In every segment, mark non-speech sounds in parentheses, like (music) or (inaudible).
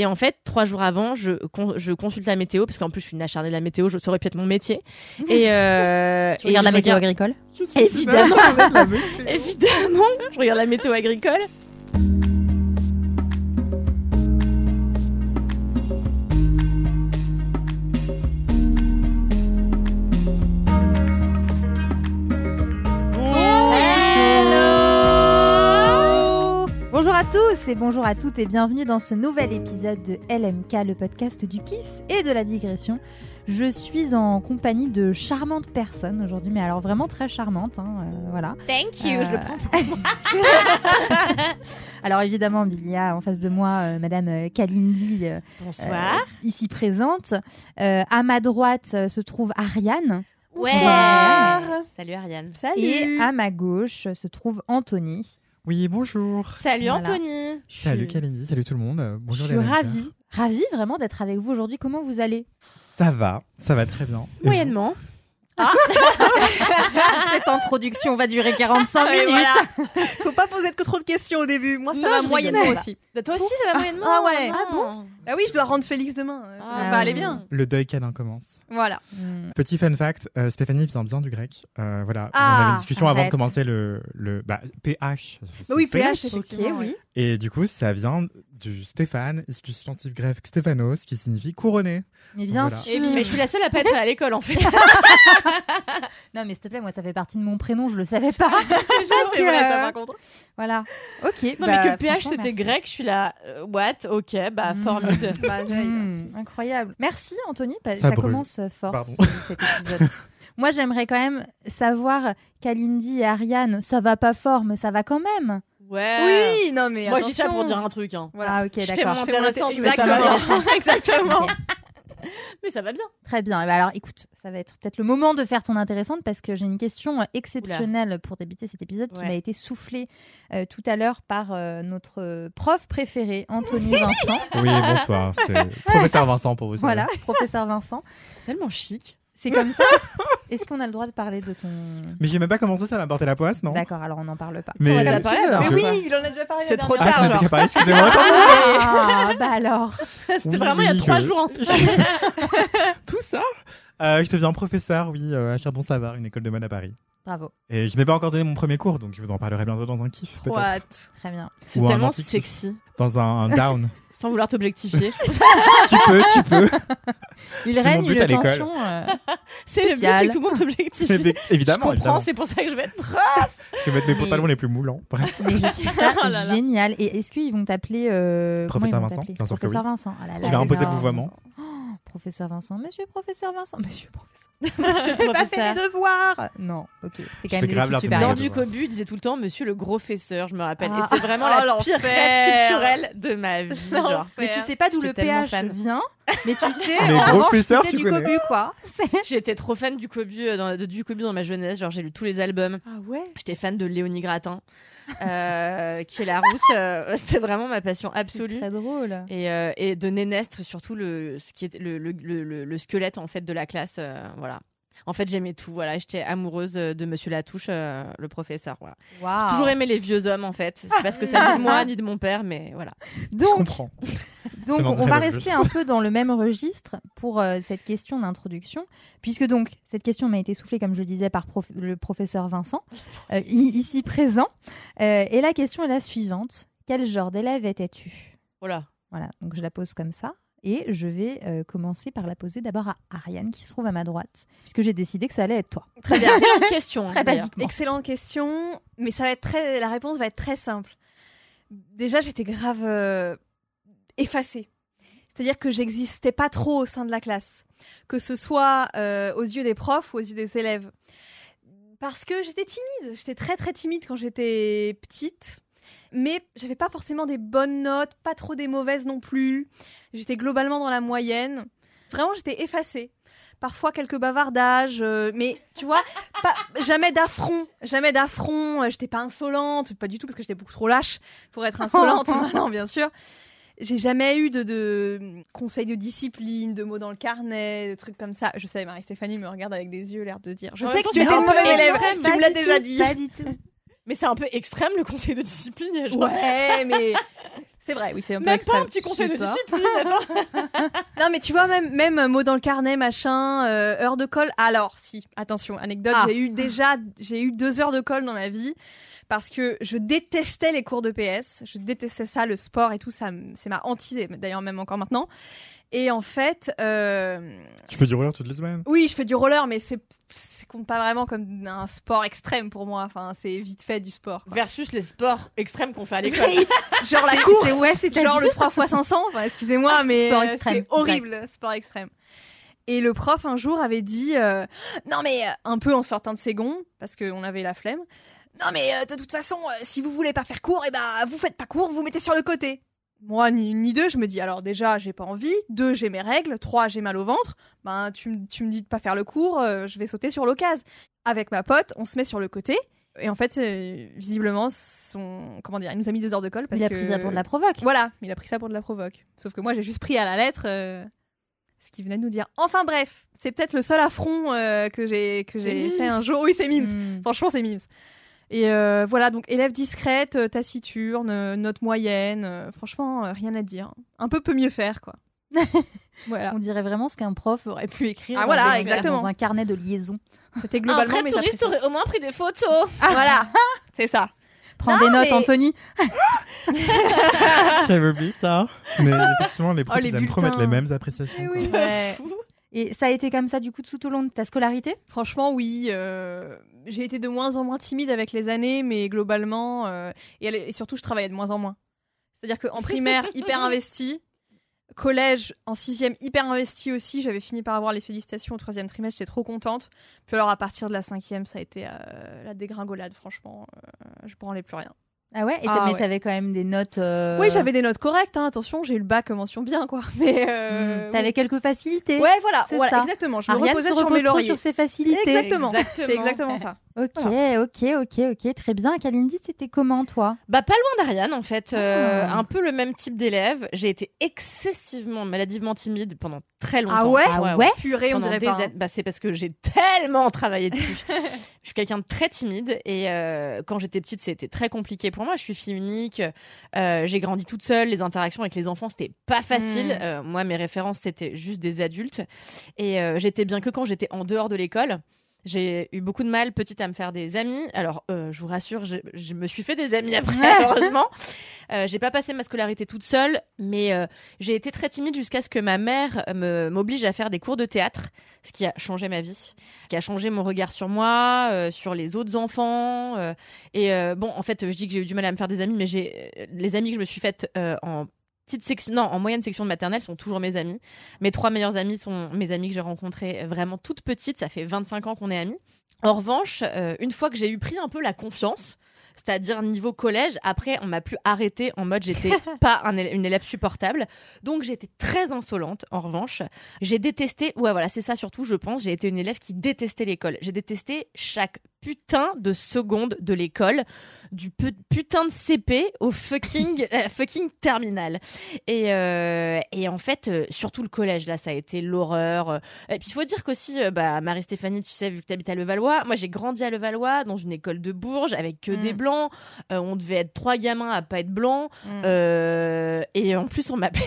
Et en fait, trois jours avant, je, con- je consulte la météo, parce qu'en plus, je suis une acharnée de la météo, je, ça aurait pu être mon métier. (laughs) Et, euh, Tu et regardes la météo agricole? Évidemment, évidemment, je regarde la météo agricole. À tous et bonjour à toutes et bienvenue dans ce nouvel épisode de LMK, le podcast du kiff et de la digression. Je suis en compagnie de charmantes personnes aujourd'hui, mais alors vraiment très charmantes, hein, euh, voilà. Thank you, je le prends. (laughs) Alors évidemment, il y a en face de moi euh, Madame euh, Kalindi, euh, Bonsoir. euh, ici présente. Euh, à ma droite euh, se trouve Ariane. Ouais. Bonsoir. Salut Ariane. Et à ma gauche se trouve Anthony. Oui, bonjour. Salut Voilà. Anthony. Salut Kalindi, salut tout le monde. Euh, Je Bonjour suis les Américains. ravie, ravie vraiment d'être avec vous aujourd'hui. Comment vous allez? Ça va, ça va très bien. Et Moyennement. (laughs) Cette introduction va durer 45 Ouais, minutes. voilà. Faut pas poser que trop de questions au début. Moi, ça Non, va moyennement aussi. Toi aussi, ça va moyennement. Ah ouais. Ah bon Bah oui, je dois rendre Félix demain. Ça Ah va pas aller oui. bien. Le deuil canin commence. Voilà. Hmm. Petit fun fact, euh, Stéphanie vient bien du grec. Euh, voilà, Ah, on avait une discussion avant de commencer le, le bah, PH. Bah oui, PH, Ok, effectivement. oui. Et du coup, ça vient du Stéphane, issu du substantif grec Stéphanos, qui signifie couronné. Mais bien Voilà. sûr. Mais je suis la seule à pas être à l'école en fait. (laughs) Non, mais s'il te plaît, moi, ça fait partie de mon prénom, je le savais pas. (laughs) C'est vrai, ça euh, par contre. voilà. Ok. Non bah, mais que PH c'était grec, je suis là. euh, what? Ok, bah Mm. formide. (laughs) Bah, Hmm, incroyable. Merci, Anthony. Ça Ça, commence fort, ce- cet épisode. moi, j'aimerais quand même savoir, Kalindi et Ariane, ça va pas fort, mais ça va quand même. Ouais. Oui, non mais Moi je dis ça attention. pour dire un truc. Hein. Voilà. Ah, ok, Je fais d'accord. mon Fais-moi intéressante, mais ça va Exactement. bien. (laughs) Exactement. Ok. (laughs) Mais ça va bien. Très bien. Eh ben alors, écoute, ça va être peut-être le moment de faire ton intéressante parce que j'ai une question euh, exceptionnelle pour débuter cet épisode qui Ouais. m'a été soufflée euh, tout à l'heure par euh, notre euh, prof préféré, Anthony (laughs) Vincent. Oui, bonsoir. C'est professeur Vincent pour vous. voilà, professeur Vincent. Tellement chic. C'est comme ça Est-ce qu'on a le droit de parler de ton... Mais j'ai même pas commencé, ça m'a porté la poisse, non? D'accord, alors on n'en parle pas. Mais- parlé, alors. Mais oui, il en a déjà parlé. C'est trop Ah, tard, m'avais genre. déjà parlé, excusez-moi. Ah, bah alors. (laughs) C'était Oui, vraiment il y a trois je- jours. en Tout (laughs) ça? Euh, Je deviens professeur, oui, euh, à Chardon-Savard, une école de mode à Paris. Bravo, Et je n'ai pas encore donné mon premier cours, donc je vous en parlerai bientôt dans un kiff. What? Très bien. C'est tellement sexy. Dans un, un down. (laughs) Sans vouloir t'objectifier. (laughs) tu peux, tu peux. Il règne une tension. euh, (laughs) c'est le but, c'est que tout le monde t'objectifie. Mais Je évidemment, comprends, évidemment. c'est pour ça que je vais être Je vais mettre mes Mais- pantalons les plus moulants. Bref. Mais je trouve ça Oh là là. génial. Et est-ce qu'ils vont t'appeler euh, Professeur Vincent, Professeur. Vincent. Là là, Je vais imposer le vouvoiement. Oh, professeur Vincent, Monsieur Professeur Vincent, Monsieur Professeur. (laughs) J'ai le pas fait professeur. mes devoirs. Non, ok, c'est Je quand même des grave études supérieures. Dans du cobu, il disait tout le temps Monsieur le gros fesseur, je me rappelle. Ah. Et c'est vraiment Oh, la pire rêve culturelle de ma vie. Genre. Mais tu sais pas d'où le PH fan. vient, mais tu (laughs) sais, Les en c'était tu du connais. cobu, quoi. J'étais trop fan du cobu euh, dans, de- du cobu dans ma jeunesse. Genre j'ai lu tous les albums. Ah ouais J'étais fan de Léonie Gratin, euh, qui est la rousse. euh, (laughs) C'était vraiment ma passion C'est absolue. très drôle. Et, euh, et de Nénestre surtout le ce qui est le, le, le- le- le squelette en fait de la classe euh, voilà. En fait j'aimais tout voilà. J'étais amoureuse euh, de Monsieur Latouche euh, le professeur voilà. J'ai toujours aimé les vieux hommes en fait. C'est parce que ça dit de moi ni de mon père mais voilà. Je Donc, comprends. Donc, on va rester un peu dans le même registre pour euh, cette question d'introduction, puisque donc cette question m'a été soufflée, comme je le disais, par prof- le professeur Vincent, euh, ici présent. Euh, et la question est la suivante. Quel genre d'élève étais-tu? Voilà Voilà, donc je la pose comme ça. Et je vais euh, commencer par la poser d'abord à Ariane, qui se trouve à ma droite, puisque j'ai décidé que ça allait être toi. Très bien. une (laughs) question Très basiquement. Excellente question, mais ça va être très. La réponse va être très simple. Déjà, j'étais grave euh, effacée. C'est-à-dire que j'existais pas trop au sein de la classe, que ce soit euh, aux yeux des profs ou aux yeux des élèves. Parce que j'étais timide, j'étais très très timide quand j'étais petite. Mais j'avais pas forcément des bonnes notes, pas trop des mauvaises non plus. J'étais globalement dans la moyenne. Vraiment, j'étais effacée. Parfois quelques bavardages, euh, mais tu vois, pas, jamais d'affront, jamais d'affront. euh, J'étais pas insolente, pas du tout parce que j'étais beaucoup trop lâche pour être insolente. (laughs) (laughs) non, bien sûr. J'ai jamais eu de, de conseils de discipline, de mots dans le carnet, de trucs comme ça. Je sais, Marie-Stéphanie me regarde avec des yeux, l'air de dire. Je En sais que temps, tu étais un une mauvaise élève, tu me l'as déjà dit. Pas du tout. Mais c'est un peu extrême le conseil de discipline. vois. Ouais, mais (laughs) c'est vrai, oui, c'est un peu Même extrême. pas un petit conseil de pas. discipline. attends. (laughs) Non, mais tu vois, même, même euh, mots dans le carnet, machin, euh, heure de colle. Alors, si, attention, anecdote, Ah. j'ai eu déjà j'ai eu deux heures de colle dans ma vie parce que je détestais les cours de PS. Je détestais ça, le sport et tout, ça, c'est ma hantise, d'ailleurs, même encore maintenant. Et en fait, euh, Tu fais du roller toutes les semaines? oui, je fais du roller, mais c'est pas vraiment comme un sport extrême pour moi. Enfin, c'est vite fait du sport. quoi. Versus les sports extrêmes qu'on fait à l'école. Genre la course, c'est- ouais, c'est genre le 3 x 500. Enfin, excusez-moi, mais Sport euh, extrême, c'est horrible, sport extrême. Et le prof un jour avait dit, euh, non mais un peu en sortant de ses gonds, parce qu'on avait la flemme. Non mais euh, de toute façon, euh, si vous voulez pas faire cours, et ben vous faites pas cours, vous mettez sur le côté. Moi, ni une ni deux, je me dis alors déjà, j'ai pas envie. Deux, j'ai mes règles. Trois, j'ai mal au ventre. Ben, tu, me- tu me dis de pas faire le cours, euh, je vais sauter sur l'occasion. Avec ma pote, on se met sur le côté. Et en fait, euh, visiblement, son... comment dire, il nous a mis deux heures de colle parce Il a que... pris ça pour de la provoque. Voilà, il a pris ça pour de la provoque. Sauf que moi, j'ai juste pris à la lettre euh, ce qu'il venait de nous dire. Enfin bref, c'est peut-être le seul affront que j'ai que j'ai fait un jour. Oui, c'est Mims. Hmm. Franchement, c'est Mims. Et euh, voilà, donc élève discrète, euh, taciturne, euh, note moyenne. franchement, rien à dire. Un peu peut mieux faire, quoi. (laughs) voilà, On dirait vraiment ce qu'un prof aurait pu écrire Ah, dans, voilà, un- exactement. dans un carnet de liaison. (laughs) c'était Un globalement vrai mes touriste aurait au moins pris des photos. (laughs) Voilà, c'est ça. Prends Non, des notes, mais- Anthony. J'avais oublié ça. Mais effectivement, les profs Oh, les ils aiment trop mettre les mêmes appréciations. quoi. Ouais. Et ça a été comme ça du coup tout au long de ta scolarité? Franchement, oui. euh, j'ai été de moins en moins timide avec les années, mais globalement, euh, et, surtout, je travaillais de moins en moins. C'est-à-dire qu'en primaire, (laughs) hyper investi. Collège, en sixième, hyper investi aussi. J'avais fini par avoir les félicitations au troisième trimestre. J'étais trop contente. Puis alors, à partir de la cinquième, ça a été euh, la dégringolade, franchement. Je branlais plus rien. Ah ouais Et Ah mais ouais. t'avais quand même des notes. euh, Oui, j'avais des notes correctes. hein, attention, j'ai eu le bac mention bien, quoi. (laughs) Mais euh, hmm, T'avais quelques facilités. Ouais, voilà, voilà ça. exactement. Je me Ariane reposais se sur repose mes trop lauriers. sur ses facilités. Exactement. C'est exactement ça. (laughs) Ok, ok, ok, ok, très bien. Kalindi, c'était comment toi? Bah pas loin d'Ariane en fait, Euh, Ah. un peu le même type d'élève. J'ai été excessivement maladivement timide pendant très longtemps. Ah ouais? Ah ouais Purée, on dirait des pas. hein. Bah, c'est parce que j'ai tellement travaillé dessus. (laughs) je suis quelqu'un de très timide et euh, quand j'étais petite, c'était très compliqué pour moi. Je suis fille unique, euh, j'ai grandi toute seule. Les interactions avec les enfants, c'était pas facile. Mm. Euh, moi, mes références, c'était juste des adultes et euh, j'étais bien que quand j'étais en dehors de l'école. J'ai eu beaucoup de mal petite à me faire des amis. Alors, euh, je vous rassure, je, je me suis fait des amis après, (laughs) heureusement. Euh, j'ai pas passé ma scolarité toute seule, mais euh, j'ai été très timide jusqu'à ce que ma mère me m'oblige à faire des cours de théâtre, ce qui a changé ma vie, ce qui a changé mon regard sur moi, euh, sur les autres enfants. euh, et euh, bon, en fait, je dis que j'ai eu du mal à me faire des amis, mais j'ai euh, les amis que je me suis faites euh, en petite section, non, en moyenne section de maternelle sont toujours mes amis. Mes trois meilleurs amis sont mes amis que j'ai rencontrés vraiment toutes petites. Ça fait 25 ans qu'on est amis. En revanche, euh, une fois que j'ai eu pris un peu la confiance, c'est-à-dire niveau collège, après on m'a plus arrêté en mode j'étais (laughs) pas un une élève supportable. Donc j'ai été très insolente en revanche. J'ai détesté, ouais voilà, c'est ça surtout je pense, j'ai été une élève qui détestait l'école. J'ai détesté chaque putain de seconde de l'école, du pu- putain de CP au fucking (laughs) euh, fucking terminal. Et euh, et en fait euh, surtout le collège là ça a été l'horreur. Et puis il faut dire qu'aussi bah Marie-Stéphanie, tu sais vu que tu habites à Levallois, moi j'ai grandi à Levallois dans une école de Bourges avec que Mm. des blancs. Euh, on devait être trois gamins à pas être blancs. Mm. Et en plus, on m'appelait.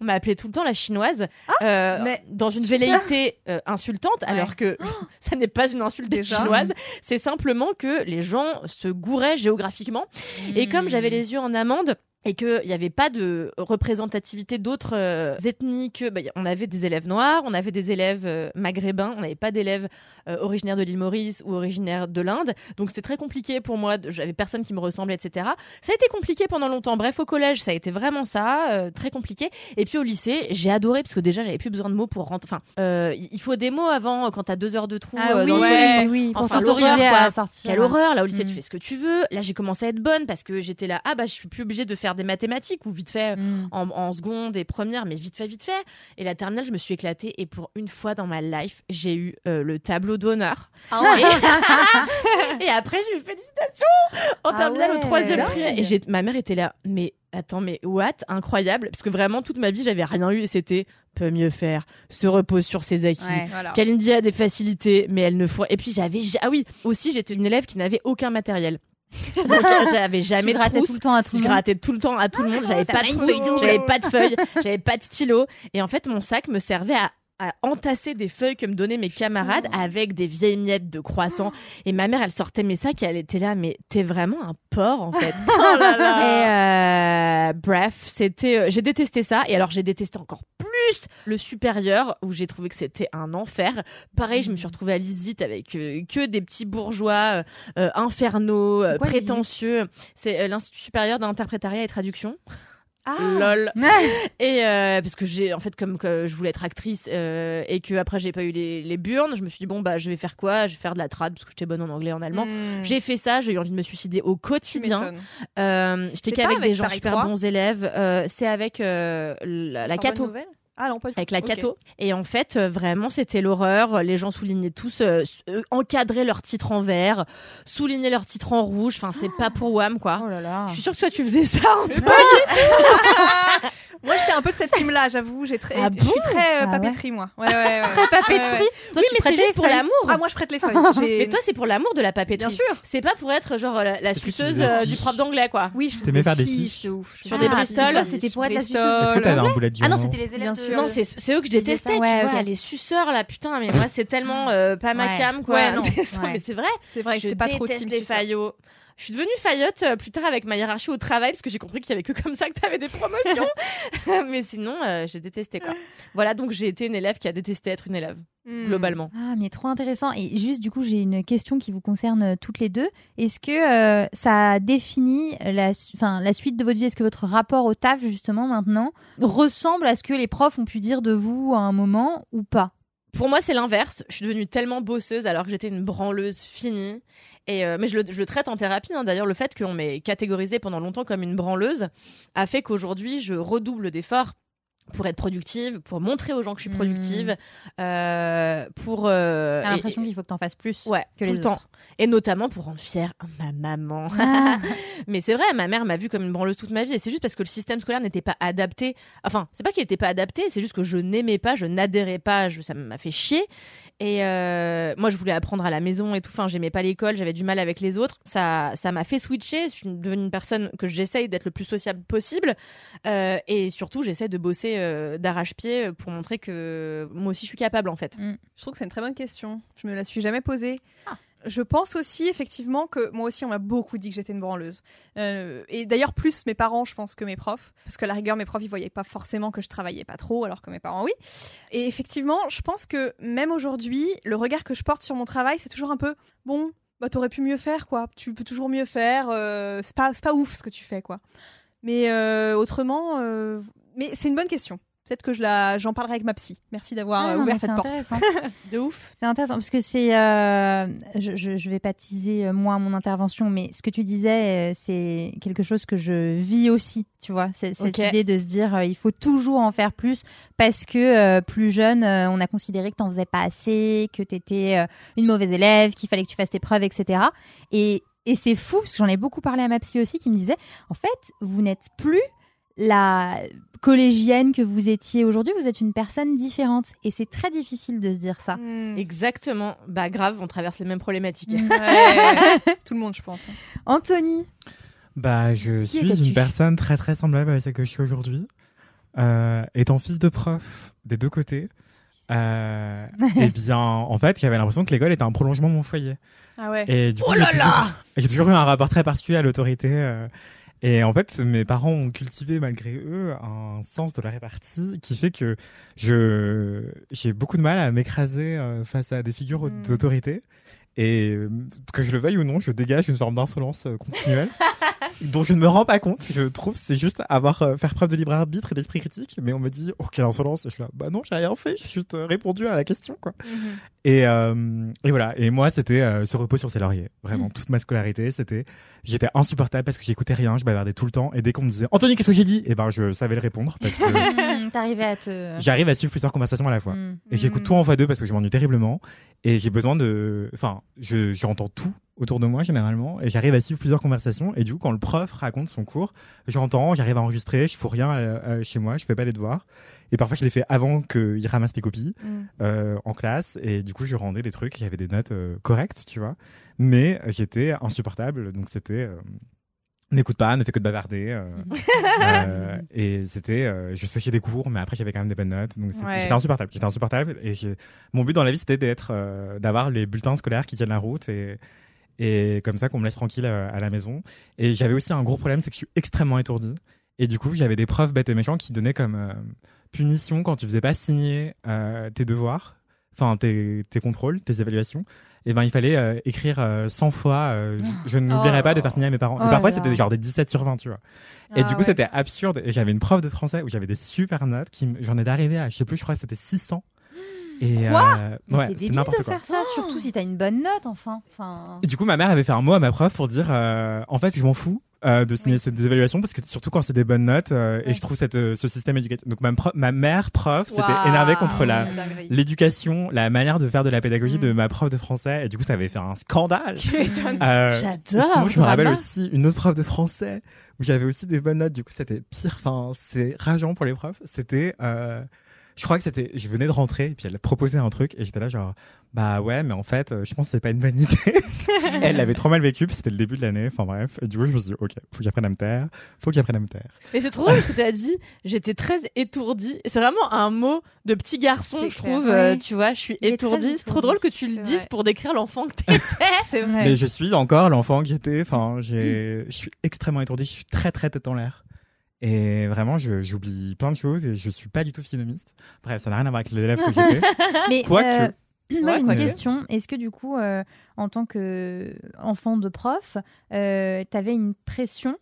On m'a appelé tout le temps la chinoise, euh, mais- dans une velléité euh, insultante, alors que (laughs) ça n'est pas une insulte des Déjà. chinoises, c'est simplement que les gens se gouraient géographiquement. Et comme j'avais les yeux en amande, et qu'il n'y avait pas de représentativité d'autres euh, ethnies que bah, on avait des élèves noirs, on avait des élèves euh, maghrébins, on n'avait pas d'élèves euh, originaires de l'île Maurice ou originaires de l'Inde. Donc c'était très compliqué pour moi, j'avais personne qui me ressemblait, etc. Ça a été compliqué pendant longtemps. Bref, au collège, ça a été vraiment ça, euh, très compliqué. Et puis au lycée, j'ai adoré parce que déjà, j'avais plus besoin de mots pour rentrer. Enfin, euh, il faut des mots avant, quand t'as deux heures de trou Ah oui, dans le oui, collège. oui, pour Enfin, s'autoriser à sortir. Quelle horreur Là, au lycée, Mm. tu fais ce que tu veux. Là, j'ai commencé à être bonne parce que j'étais là. Ah bah, je suis plus obligée de faire des mathématiques ou vite fait Mm. en, en seconde et première, mais vite fait, vite fait. Et la terminale, je me suis éclatée. Et pour une fois dans ma life, j'ai eu euh, le tableau d'honneur. Ah ouais. (laughs) Et, et après, j'ai eu félicitations en Ah terminale ouais, au troisième trimestre. Et j'ai- ma mère était là. Mais attends, mais what? Incroyable. Parce que vraiment, toute ma vie, j'avais rien eu et c'était peut mieux faire. Se repose sur ses acquis. Ouais. Voilà. Kalindi a des facilités, mais elle ne faut. Et puis j'avais, ja- ah oui, aussi j'étais une élève qui n'avait aucun matériel. Donc (laughs) j'avais jamais de trousse. tout le temps à tout Je le monde. grattais tout le temps à tout le monde. J'avais t'as pas de feuille j'avais pas de feuilles, j'avais pas de stylo. Et en fait, mon sac me servait à à entasser des feuilles que me donnaient mes camarades avec des vieilles miettes de croissant. Et ma mère, elle sortait mes sacs et elle était là, mais t'es vraiment un porc en fait. (laughs) Oh là là. Et euh, bref, c'était, euh, j'ai détesté ça. Et alors j'ai détesté encore plus le supérieur où j'ai trouvé que c'était un enfer. Pareil, je me suis retrouvée à l'ISIT avec euh, que des petits bourgeois euh, euh, infernaux, quoi, prétentieux. C'est l'Institut supérieur d'interprétariat et traduction. Ah. Lol. (laughs) Et euh, parce que j'ai en fait comme que je voulais être actrice euh, et que après j'ai pas eu les, les burnes, je me suis dit bon bah je vais faire quoi? Je vais faire de la trad parce que j'étais bonne en anglais et en allemand. Hmm. J'ai fait ça, j'ai eu envie de me suicider au quotidien. Euh, J'étais C'est qu'avec des gens Paris super 3? bons élèves. Euh, c'est avec euh, la, la Cato. Nouvelle? Ah non, pas du tout. Avec la. Cato. Et en fait, euh, vraiment, c'était l'horreur. Les gens soulignaient tous, euh, euh, encadraient leur titre en vert, soulignaient leur titre en rouge. Enfin, c'est pas pour Wham, quoi. Oh là là. Je suis sûre que toi, tu faisais ça, (laughs) Antoine. (laughs) Moi, j'étais un peu de cette team-là, j'avoue. J'ai très, Ah je suis très euh, Ah ouais. papeterie, moi. Ouais, ouais, ouais. Très papeterie. Toi, oui, tu mais c'est juste pour feuilles. l'amour. Ah, moi, je prête les feuilles. (laughs) Mais toi, c'est pour l'amour de la papeterie. bien sûr. C'est pas pour être genre la, suceuse faisais euh, du prof d'anglais, quoi. Oui, je faire des fiches fiches de ouf. Sur des Ah, Bristol. toi, c'était pour être la suceuse. Ah non, c'était les élèves sûr. Non, c'est c'est eux que je détestais, ouais, tu ok. vois, les suceurs là, putain, mais moi c'est tellement euh, pas ma Ouais. cam quoi. Ouais, non. (laughs) Ouais. mais c'est vrai. C'est vrai que je j'étais pas trop déteste team les faillots. Je suis devenue faillotte euh, plus tard avec ma hiérarchie au travail parce que j'ai compris qu'il y avait que comme ça que t'avais des promotions. (laughs) mais sinon, euh, j'ai détesté quoi. Voilà, donc j'ai été une élève qui a détesté être une élève Hmm. globalement. Ah, mais trop intéressant. Et juste, du coup, j'ai une question qui vous concerne euh, toutes les deux. Est-ce que euh, ça définit la, enfin, la suite de votre vie? Est-ce que votre rapport au taf, justement, maintenant, ressemble à ce que les profs ont pu dire de vous à un moment ou pas? Pour moi, c'est l'inverse. Je suis devenue tellement bosseuse alors que j'étais une branleuse finie. Et euh, mais je le, traite en thérapie. hein. D'ailleurs, le fait qu'on m'ait catégorisée pendant longtemps comme une branleuse a fait qu'aujourd'hui, je redouble d'efforts pour être productive, pour montrer aux gens que je suis Hmm. productive, euh, pour. euh, T'as l'impression qu'il faut que t'en fasses plus Ouais, que tout les le temps. autres. Et notamment pour rendre fière ma maman. Ah. (laughs) Mais c'est vrai, ma mère m'a vue comme une branleuse toute ma vie. Et c'est juste parce que le système scolaire n'était pas adapté. Enfin, c'est pas qu'il n'était pas adapté, c'est juste que je n'aimais pas, je n'adhérais pas, je- ça m'a fait chier. Et euh, moi, je voulais apprendre à la maison et tout. Enfin, j'aimais pas l'école, j'avais du mal avec les autres. Ça, ça m'a fait switcher. Je suis devenue une personne que j'essaye d'être le plus sociable possible. Euh, et surtout, j'essaie de bosser euh, d'arrache-pied pour montrer que moi aussi, je suis capable, en fait. Je trouve que c'est une très bonne question. Je me la suis jamais posée. Ah. Je pense aussi effectivement que moi aussi on m'a beaucoup dit que j'étais une branleuse. Euh, et d'ailleurs plus mes parents je pense que mes profs. Parce que à la rigueur mes profs ils voyaient pas forcément que je travaillais pas trop alors que mes parents oui. Et effectivement je pense que même aujourd'hui le regard que je porte sur mon travail c'est toujours un peu bon bah t'aurais pu mieux faire quoi. Tu peux toujours mieux faire. euh, c'est pas, pas ouf ce que tu fais quoi. Mais euh, autrement euh, mais c'est une bonne question. Peut-être que je la, j'en parlerai avec ma psy. Merci d'avoir Ah, euh, non, ouvert cette porte. (laughs) De ouf. C'est intéressant parce que c'est. euh, je, je, je vais pas teaser euh, moi mon intervention, mais ce que tu disais, c'est quelque chose que je vis aussi. Tu vois, cette idée de se dire euh, il faut toujours en faire plus parce que euh, plus jeune, on a considéré que t'en faisais pas assez, que t'étais une mauvaise élève, qu'il fallait que tu fasses tes preuves, etc. Et, et c'est fou parce que j'en ai beaucoup parlé à ma psy aussi qui me disait en fait, vous n'êtes plus la collégienne que vous étiez aujourd'hui, vous êtes une personne différente. Et c'est très difficile de se dire ça. Hmm. Exactement. Bah grave, on traverse les mêmes problématiques. Ouais. (laughs) Tout le monde, je pense. Anthony, Bah, je Qui suis une personne très très semblable à celle que je suis aujourd'hui. Euh, étant fils de prof des deux côtés, euh, (laughs) eh bien, en fait, j'avais l'impression que l'école était un prolongement de mon foyer. Ah ouais. Et du coup, Oh j'ai là toujours- là j'ai toujours eu un rapport très particulier à l'autorité. euh, Et en fait, mes parents ont cultivé malgré eux un sens de la répartie qui fait que je j'ai beaucoup de mal à m'écraser euh, face à des figures Mm. d'autorité. Et euh, que je le veuille ou non, je dégage une forme d'insolence euh, continuelle (laughs) dont je ne me rends pas compte. Je trouve c'est juste avoir euh, faire preuve de libre arbitre et d'esprit critique. Mais on me dit oh quelle insolence. Et je suis là bah non j'ai rien fait, j'ai juste euh, répondu à la question quoi. Et, euh, et voilà. Et moi, c'était ce repos sur ses lauriers. Vraiment, toute ma scolarité, c'était, j'étais insupportable parce que j'écoutais rien, je bavardais tout le temps. Et dès qu'on me disait, Anthony, qu'est-ce que j'ai dit? Et ben, je savais le répondre parce que (laughs) Hmm, T'arrivais à te. (laughs) j'arrive à suivre plusieurs conversations à la fois. Hmm. Et j'écoute tout en fois deux parce que je m'ennuie terriblement. Et j'ai besoin de, enfin, je, j'entends tout autour de moi généralement et j'arrive à suivre plusieurs conversations. Et du coup, quand le prof raconte son cours, j'entends, j'arrive à enregistrer, je fous rien euh, euh, chez moi, je fais pas les devoirs. Et parfois, je les fais avant qu'il ramasse les copies Mm. euh, en classe. Et du coup, je rendais des trucs, il y avait des notes euh, correctes, tu vois. Mais euh, j'étais insupportable, donc c'était euh, n'écoute pas, ne fais que de bavarder. euh, (laughs) euh, et c'était, euh, je séchais des cours, mais après j'avais quand même des bonnes notes, donc c'était- Ouais. insupportable. J'étais insupportable. Et mon but dans la vie, c'était d'être, euh, d'avoir les bulletins scolaires qui tiennent la route et et comme ça qu'on me laisse tranquille euh, à la maison. Et j'avais aussi un gros problème, c'est que je suis extrêmement étourdi. Et du coup, j'avais des profs bêtes et méchants qui donnaient comme euh, punition quand tu faisais pas signer euh, tes devoirs, enfin tes, tes contrôles, tes évaluations. Et ben il fallait euh, écrire euh, 100 fois. euh, je n'oublierai Oh. pas de faire signer à mes parents. Oh et parfois là. c'était genre des 17 sur 20, tu vois. Et Ah du coup ouais. c'était absurde. Et j'avais une prof de français où j'avais des super notes. Qui j'en ai d'arriver à, je sais plus, je crois que c'était 600. Et Quoi? euh, ouais, c'est n'importe de quoi. faire ça, surtout si t'as une bonne note, enfin. enfin... Et du coup, ma mère avait fait un mot à ma prof pour dire, euh, en fait, je m'en fous euh, de signer Oui. des évaluations parce que surtout quand c'est des bonnes notes euh, et je trouve cette, euh, ce système éducatif. Donc ma, ma mère prof s'était Waouh. énervée contre la l'éducation, la manière de faire de la pédagogie Mm. de ma prof de français et du coup ça avait fait un scandale. Euh, J'adore. je me rappelle aussi une autre prof de français où j'avais aussi des bonnes notes. Du coup, c'était pire. Enfin, c'est rageant pour les profs. C'était, euh, je crois que c'était, je venais de rentrer et puis elle proposait un truc et j'étais là genre, bah ouais, mais en fait, euh, je pense que c'est pas une bonne idée. (laughs) elle l'avait trop mal vécu. puis C'était le début de l'année. Enfin bref. Et du coup, je me suis dit, ok, faut que j'apprenne à me taire. Faut que j'apprenne à me taire. Mais c'est trop drôle ce que tu as dit. J'étais très étourdie. Et C'est vraiment un mot de petit garçon, je clair. trouve. euh, tu vois, je suis étourdie. C'est trop drôle que tu le dises vrai. pour décrire l'enfant que t'es. (laughs) C'est vrai. Mais je suis encore l'enfant que j'étais. Enfin, j'ai, je suis extrêmement étourdi. Je suis très très tête en l'air. Et vraiment, je- j'oublie plein de choses et je suis pas du tout phynomiste. Bref, ça n'a rien à voir avec l'élève que j'étais. (laughs) Mais Quoique. euh, moi, j'ai une question. Est-ce que du coup, euh, en tant que enfant de prof, euh, t'avais une pression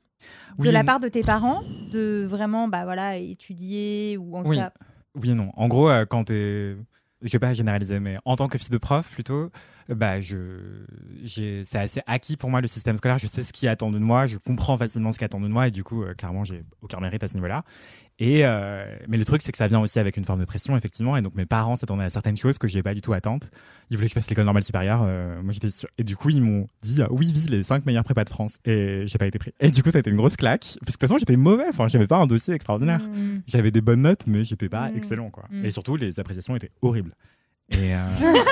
Oui de la part de tes parents de vraiment, bah voilà, étudier ou en tout Oui. cas. Oui et non. En gros, euh, quand t'es, je vais pas généraliser, mais en tant que fille de prof, plutôt, bah je, j'ai, c'est assez acquis pour moi le système scolaire. Je sais ce qui est attendu de moi, je comprends facilement ce qui est attendu de moi, et du coup, euh, clairement, j'ai aucun mérite à ce niveau-là. Et euh, mais le truc, c'est que ça vient aussi avec une forme de pression, effectivement. Et donc mes parents s'attendaient à certaines choses que j'ai pas du tout attentes. Ils voulaient que je fasse l'école normale supérieure. euh, moi, j'étais sûr. Et du coup, ils m'ont dit ah, oui, vis les cinq meilleures prépas de France. Et j'ai pas été pris. Et du coup, ça a été une grosse claque. Parce que de toute façon, j'étais mauvais. Enfin, j'avais pas un dossier extraordinaire. Hmm. J'avais des bonnes notes, mais j'étais pas Mm. excellent, quoi. Mm. Et surtout, les appréciations étaient horribles. Et euh, (laughs)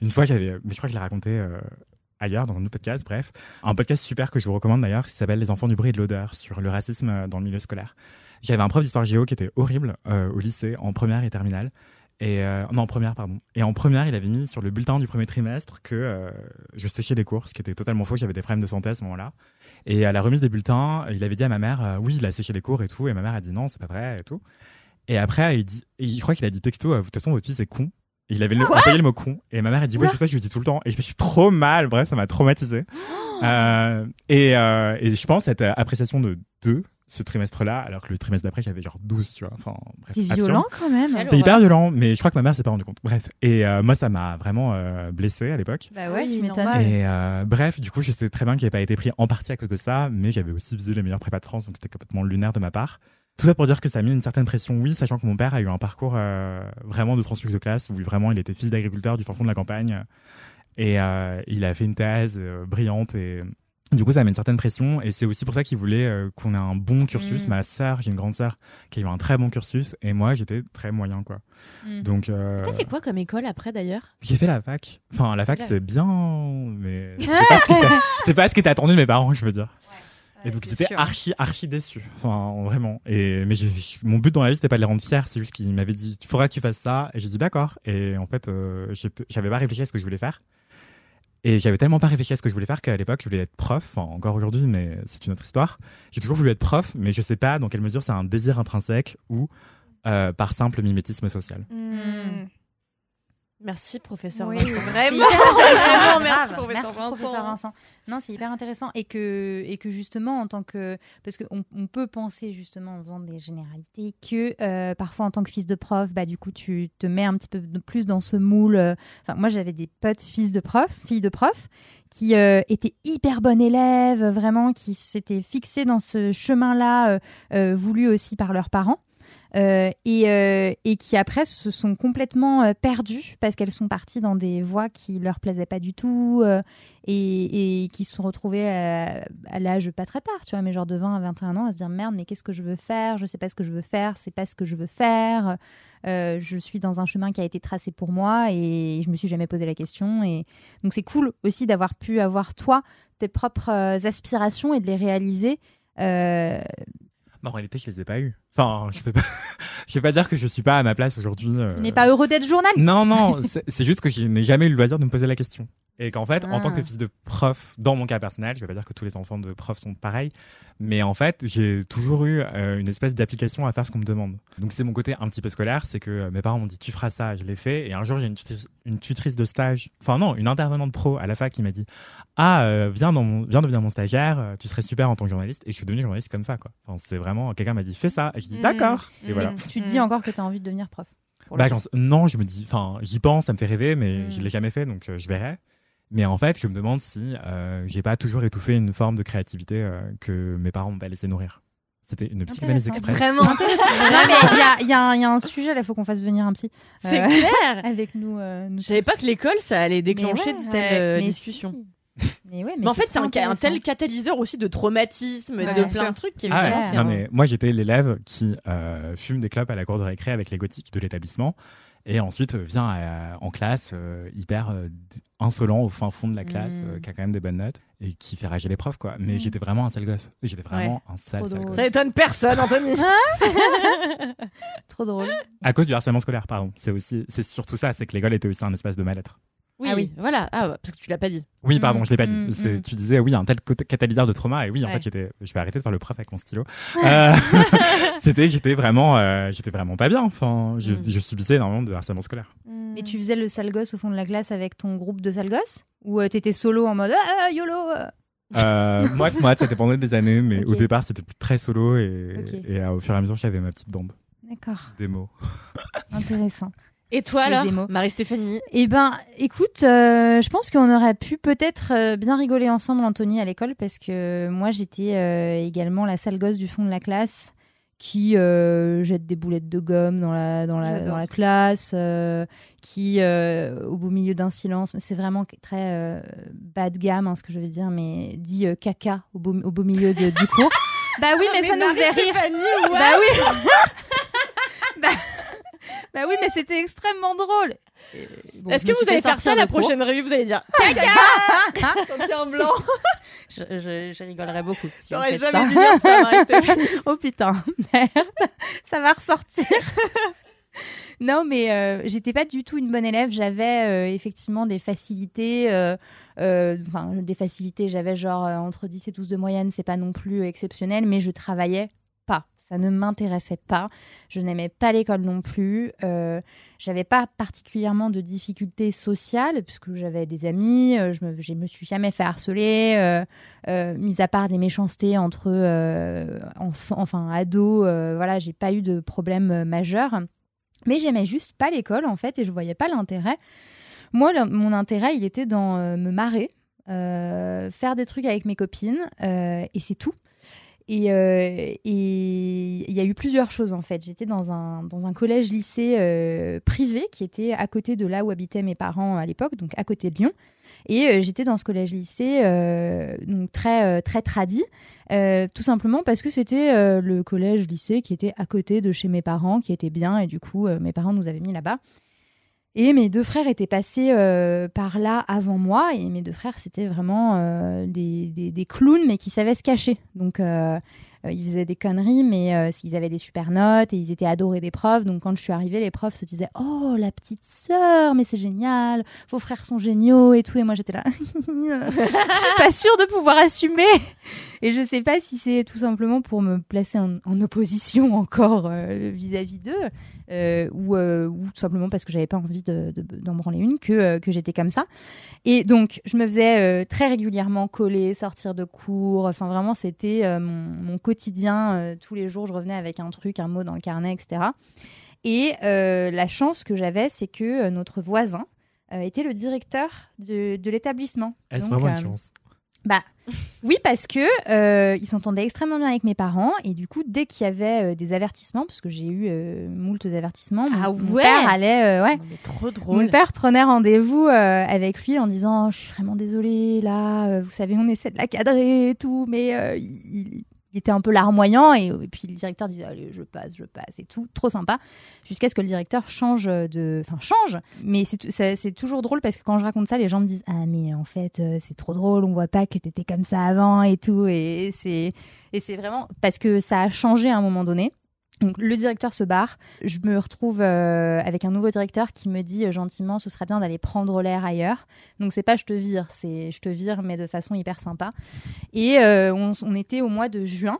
une fois, mais je crois que je l'ai raconté euh, ailleurs dans un autre podcast. Bref, un podcast super que je vous recommande d'ailleurs, qui s'appelle Les enfants du bruit et de l'odeur sur le racisme euh, dans le milieu scolaire. J'avais un prof d'histoire géo qui était horrible euh, au lycée, en première et terminale. Et non, en première, pardon. Et en première, il avait mis sur le bulletin du premier trimestre que je séchais les cours, ce qui était totalement faux. J'avais des problèmes de santé à ce moment-là. Et à la remise des bulletins, il avait dit à ma mère, oui, il a séché les cours et tout. Et ma mère a dit non, c'est pas vrai et tout. Et après, il dit, et je crois qu'il a dit texto, de toute façon, votre fils est con. Il avait le, employé le mot con. Et ma mère a dit, oui, c'est ça, je lui dis tout le temps. Et je suis trop mal. Bref, ça m'a traumatisé. Euh, et, euh, et je pense cette euh, appréciation de deux ce trimestre-là, alors que le trimestre d'après, j'avais genre 12, tu vois. Enfin, bref. C'est violent quand même. C'était hyper violent, mais je crois que ma mère s'est pas rendu compte. Bref. Et euh, moi, ça m'a vraiment euh, blessé à l'époque. Bah ouais, Oui, tu m'étonnes. Et euh, bref, du coup, je sais très bien qu'il n'avait pas été pris en partie à cause de ça, mais j'avais aussi visé les meilleurs prépas de France, donc c'était complètement lunaire de ma part. Tout ça pour dire que ça a mis une certaine pression, oui, sachant que mon père a eu un parcours euh, vraiment de transfuge de classe, où vraiment il était fils d'agriculteur du fin fond de la campagne, et euh, il a fait une thèse euh, brillante, et du coup ça a mis une certaine pression, et c'est aussi pour ça qu'il voulait euh, qu'on ait un bon cursus. Mm. Ma sœur, j'ai une grande sœur, qui a eu un très bon cursus, et moi j'étais très moyen, quoi. Mm. Donc... Euh... T'as fait quoi comme école après d'ailleurs? J'ai fait la fac. Enfin, la fac, c'est bien, mais c'est pas, ce qui était attendu de mes parents, je veux dire. Et donc, c'était sûr. archi, archi déçu. Enfin, vraiment. Et, mais mon but dans la vie, c'était pas de les rendre fiers. C'est juste qu'ils m'avaient dit, il faudra que tu fasses ça. Et j'ai dit d'accord. Et en fait, euh, j'avais pas réfléchi à ce que je voulais faire. Et j'avais tellement pas réfléchi à ce que je voulais faire qu'à l'époque, je voulais être prof. Enfin, encore aujourd'hui, mais c'est une autre histoire. J'ai toujours voulu être prof, mais je sais pas dans quelle mesure c'est un désir intrinsèque ou euh, par simple mimétisme social. Hmm. Merci, professeur. Oui, Vincent. vraiment. Vraiment, (laughs) merci, grave. professeur Merci, Vincent. professeur Vincent. Non, c'est hyper intéressant et que et que justement en tant que parce qu'on on peut penser justement en faisant des généralités que euh, parfois en tant que fils de prof, bah du coup tu te mets un petit peu de plus dans ce moule. euh, Enfin, moi j'avais des potes fils de prof, filles de prof qui euh, étaient hyper bonnes élèves, vraiment qui s'étaient fixés dans ce chemin-là euh, euh, voulu aussi par leurs parents. Euh, et, euh, et qui après se sont complètement euh, perdues parce qu'elles sont parties dans des voies qui leur plaisaient pas du tout et, qui se sont retrouvées à, l'âge pas très tard, tu vois, mais genre de 20 à 21 ans à se dire merde, mais qu'est-ce que je veux faire? Je sais pas ce que je veux faire, c'est pas ce que je veux faire. Je suis dans un chemin qui a été tracé pour moi et je me suis jamais posé la question. Et donc c'est cool aussi d'avoir pu avoir toi tes propres aspirations et de les réaliser. En réalité, je les ai pas eues. Enfin, je vais pas, (laughs) je vais pas dire que je suis pas à ma place aujourd'hui. euh. Tu n'es pas heureux d'être journaliste. Non, non, c'est juste que je n'ai jamais eu le loisir de me poser la question. Et qu'en fait, en Ah. tant que fils de prof, dans mon cas personnel, je vais pas dire que tous les enfants de profs sont pareils, mais en fait, j'ai toujours eu euh, une espèce d'application à faire ce qu'on me demande. Donc c'est mon côté un petit peu scolaire, c'est que euh, mes parents m'ont dit tu feras ça, je l'ai fait, et un jour j'ai une, tutrice- une tutrice de stage, enfin non, une intervenante pro à la fac qui m'a dit ah euh, viens dans mon, viens devenir mon stagiaire, tu serais super en tant que journaliste, et je suis devenu journaliste comme ça quoi. Enfin c'est vraiment quelqu'un m'a dit fais ça, et je dis Mhm. d'accord, et Mhm. voilà. Tu te dis encore que tu as envie de devenir prof. Bah, non, je me dis, enfin, j'y pense, ça me fait rêver, mais Mm. je l'ai jamais fait, donc euh, je verrai. Mais en fait, je me demande si euh, j'ai pas toujours étouffé une forme de créativité euh, que mes parents m'ont pas laissé nourrir. C'était une psychanalyse express. Vraiment. non, mais il y a, y un- il y a un sujet là, il faut qu'on fasse venir un psy C'est Euh, clair. (laughs) avec nous. euh, nous Je savais pas que l'école, ça allait déclencher ouais, de telles mais discussions. si. Mais ouais, mais, Mais en fait, c'est un, tel catalyseur aussi de traumatisme, Ouais, de plein sûr. de trucs. Ah c'est c'est Non un- mais moi j'étais l'élève qui euh, fume des clopes à la cour de récré avec les gothiques de l'établissement et ensuite euh, vient à- en classe euh, hyper euh, insolent au fin fond de la classe Mm. euh, qui a quand même des bonnes notes et qui fait rager les profs quoi. Mais Mm. j'étais vraiment un sale gosse. J'étais vraiment un sale, gosse. Ça étonne personne, Anthony. (laughs) Trop drôle. À cause du harcèlement scolaire, pardon. C'est aussi, c'est surtout ça, c'est que l'école était aussi un espace de mal-être. Oui, Ah oui. voilà. Ah, parce que tu l'as pas dit. Oui, Mm, pardon, je l'ai pas mm, dit. C'est- mm. Tu disais, oui, un tel catalyseur de trauma. Et oui, en Ouais. fait, j'étais, je vais arrêter de faire le prof avec mon stylo. Euh, (laughs) c'était, j'étais vraiment, euh, j'étais vraiment pas bien. Enfin, je, Mm. je subissais énormément de harcèlement scolaire. Mais tu faisais le sale gosse au fond de la classe avec ton groupe de sale gosses? Ou euh, t'étais solo en mode ah, YOLO euh? Moi, (laughs) moi, ça dépendait des années, mais au départ, c'était plus très solo et, et euh, au fur et à mesure, j'avais ma petite bande D'accord, démo. intéressant. Et toi alors. Marie-Stéphanie Eh ben, écoute, euh, je pense qu'on aurait pu peut-être euh, bien rigoler ensemble, Anthony, à l'école, parce que moi, j'étais euh, également la sale gosse du fond de la classe qui euh, jette des boulettes de gomme dans la, dans la, dans la classe, euh, qui, euh, au beau milieu d'un silence, mais c'est vraiment très euh, bas de gamme, hein, ce que je veux dire, mais dit euh, caca au beau, au beau milieu de- du cours. Bah oui, mais, ça nous faisait rire. Bah oui. (laughs) bah, bah oui, mais c'était extrêmement drôle. Et bon, Est-ce que vous allez faire ça la cours. prochaine revue Vous allez dire Quand il y a un blanc, (laughs) Je, je- je rigolerais beaucoup. Si j'aurais jamais ça. dû dire ça, (laughs) oh putain, (laughs) merde, ça va ressortir. non, mais euh, j'étais pas du tout une bonne élève. J'avais euh, effectivement des facilités. euh, euh, Enfin, des facilités. J'avais genre euh, entre 10 et 12 de moyenne. C'est pas non plus exceptionnel, mais je travaillais. Ça ne m'intéressais pas. Je n'aimais pas l'école non plus. Euh, j'avais pas particulièrement de difficultés sociales puisque j'avais des amis. euh, je me, je me suis jamais fait harceler. euh, euh, mis à part des méchancetés entre enf- enfin ados, voilà, j'ai pas eu de problème majeur. Mais j'aimais juste pas l'école en fait et je voyais pas l'intérêt. Moi, mon intérêt, il était dans me marrer, faire des trucs avec mes copines et c'est tout. Et euh, et il y a eu plusieurs choses en fait. J'étais dans un, dans un collège-lycée euh, privé qui était à côté de là où habitaient mes parents à l'époque, donc à côté de Lyon. Et euh, j'étais dans ce collège-lycée très très tradi, tout simplement parce que c'était le collège-lycée qui était à côté de chez mes parents, qui était bien, et du coup mes parents nous avaient mis là-bas. Et mes deux frères étaient passés euh, par là avant moi, et mes deux frères c'était vraiment euh, des, des, clowns mais qui savaient se cacher. Donc euh, ils faisaient des conneries, mais ils avaient des super notes et ils étaient adorés des profs. Donc quand je suis arrivée, les profs se disaient Oh, la petite sœur, mais c'est génial, vos frères sont géniaux et tout. Et moi j'étais là, (laughs) je suis pas sûre de pouvoir assumer. Et je sais pas si c'est tout simplement pour me placer en, opposition encore vis-à-vis d'eux, ou, euh, ou tout simplement parce que j'avais pas envie de- de- d'en branler une, que, euh, que j'étais comme ça. Et donc, je me faisais euh, très régulièrement coller, sortir de cours. Enfin, vraiment, c'était euh, mon, mon quotidien. Euh, tous les jours, je revenais avec un truc, un mot dans le carnet, etc. Et euh, la chance que j'avais, c'est que euh, notre voisin euh, était le directeur de, de l'établissement. Est-ce Donc, vraiment une euh, chance bah oui parce que euh, il s'entendait extrêmement bien avec mes parents et du coup dès qu'il y avait euh, des avertissements parce que j'ai eu euh, moultes avertissements mon, Ah mon ouais? père allait euh, ouais Non, mais trop mon drôle. père prenait rendez-vous avec lui en disant Oh, je suis vraiment désolée là vous savez on essaie de la cadrer et tout mais il, il était un peu larmoyant et, puis le directeur disait allez je passe je passe et tout. Trop sympa. Jusqu'à ce que le directeur change de enfin change. Mais c'est toujours drôle parce que quand je raconte ça les gens me disent ah mais en fait euh, c'est trop drôle. On voit pas que t'étais comme ça avant et tout. Et c'est et c'est vraiment parce que ça a changé à un moment donné donc le directeur se barre. Je me retrouve euh, avec un nouveau directeur qui me dit euh, gentiment ce serait bien d'aller prendre l'air ailleurs. Donc c'est pas je te vire, c'est je te vire mais de façon hyper sympa. Et euh, on, on était au mois de juin.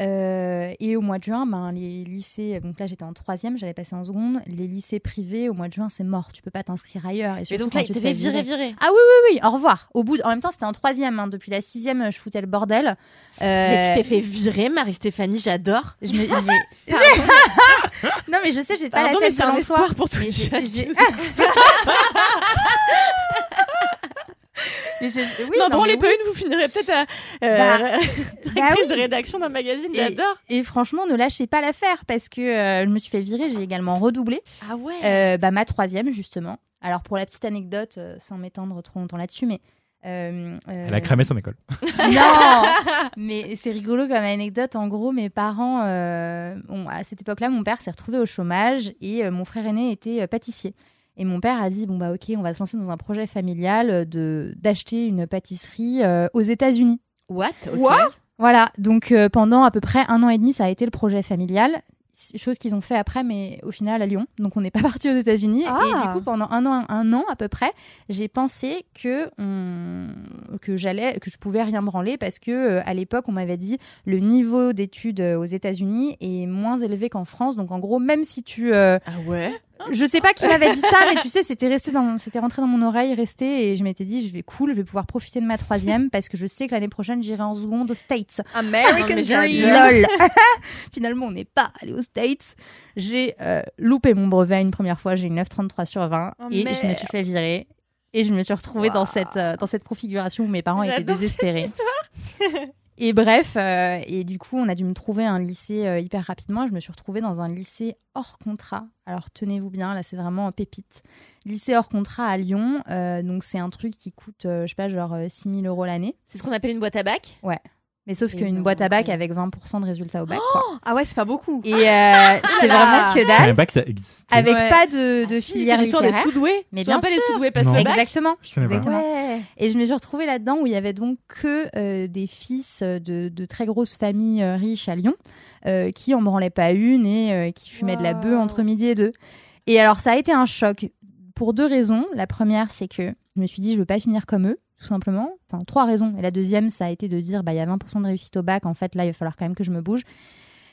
Euh, et au mois de juin, ben, les lycées, donc là j'étais en troisième, j'allais passer en seconde. Les lycées privés, au mois de juin, c'est mort. Tu peux pas t'inscrire ailleurs. Et, donc là, tu il te fais viré, viré. Ah oui, oui, oui, au revoir. Au bout de- En même temps, c'était en troisième. hein. Depuis la sixième, je foutais le bordel. Mais Euh, tu t'es fait virer, Marie-Stéphanie, j'adore. je me- (laughs) non, mais je sais, j'ai pas Pardon, la mais tête c'est de un espoir pour Mais j'ai- (laughs) jeunes j'ai- qui nous Mais je- oui, non, non, bon, les oui. pas une, vous finirez peut-être à euh, Bah, (laughs) directrice bah oui. de rédaction d'un magazine, Et- j'adore. Et franchement, ne lâchez pas l'affaire parce que euh, je me suis fait virer. J'ai également redoublé Ah ouais. euh, bah, ma troisième, justement. Alors, pour la petite anecdote, euh, sans m'étendre trop longtemps là-dessus, mais. euh, euh, Elle a cramé son école. (laughs) Non Mais c'est rigolo comme anecdote. En gros, mes parents, euh, bon, à cette époque-là, mon père s'est retrouvé au chômage et euh, mon frère aîné était euh, pâtissier. Et mon père a dit bon bah ok, on va se lancer dans un projet familial euh, de d'acheter une pâtisserie euh, aux États-Unis. What? Ok. What Voilà, donc euh, pendant à peu près un an et demi, ça a été le projet familial. Chose qu'ils ont fait après, mais au final à Lyon. Donc on n'est pas (laughs) parti aux États-Unis. Ah. Et du coup, pendant un an, un an à peu près, j'ai pensé que on- que j'allais, que je pouvais rien branler parce que euh, à l'époque, on m'avait dit le niveau d'études aux États-Unis est moins élevé qu'en France. Donc en gros, même si tu euh, Ah ouais? Je sais pas qui m'avait dit ça, mais tu sais, c'était resté dans, c'était rentré dans mon oreille, resté, et je m'étais dit, je vais cool, je vais pouvoir profiter de ma troisième parce que je sais que l'année prochaine j'irai en seconde aux States. American Dream. Lol. (laughs) Finalement, on n'est pas allé aux States. J'ai euh, loupé mon brevet une première fois, j'ai eu 9,33 sur 20 Oh, et je me suis fait virer. Et je me suis retrouvée dans cette euh, dans cette configuration où mes parents étaient J'adore cette désespérés. (laughs) Et bref, euh, et du coup, on a dû me trouver un lycée euh, hyper rapidement. Je me suis retrouvée dans un lycée hors contrat. Alors tenez-vous bien, là c'est vraiment un pépite. Lycée hors contrat à Lyon. euh, donc c'est un truc qui coûte, euh, je sais pas, genre 6 000 euros l'année. C'est ce qu'on appelle une boîte à bac? Mais sauf qu'une boîte à bac ouais. avec 20% de résultats au bac. quoi. Ah ouais, c'est pas beaucoup. Et euh, c'est vraiment que dalle. pas que ça existait. Avec Ouais. pas de, de Ah si, filière c'est l'histoire des littéraire. sous-doués. Mais bien pas les sûr. sous-doués passent Non. le bac? Exactement. Je connais pas. Exactement. Ouais. Et je me suis retrouvée là-dedans où il y avait donc que euh, des fils de, de très grosses familles euh, riches à Lyon euh, qui en branlaient pas une et qui fumaient de la bœuf entre midi et deux. Et alors ça a été un choc pour deux raisons. La première, c'est que je me suis dit je veux pas finir comme eux, tout simplement. Enfin trois raisons. Et la deuxième, ça a été de dire bah il y a 20% de réussite au bac. En fait là, il va falloir quand même que je me bouge.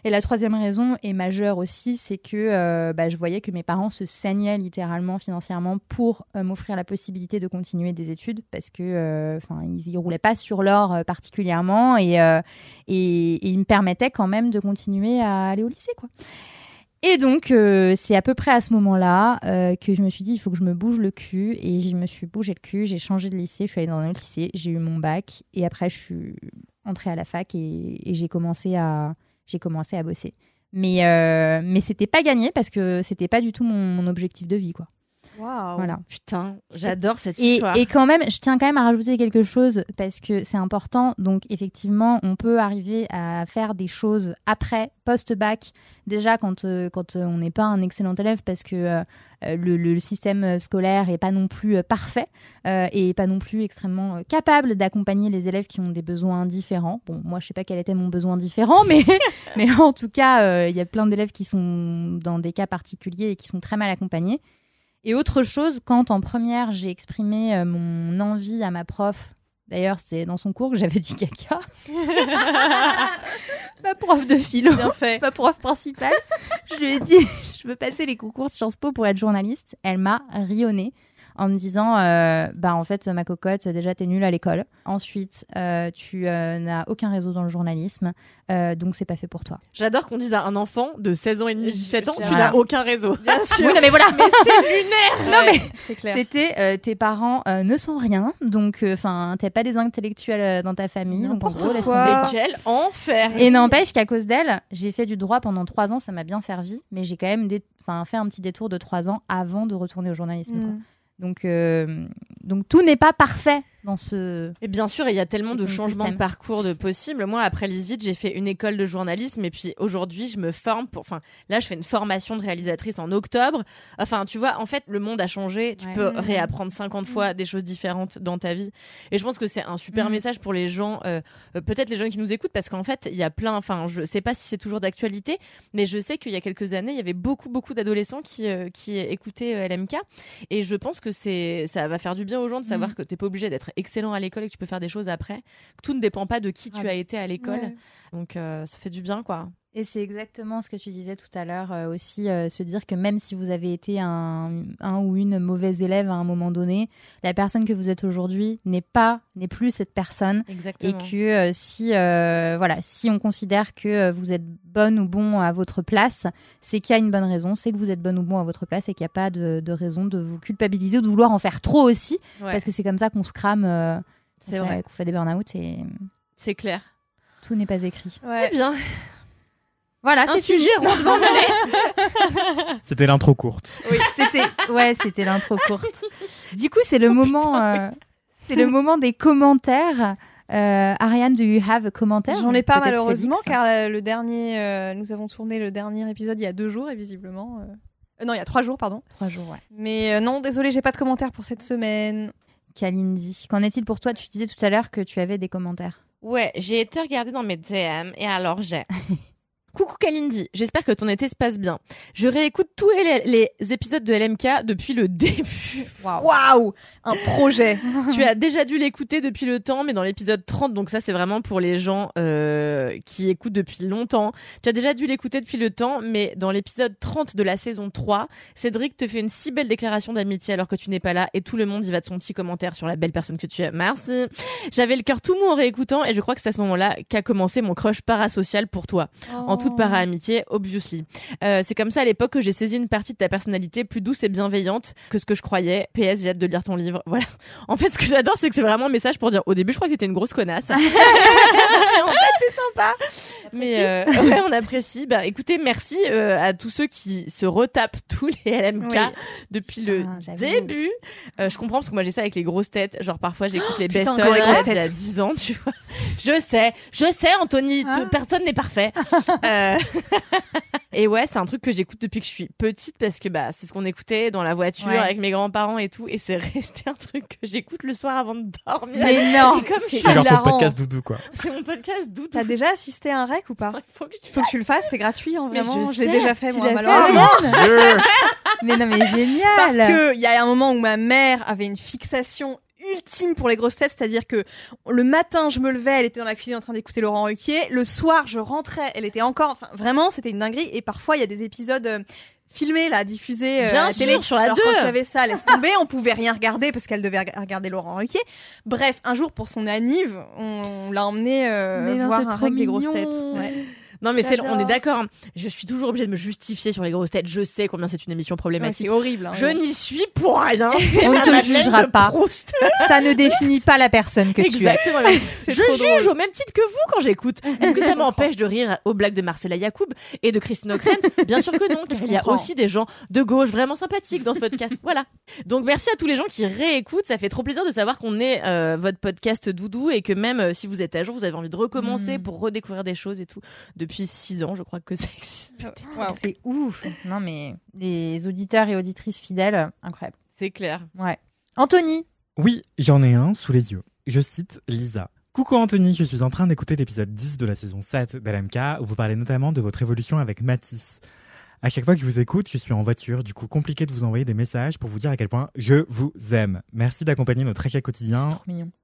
Et la troisième raison, et majeure aussi, c'est que euh, bah, je voyais que mes parents se saignaient littéralement financièrement pour euh, m'offrir la possibilité de continuer des études parce que euh, enfin ils roulaient pas sur l'or particulièrement et, ils me permettaient quand même de continuer à aller au lycée quoi. Et donc c'est à peu près à ce moment-là que je me suis dit il faut que je me bouge le cul et je me suis bougé le cul, j'ai changé de lycée, je suis allée dans un autre lycée, j'ai eu mon bac et après je suis entrée à la fac et j'ai commencé à j'ai commencé à bosser. Mais euh, mais c'était pas gagné parce que c'était pas du tout mon, mon objectif de vie quoi. Voilà. Putain, j'adore cette Et, histoire. et quand même, je tiens quand même à rajouter quelque chose parce que c'est important. Donc, effectivement, on peut arriver à faire des choses après, post-bac. Déjà, quand, euh, quand euh, on n'est pas un excellent élève parce que euh, le, le système scolaire est pas non plus parfait euh, et pas non plus extrêmement capable d'accompagner les élèves qui ont des besoins différents. Bon, moi, je sais pas quel était mon besoin différent, mais, (laughs) mais en tout cas, euh, il y a plein d'élèves qui sont dans des cas particuliers et qui sont très mal accompagnés. Et autre chose, quand en première, j'ai exprimé euh, mon envie à ma prof, d'ailleurs, c'est dans son cours que j'avais dit caca, (laughs) ma prof de philo, fait. ma prof principale, je lui ai dit, (laughs) je veux passer les concours de Sciences Po pour être journaliste. Elle m'a rionné en me disant, euh, bah en fait, ma cocotte, déjà, t'es nulle à l'école. Ensuite, euh, tu euh, n'as aucun réseau dans le journalisme, euh, donc c'est pas fait pour toi. J'adore qu'on dise à un enfant de 16 ans et demi, 17 ans, tu Voilà. n'as aucun réseau. Bien (laughs) sûr. Oui, non, mais voilà. Mais c'est lunaire (laughs) Non, mais c'est clair. C'était euh, tes parents euh, ne sont rien, donc enfin t'es pas des intellectuels euh, dans ta famille, donc en N'importe gros laisse tomber. Mais quel enfer Et n'empêche qu'à cause d'elle, j'ai fait du droit pendant trois ans, ça m'a bien servi, mais j'ai quand même enfin, fait un petit détour de trois ans avant de retourner au journalisme. quoi. Donc, euh, donc tout n'est pas parfait dans ce. Et bien sûr, il y a tellement de changements système. de parcours de possibles. Moi, après l'ISIT, j'ai fait une école de journalisme et puis aujourd'hui, je me forme pour. Enfin, là, je fais une formation de réalisatrice en octobre. Enfin, tu vois, en fait, le monde a changé. Tu Ouais. peux réapprendre 50 fois des choses différentes dans ta vie. Et je pense que c'est un super Mhm. message pour les gens, euh, euh, peut-être les gens qui nous écoutent, parce qu'en fait, il y a plein. Enfin, je sais pas si c'est toujours d'actualité, mais je sais qu'il y a quelques années, il y avait beaucoup, beaucoup d'adolescents qui euh, qui écoutaient euh, LMK. Et je pense que c'est ça va faire du bien aux gens de savoir Mhm. que t'es pas obligé d'être excellent à l'école et que tu peux faire des choses après. Tout ne dépend pas de qui tu as été à l'école. Ouais. Donc euh, ça fait du bien quoi. Et c'est exactement ce que tu disais tout à l'heure euh, aussi, euh, se dire que même si vous avez été un, un ou une mauvaise élève à un moment donné, la personne que vous êtes aujourd'hui n'est pas, n'est plus cette personne. Et Exactement. que euh, si, euh, voilà, si on considère que vous êtes bonne ou bon à votre place, c'est qu'il y a une bonne raison, c'est que vous êtes bonne ou bon à votre place et qu'il n'y a pas de, de raison de vous culpabiliser ou de vouloir en faire trop aussi, Ouais, parce que c'est comme ça qu'on se crame, euh, qu'on c'est fait- vrai, qu'on fait des burn-out et c'est clair. tout n'est pas écrit. Ouais. Eh bien, Voilà, un sujet rondement mené. (laughs) C'était l'intro courte. Oui, c'était ouais, c'était l'intro courte. Du coup, c'est le moment euh, c'est le moment des commentaires. Euh, Ariane, do you have a commentaire? J'en ai pas malheureusement Félix. car euh, le dernier, euh, nous avons tourné le dernier épisode il y a deux jours et visiblement, euh, euh, non il y a trois jours pardon. Trois jours, ouais. Mais euh, non désolé j'ai pas de commentaires pour cette semaine. Kalindi, qu'en est-il pour toi? Tu disais tout à l'heure que tu avais des commentaires. Ouais, j'ai été regarder dans mes DM et alors j'ai. (laughs) Coucou Kalindi, j'espère que ton été se passe bien. Je réécoute tous les, les épisodes de LMK depuis le (laughs) début. Waouh, un projet. (laughs) tu as déjà dû l'écouter depuis le temps, mais dans l'épisode 30, donc ça c'est vraiment pour les gens euh, qui écoutent depuis longtemps. Tu as déjà dû l'écouter depuis le temps, mais dans l'épisode 30 de la saison 3, Cédric te fait une si belle déclaration d'amitié alors que tu n'es pas là et tout le monde y va de son petit commentaire sur la belle personne que tu es. Merci. J'avais le cœur tout mou en réécoutant et je crois que c'est à ce moment-là qu'a commencé mon crush parasocial pour toi en toute para-amitié, obviously. Euh, c'est comme ça à l'époque que j'ai saisi une partie de ta personnalité plus douce et bienveillante que ce que je croyais. PS, j'ai hâte de lire ton livre. Voilà. En fait, ce que j'adore, c'est que c'est vraiment un message pour dire au début, je crois que t'étais une grosse connasse. (laughs) en fait, t'es sympa. Mais euh, ouais, on apprécie. Bah, écoutez, merci euh, à tous ceux qui se retapent tous les LMK Oui. depuis le Putain, début. Euh, je comprends parce que moi j'ai ça avec les grosses têtes. Genre parfois j'écoute les (gasps) best-of il y a têtes. 10 ans, tu vois. Je sais, je sais, Anthony, Ah. personne n'est parfait. (laughs) Euh, (laughs) Et ouais, c'est un truc que j'écoute depuis que je suis petite parce que bah c'est ce qu'on écoutait dans la voiture Ouais. avec mes grands-parents et tout, et c'est (laughs) resté un truc que j'écoute le soir avant de dormir. Mais (laughs) non C'est genre ton podcast doudou, quoi. c'est mon podcast doudou. T'as déjà assisté à un rec ou pas Il faut que faut tu le fasses, c'est gratuit hein, Mais vraiment. je Je, l'ai déjà fait moi malheureusement. Ariane Mais non, mais génial Parce que il y a un moment où ma mère avait une fixation ultime pour les grosses têtes, c'est-à-dire que le matin je me levais, elle était dans la cuisine en train d'écouter Laurent Ruquier, le soir je rentrais, elle était encore, enfin vraiment c'était une dinguerie et parfois il y a des épisodes euh, filmés là, diffusés euh, Bien à la sûr, télé. sur la Alors 2. quand il y avait ça, laisse tomber, on pouvait rien regarder parce qu'elle devait reg- regarder Laurent Ruquier. Bref, un jour pour son anniv, on, on l'a emmené euh, voir un rec des grosses têtes. Ouais. Non, mais c'est, on est d'accord. hein. Je suis toujours obligée de me justifier sur les grosses têtes. Je sais combien c'est une émission Ouais, problématique. C'est horrible. hein. je n'y suis pour rien. (laughs) On ne te jugera pas. Ça ne définit pas la personne que tu es. (laughs) Je juge drôle. au même titre que vous quand j'écoute. Est-ce que ça (laughs) m'empêche de rire aux blagues de Marcella Yacoub et de Christine O'Krent Bien sûr que non, car il y a aussi des gens de gauche vraiment sympathiques dans ce podcast. Voilà. Donc merci à tous les gens qui réécoutent. Ça fait trop plaisir de savoir qu'on est euh, votre podcast doudou et que même euh, si vous êtes à jour, vous avez envie de recommencer Mm. pour redécouvrir des choses et tout. Depuis six ans, je crois que ça existe. Waouh. C'est ouf. Non, mais les auditeurs et auditrices fidèles, incroyable. C'est clair. Ouais. Anthony, Oui, j'en ai un sous les yeux. Je cite Lisa. Coucou Anthony, je suis en train d'écouter l'épisode 10 de la saison 7 d'LMK où vous parlez notamment de votre évolution avec Matisse. À chaque fois que je vous écoute, je suis en voiture, du coup compliqué de vous envoyer des messages pour vous dire à quel point je vous aime. Merci d'accompagner notre c'est quotidien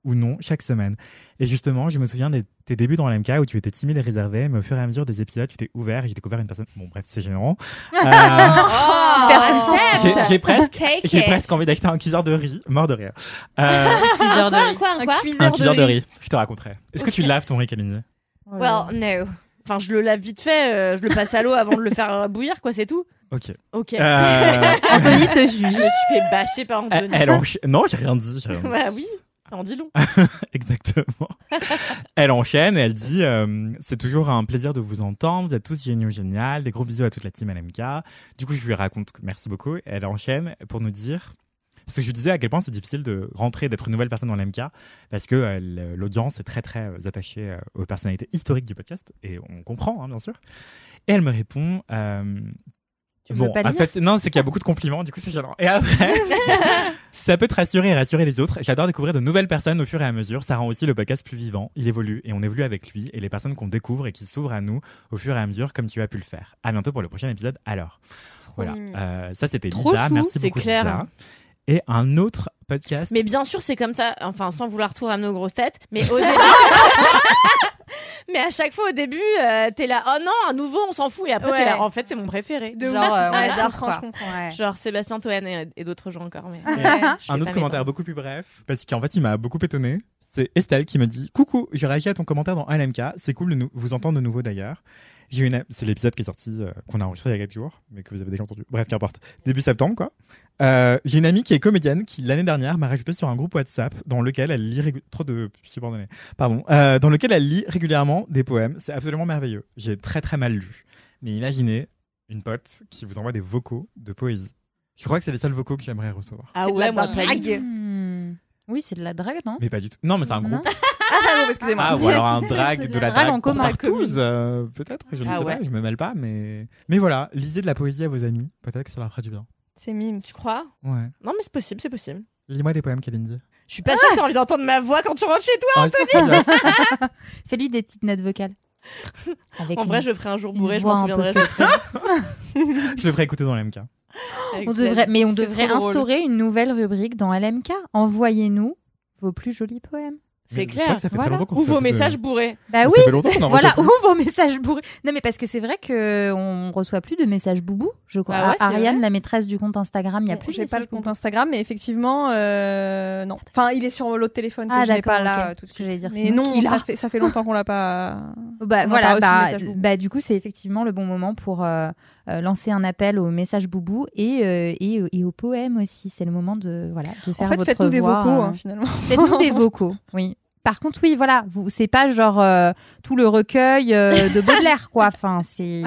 ou non chaque semaine. Et justement, je me souviens de tes débuts dans l'MK où tu étais timide et réservé, mais au fur et à mesure des épisodes, tu t'es ouvert et j'ai découveur une personne. Bon, bref, c'est gênant. (laughs) Euh, Personne accepte. j'ai- j'ai presque, j'ai presque envie d'acheter un cuiseur de riz, mort de rire. Euh, Plusieurs (laughs) de Quoi, Un quoi un cuiseur de cuiseur de riz. riz, je te raconterai. Est-ce que tu laves ton riz, Kalindi Well, no. Enfin, je le lave vite fait, euh, je le passe à l'eau avant de le faire bouillir, quoi, c'est tout. Ok. Ok. Euh, (laughs) Anthony te Je me juge. suis fait bâcher par Anthony. elle Non, j'ai rien dit. j'ai rien dit. Bah oui, ça en dit long. (laughs) Exactement. (laughs) elle enchaîne et elle dit euh, C'est toujours un plaisir de vous entendre. Vous êtes tous géniaux, génial. Des gros bisous à toute la team LMK. Du coup, je lui raconte merci beaucoup. Elle enchaîne pour nous dire. Parce que je disais à quel point c'est difficile de rentrer, d'être une nouvelle personne dans l'MK, parce que euh, l'audience est très très euh, attachée euh, aux personnalités historiques du podcast, et on comprend, hein, bien sûr. Et elle me répond, euh, bon, en fait, c'est- non, c'est qu'il y a beaucoup de compliments, du coup c'est gênant. Et après, (laughs) ça peut te rassurer et rassurer les autres, j'adore découvrir de nouvelles personnes au fur et à mesure. Ça rend aussi le podcast plus vivant. Il évolue et on évolue avec lui et les personnes qu'on découvre et qui s'ouvrent à nous au fur et à mesure, comme tu as pu le faire. À bientôt pour le prochain épisode. Alors, voilà. Euh, ça c'était Lisa. chou, Merci c'est beaucoup clair. Lisa. Et un autre podcast. Mais bien sûr, c'est comme ça, enfin, sans vouloir tout ramener aux grosses têtes, mais au (laughs) début. mais à chaque fois, au début, euh, t'es là, oh non, un nouveau, on s'en fout, et après, t'es Ouais. là, en fait, c'est mon préféré. De Genre, euh, Ouais, ouais, je comprends. Ouais. Genre Sébastien Toen et, et d'autres gens encore. Mais... Un autre commentaire beaucoup plus bref, parce qu'en fait, il m'a beaucoup étonné. C'est Estelle qui me dit Coucou, j'ai réagi à ton commentaire dans LMK. C'est cool de vous entendre de nouveau d'ailleurs. J'ai une, c'est l'épisode qui est sorti, euh, qu'on a enregistré il y a quelques jours, mais que vous avez déjà entendu. Bref, qu'importe. Début septembre, quoi. Euh, j'ai une amie qui est comédienne qui, l'année dernière, m'a rajouté sur un groupe WhatsApp dans lequel elle lit régu- trop de subordonnés. Pardon. Euh, dans lequel elle lit régulièrement des poèmes. C'est absolument merveilleux. J'ai très très mal lu. Mais imaginez une pote qui vous envoie des vocaux de poésie. Je crois que c'est les seuls vocaux que j'aimerais recevoir. Ah ouais, la moi, pas du drague. tout. Hmm. Oui, c'est de la drague, non? Mais pas du tout. Non, mais c'est un groupe. (laughs) Ah, pardon, excusez-moi. Ah, ou alors un (laughs) drag, de la drague en commun. partouze, euh, peut-être, je ne Ah sais ouais. pas, je me mêle pas, mais... Mais voilà, lisez de la poésie à vos amis, peut-être que ça leur fera du bien. C'est mimes. Tu crois? Ouais. Non, mais c'est possible, c'est possible. Lis-moi des poèmes, Kalindi. Je suis pas sûre que t'as envie d'entendre ma voix quand tu rentres chez toi. Ah, si, (laughs) Fais-lui des petites notes vocales. (laughs) Avec En une- vrai, je le ferai un jour une bourré, je voix m'en un peu souviendrai. je le ferai écouter dans l'MK. Avec On devrait, mais on C'est devrait trop drôle. instaurer une nouvelle rubrique dans LMK. Envoyez-nous vos plus jolis poèmes. C'est clair. que ça fait Voilà. très longtemps qu'on Ou vos messages bourrés. Bah Ça oui, fait longtemps qu'on en voilà, ou vos messages bourrés. Non, mais parce que c'est vrai que on reçoit plus de messages boubou, je crois. Bah ouais, c'est Ariane, vrai. la maîtresse du compte Instagram, il y a Bon, plus de J'ai pas le compte boubou. Instagram, mais effectivement, euh, non. Enfin, il est sur l'autre téléphone que Ah, je n'ai pas d'accord, là tout de Ce que suite. j'allais dire, mais non, ça fait, ça fait longtemps qu'on l'a pas. Bah On voilà, pas reçu bah, bah, du coup c'est effectivement le bon moment pour euh, lancer un appel au message boubou et, euh, et, et au poème aussi. C'est le moment de voilà de faire En fait, votre faites-nous des vocaux, euh, hein, finalement. Faites-nous des (laughs) vocaux, oui. Par contre, oui, voilà, vous, c'est pas genre euh, tout le recueil euh, de Baudelaire, quoi. (laughs) Enfin, c'est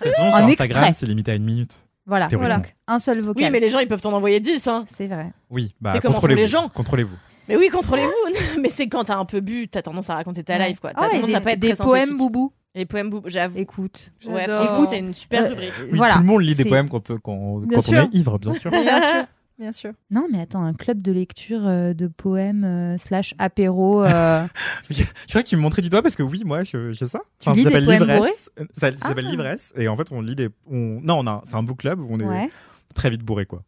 façon, Un Instagram, extrait. c'est limité à une minute. voilà. Voilà. un seul Oui, vocal. mais les gens, ils peuvent t'en envoyer 10. Hein. C'est vrai. Oui, bah, C'est contrôlez-vous. les gens. Contrôlez-vous. Mais oui, contrôlez-vous. (laughs) mais c'est quand t'as un peu bu, t'as tendance à raconter ta Ouais. life, quoi. T'as Ah, tendance des, à pas être des très poèmes boubou. Les poèmes boubou, j'avoue. Écoute, Ouais, J'adore. franchement, c'est une super Euh, rubrique. Oui, voilà. tout le monde lit des C'est- poèmes quand, quand, Bien quand on est ivre, bien sûr. (laughs) Bien sûr. Bien sûr. Non, mais attends, un club de lecture euh, de poèmes euh, slash apéro. euh, (laughs) Je crois que tu me montrais du doigt parce que oui, moi, je- j'ai ça. Tu Enfin, ça des s'appelle poèmes l'ivresse. Ça, ça Ah. s'appelle l'ivresse. Et en fait, on lit des. On... Non, on a... c'est un book club où on est ouais. très vite bourré, quoi.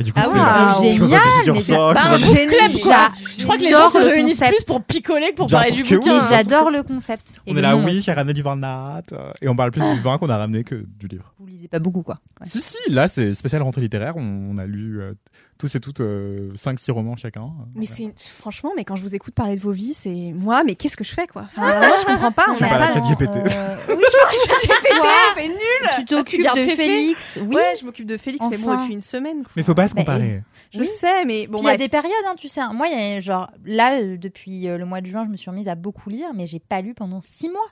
Et du coup, Ah c'est ouais, là- génial, mais ressort, Bah, un club, quoi. Je crois que les gens se le réunissent concept. plus pour picoler que pour Bien parler du oui. bouquin. Mais j'adore le concept. Et On le est là, oui, j'ai ramené du vin de natte. Et on parle plus du vin qu'on a ramené que du livre. Vous lisez pas beaucoup, quoi. Ouais. Si, si, là, c'est spécial rentrée littéraire. On, on a lu euh, tous et toutes 5-6 romans chacun. Mais c'est franchement, mais quand je vous écoute parler de vos vies, c'est moi, mais qu'est-ce que je fais quoi? Enfin, vraiment, je comprends pas. Non, (laughs) on pas la GPT. euh, Oui, je c'est nul. tu t'occupes gardes de Félix. Oui. Ouais, je m'occupe de Félix, mais bon, Enfin. depuis une semaine. quoi. Mais faut pas se Bah, comparer. Je Oui. sais, mais bon, il y a des périodes, hein, tu sais. Moi, il y a, genre, là, euh, depuis euh, le mois de juin, je me suis remise à beaucoup lire, mais j'ai pas lu pendant six mois.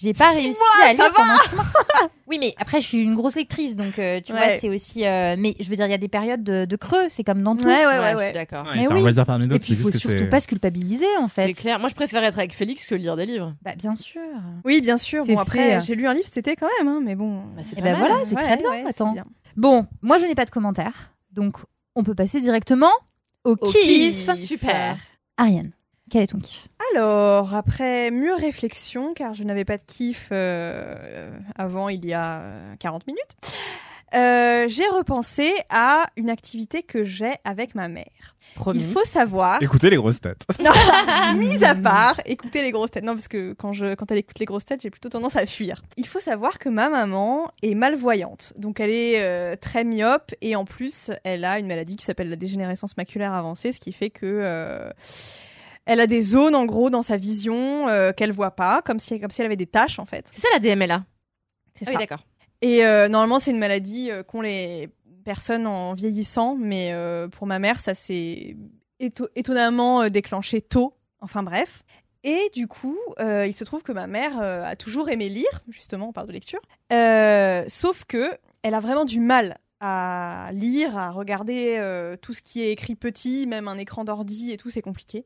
J'ai pas Six réussi mois, à ça lire pendant six mois. (laughs) oui, mais après, je suis une grosse lectrice, donc euh, tu vois, c'est aussi. euh, mais je veux dire, il y a des périodes de, de creux, c'est comme dans tout. Ouais, ouais, je ouais, suis ouais. d'accord. Ouais, mais c'est oui. un loisir parmi Et d'autres. puis, il c'est faut surtout c'est- pas se culpabiliser, en C'est fait. clair. Moi, je préfère être avec Félix que lire des livres. Bah, bien sûr. Oui, bien sûr. Bon, après, euh. j'ai lu un livre cet été quand même, hein, mais bon. Bah, c'est Et pas ben voilà, c'est Ouais, très bien. ouais, c'est Attends. bien. Bon, moi, je n'ai pas de commentaires, donc on peut passer directement au, Au kiff. kiff. Super. Ariane, quel est ton kiff? Alors, après mûre réflexion, car je n'avais pas de kiff euh, avant il y a euh, 40 minutes, euh, j'ai repensé à une activité que j'ai avec ma mère. Promis. Il faut savoir, Écoutez les grosses têtes. (laughs) non, mis à part, écouter les grosses têtes. Non, parce que quand, je, quand elle écoute les grosses têtes, j'ai plutôt tendance à fuir. Il faut savoir que ma maman est malvoyante. Donc, elle est euh, très myope et en plus, elle a une maladie qui s'appelle la dégénérescence maculaire avancée, ce qui fait que. euh, elle a des zones en gros dans sa vision euh, qu'elle voit pas, comme si, comme si elle avait des taches en fait. C'est ça la DMLA. C'est Ah ça. oui, d'accord. Et euh, normalement, c'est une maladie euh, qu'ont les personnes en vieillissant, mais pour ma mère, ça s'est éto- étonnamment déclenché tôt. Enfin bref. Et du coup, euh, il se trouve que ma mère euh, a toujours aimé lire, justement, on parle de lecture. Euh, sauf que elle a vraiment du mal à lire, à regarder euh, tout ce qui est écrit petit, même un écran d'ordi et tout, c'est compliqué.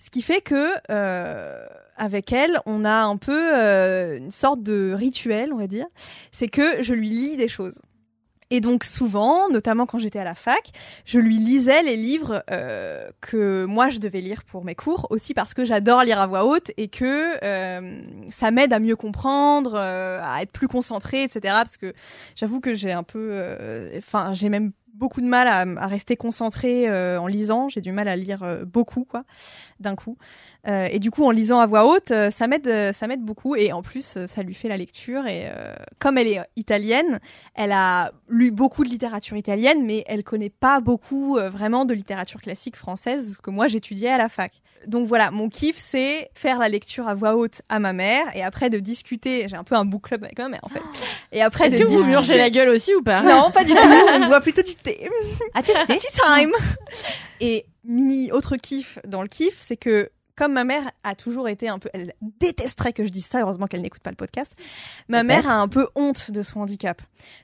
Ce qui fait que euh, avec elle, on a un peu euh, une sorte de rituel, on va dire, c'est que je lui lis des choses. Et donc souvent, notamment quand j'étais à la fac, je lui lisais les livres euh, que moi je devais lire pour mes cours, aussi parce que j'adore lire à voix haute et que euh, ça m'aide à mieux comprendre, euh, à être plus concentrée, etc. Parce que j'avoue que j'ai un peu, enfin j'ai même beaucoup de mal à, à rester concentrée en lisant. J'ai du mal à lire beaucoup, quoi, d'un coup. Euh, et du coup, en lisant à voix haute, euh, ça m'aide, euh, ça m'aide beaucoup. Et en plus, euh, ça lui fait la lecture. Et comme elle est italienne, elle a lu beaucoup de littérature italienne, mais elle connaît pas beaucoup vraiment de littérature classique française que moi j'étudiais à la fac. Donc voilà, mon kiff, c'est faire la lecture à voix haute à ma mère et après de discuter. J'ai un peu un book club avec ma mère en fait. Et après Est-ce que vous discuter. murgez la gueule aussi ou pas? Non, pas du tout. On boit plutôt du thé. À tester. Tea time. Et mini autre kiff dans le kiff, c'est que comme ma mère a toujours été un peu, elle détesterait que je dise ça. Heureusement qu'elle n'écoute pas le podcast. Ma mère a un peu honte de son handicap,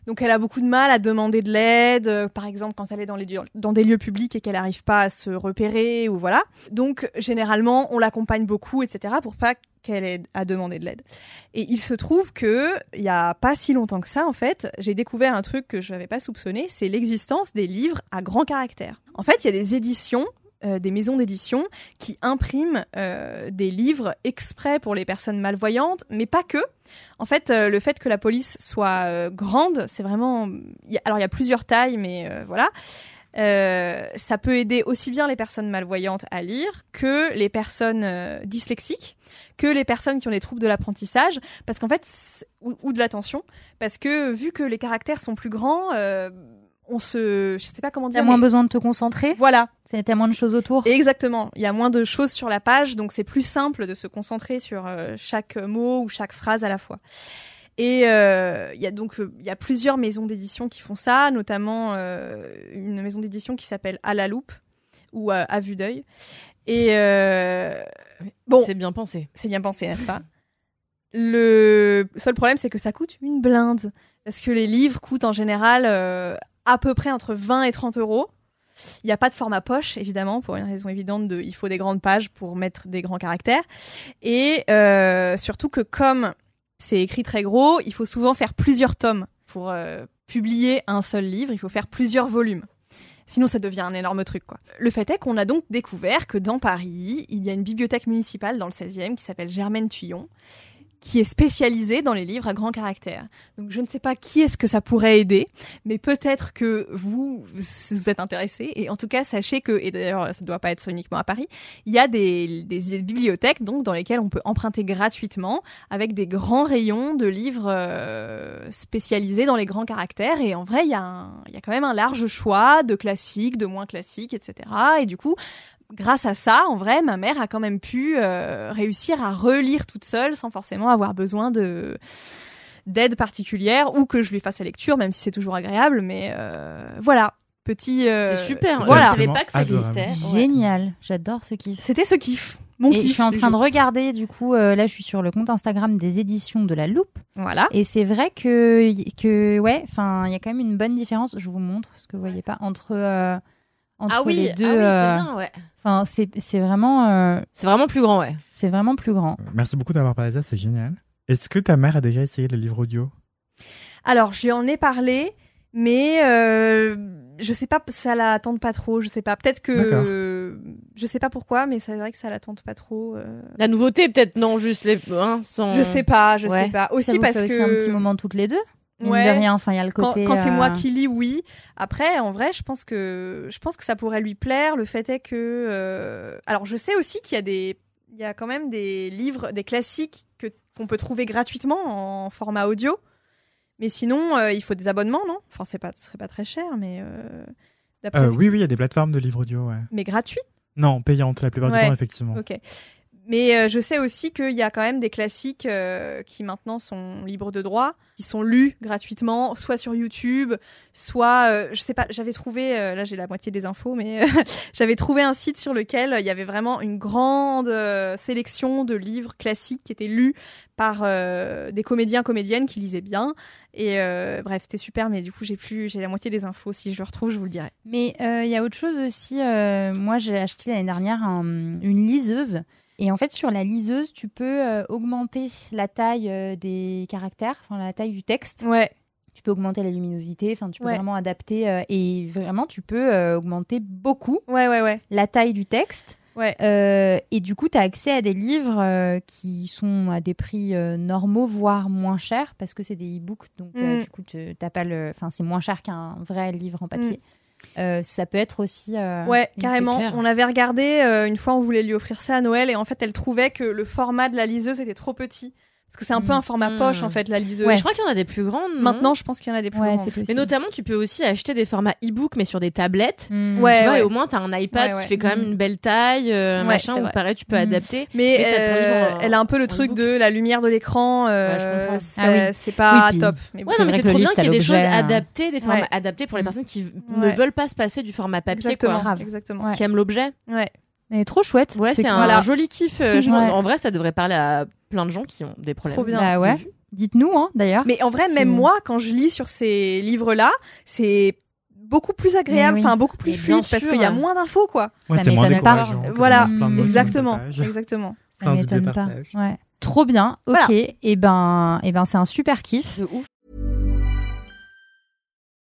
donc elle a beaucoup de mal à demander de l'aide. euh, Par exemple, quand elle est dans, les lieux- dans des lieux publics et qu'elle n'arrive pas à se repérer ou voilà. Donc généralement, on l'accompagne beaucoup, etc. pour pas qu'elle ait à demander de l'aide. Et il se trouve que il y a pas si longtemps que ça, en fait, j'ai découvert un truc que je n'avais pas soupçonné, c'est l'existence des livres à grand caractère. En fait, il y a des éditions. Euh, des maisons d'édition qui impriment euh, des livres exprès pour les personnes malvoyantes, mais pas que. En fait, euh, le fait que la police soit euh, grande, c'est vraiment. y a- Alors, il y a plusieurs tailles, mais euh, voilà. Euh, ça peut aider aussi bien les personnes malvoyantes à lire que les personnes dyslexiques, que les personnes qui ont des troubles de l'apprentissage, parce qu'en fait, ou, ou de l'attention, parce que vu que les caractères sont plus grands, on se, je sais pas comment T'as dire, moins mais- besoin de te concentrer. voilà, T'as moins de choses autour. exactement. Il y a moins de choses sur la page, donc c'est plus simple de se concentrer sur euh, chaque mot ou chaque phrase à la fois. Et euh, il y a donc euh, il y a plusieurs maisons d'édition qui font ça, notamment euh, une maison d'édition qui s'appelle À la loupe ou à, à vue d'œil. Et euh, bon, C'est bien pensé. c'est bien pensé, n'est-ce pas? Le seul problème, c'est que ça coûte une blinde. Parce que les livres coûtent en général euh, à peu près entre 20 et 30 euros. Il n'y a pas de format poche, évidemment, pour une raison évidente de il faut des grandes pages pour mettre des grands caractères. Et euh, surtout que comme c'est écrit très gros, il faut souvent faire plusieurs tomes pour euh, publier un seul livre. Il faut faire plusieurs volumes. Sinon, ça devient un énorme truc. Le fait est qu'on a donc découvert que dans Paris, il y a une bibliothèque municipale dans le 16e qui s'appelle Germaine Tuyon, qui est spécialisé dans les livres à grand caractère. Donc je ne sais pas qui est-ce que ça pourrait aider, mais peut-être que vous, vous êtes intéressé. Et en tout cas, sachez que, et d'ailleurs ça ne doit pas être uniquement à Paris, il y a des, des bibliothèques donc dans lesquelles on peut emprunter gratuitement avec des grands rayons de livres euh, spécialisés dans les grands caractères. Et en vrai, il y, a il y a quand même un large choix de classiques, de moins classiques, etc. Et du coup, grâce à ça, en vrai, ma mère a quand même pu euh, réussir à relire toute seule sans forcément avoir besoin de d'aide particulière ou que je lui fasse la lecture, même si c'est toujours agréable. Mais euh, voilà, petit. euh, C'est super. Voilà. Je savais pas que ça Adorable. existait. Génial, j'adore ce kiff. C'était ce kiff. Mon Et kiff je suis en train de regarder, du coup, euh, là je suis sur le compte Instagram des éditions de la Loupe. Voilà. Et c'est vrai que, que ouais, enfin, il y a quand même une bonne différence. Je vous montre, parce que vous voyez pas, entre, euh, entre Ah oui, les ah oui, euh, c'est bien, ouais. Enfin, c'est c'est vraiment, euh, C'est vraiment plus grand, ouais. c'est vraiment plus grand. Merci beaucoup d'avoir parlé de ça, c'est génial. Est-ce que ta mère a déjà essayé le livre audio? Alors, je lui en ai parlé, mais euh, je sais pas, ça la tente pas trop. Je sais pas. Peut-être que. Je sais pas pourquoi, mais c'est vrai que ça la tente pas trop. euh. La nouveauté, peut-être, non, juste les. Hein, sans... Je sais pas, je Ouais. sais pas. Ça Aussi vous parce fait que. aussi un petit moment toutes les deux? Mine Ouais. de rien, enfin, il y a le Quand, côté. quand c'est moi euh, qui lis, oui. Après, en vrai, je pense que je pense que ça pourrait lui plaire. Le fait est que, euh, alors, je sais aussi qu'il y a des, il y a quand même des livres, des classiques que qu'on peut trouver gratuitement en format audio. Mais sinon, euh, il faut des abonnements, non? Enfin, c'est pas, ce serait pas très cher, mais euh, Euh, Oui, oui, il y a des plateformes de livres audio, ouais. mais gratuit. Non, payantes la plupart Ouais. du temps, effectivement. Ok. Mais euh, je sais aussi qu'il y a quand même des classiques euh, qui maintenant sont libres de droit, qui sont lus gratuitement, soit sur YouTube, soit, euh, je sais pas, j'avais trouvé, là j'ai la moitié des infos, mais (laughs) j'avais trouvé un site sur lequel il y avait vraiment une grande sélection de livres classiques qui étaient lus par des comédiens, comédiennes qui lisaient bien. Et bref, c'était super, mais du coup j'ai plus, j'ai la moitié des infos. Si je le retrouve, je vous le dirai. Mais il y a autre chose aussi. moi, j'ai acheté l'année dernière un- une liseuse. Et en fait, sur la liseuse, tu peux euh, augmenter la taille euh, des caractères, enfin la taille du texte. Ouais. Tu peux augmenter la luminosité, enfin tu peux Ouais. vraiment adapter. euh, et vraiment, tu peux augmenter beaucoup Ouais, ouais, ouais. la taille du texte. Ouais. Euh, et du coup, tu as accès à des livres euh, qui sont à des prix euh, normaux, voire moins chers, parce que c'est des e-books. Donc, Mm. du coup, tu- t'as pas le... enfin, c'est moins cher qu'un vrai livre en papier. Euh, ça peut être aussi. euh, Ouais, carrément. On avait regardé, euh, une fois on voulait lui offrir ça à Noël et en fait elle trouvait que le format de la liseuse était trop petit. Parce que c'est un peu Mm. un format Mm. poche en fait, la liseuse. Ouais. Je crois qu'il y en a des plus grandes. non Maintenant, je pense qu'il y en a des plus Ouais, possible. Mais notamment, tu peux aussi acheter des formats e-book, mais sur des tablettes. Mm. Ouais, tu vois, ouais. et au moins, t'as un iPad Ouais, ouais. qui fait quand même Mm. une belle taille, euh, Ouais, machin, où vrai. pareil, tu peux Mm. adapter. Mais Mais t'as ton euh, livre elle a un peu le truc de la lumière de l'écran. euh, Ouais, je comprends. c'est Ah oui. c'est pas Oui, top. Mais. Ouais, non, mais c'est trop bien qu'il y ait des choses euh, adaptées, des formats adaptés pour les Mm. personnes qui ne veulent pas se passer du format papier, exactement. quoi. Qui aiment l'objet. Ouais. Mais trop chouette. Ouais, c'est un Voilà. joli kiff. euh, je Ouais. pense- En vrai, ça devrait parler à plein de gens qui ont des problèmes. Trop bien. Bah ouais. Dites-nous, hein, d'ailleurs. Mais en vrai, même moi, quand je lis sur ces livres-là, c'est beaucoup plus agréable, oui. enfin beaucoup plus fluide parce qu'il y a moins d'infos quoi. Ouais, Ça c'est moins m'étonne pas. Voilà. Exactement. Exactement. Ça m'étonne pas. Ouais. Trop bien. Ok. Voilà. Et ben, et ben, c'est un super kiff. De ouf.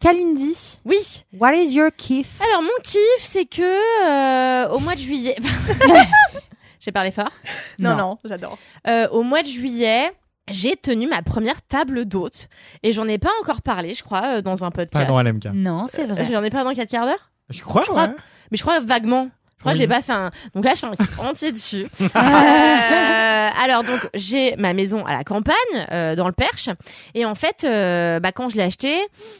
Kalindi, Oui. what is your kiff? Alors, mon kiff, c'est que euh, au mois de juillet. (laughs) J'ai parlé fort? Non, non, j'adore. Euh, au mois de juillet, j'ai tenu ma première table d'hôte. Et j'en ai pas encore parlé, je crois, euh, dans un podcast. Pas dans LMK. Non, c'est vrai. J'en ai pas dans 4 quarts d'heure? Je crois, Je crois- ouais. Mais je crois vaguement. Je crois que j'ai pas fait un. Donc là, je suis un entier dessus. (laughs) Euh, alors donc j'ai ma maison à la campagne, euh, dans le Perche, et en fait, euh, bah quand je l'ai acheté,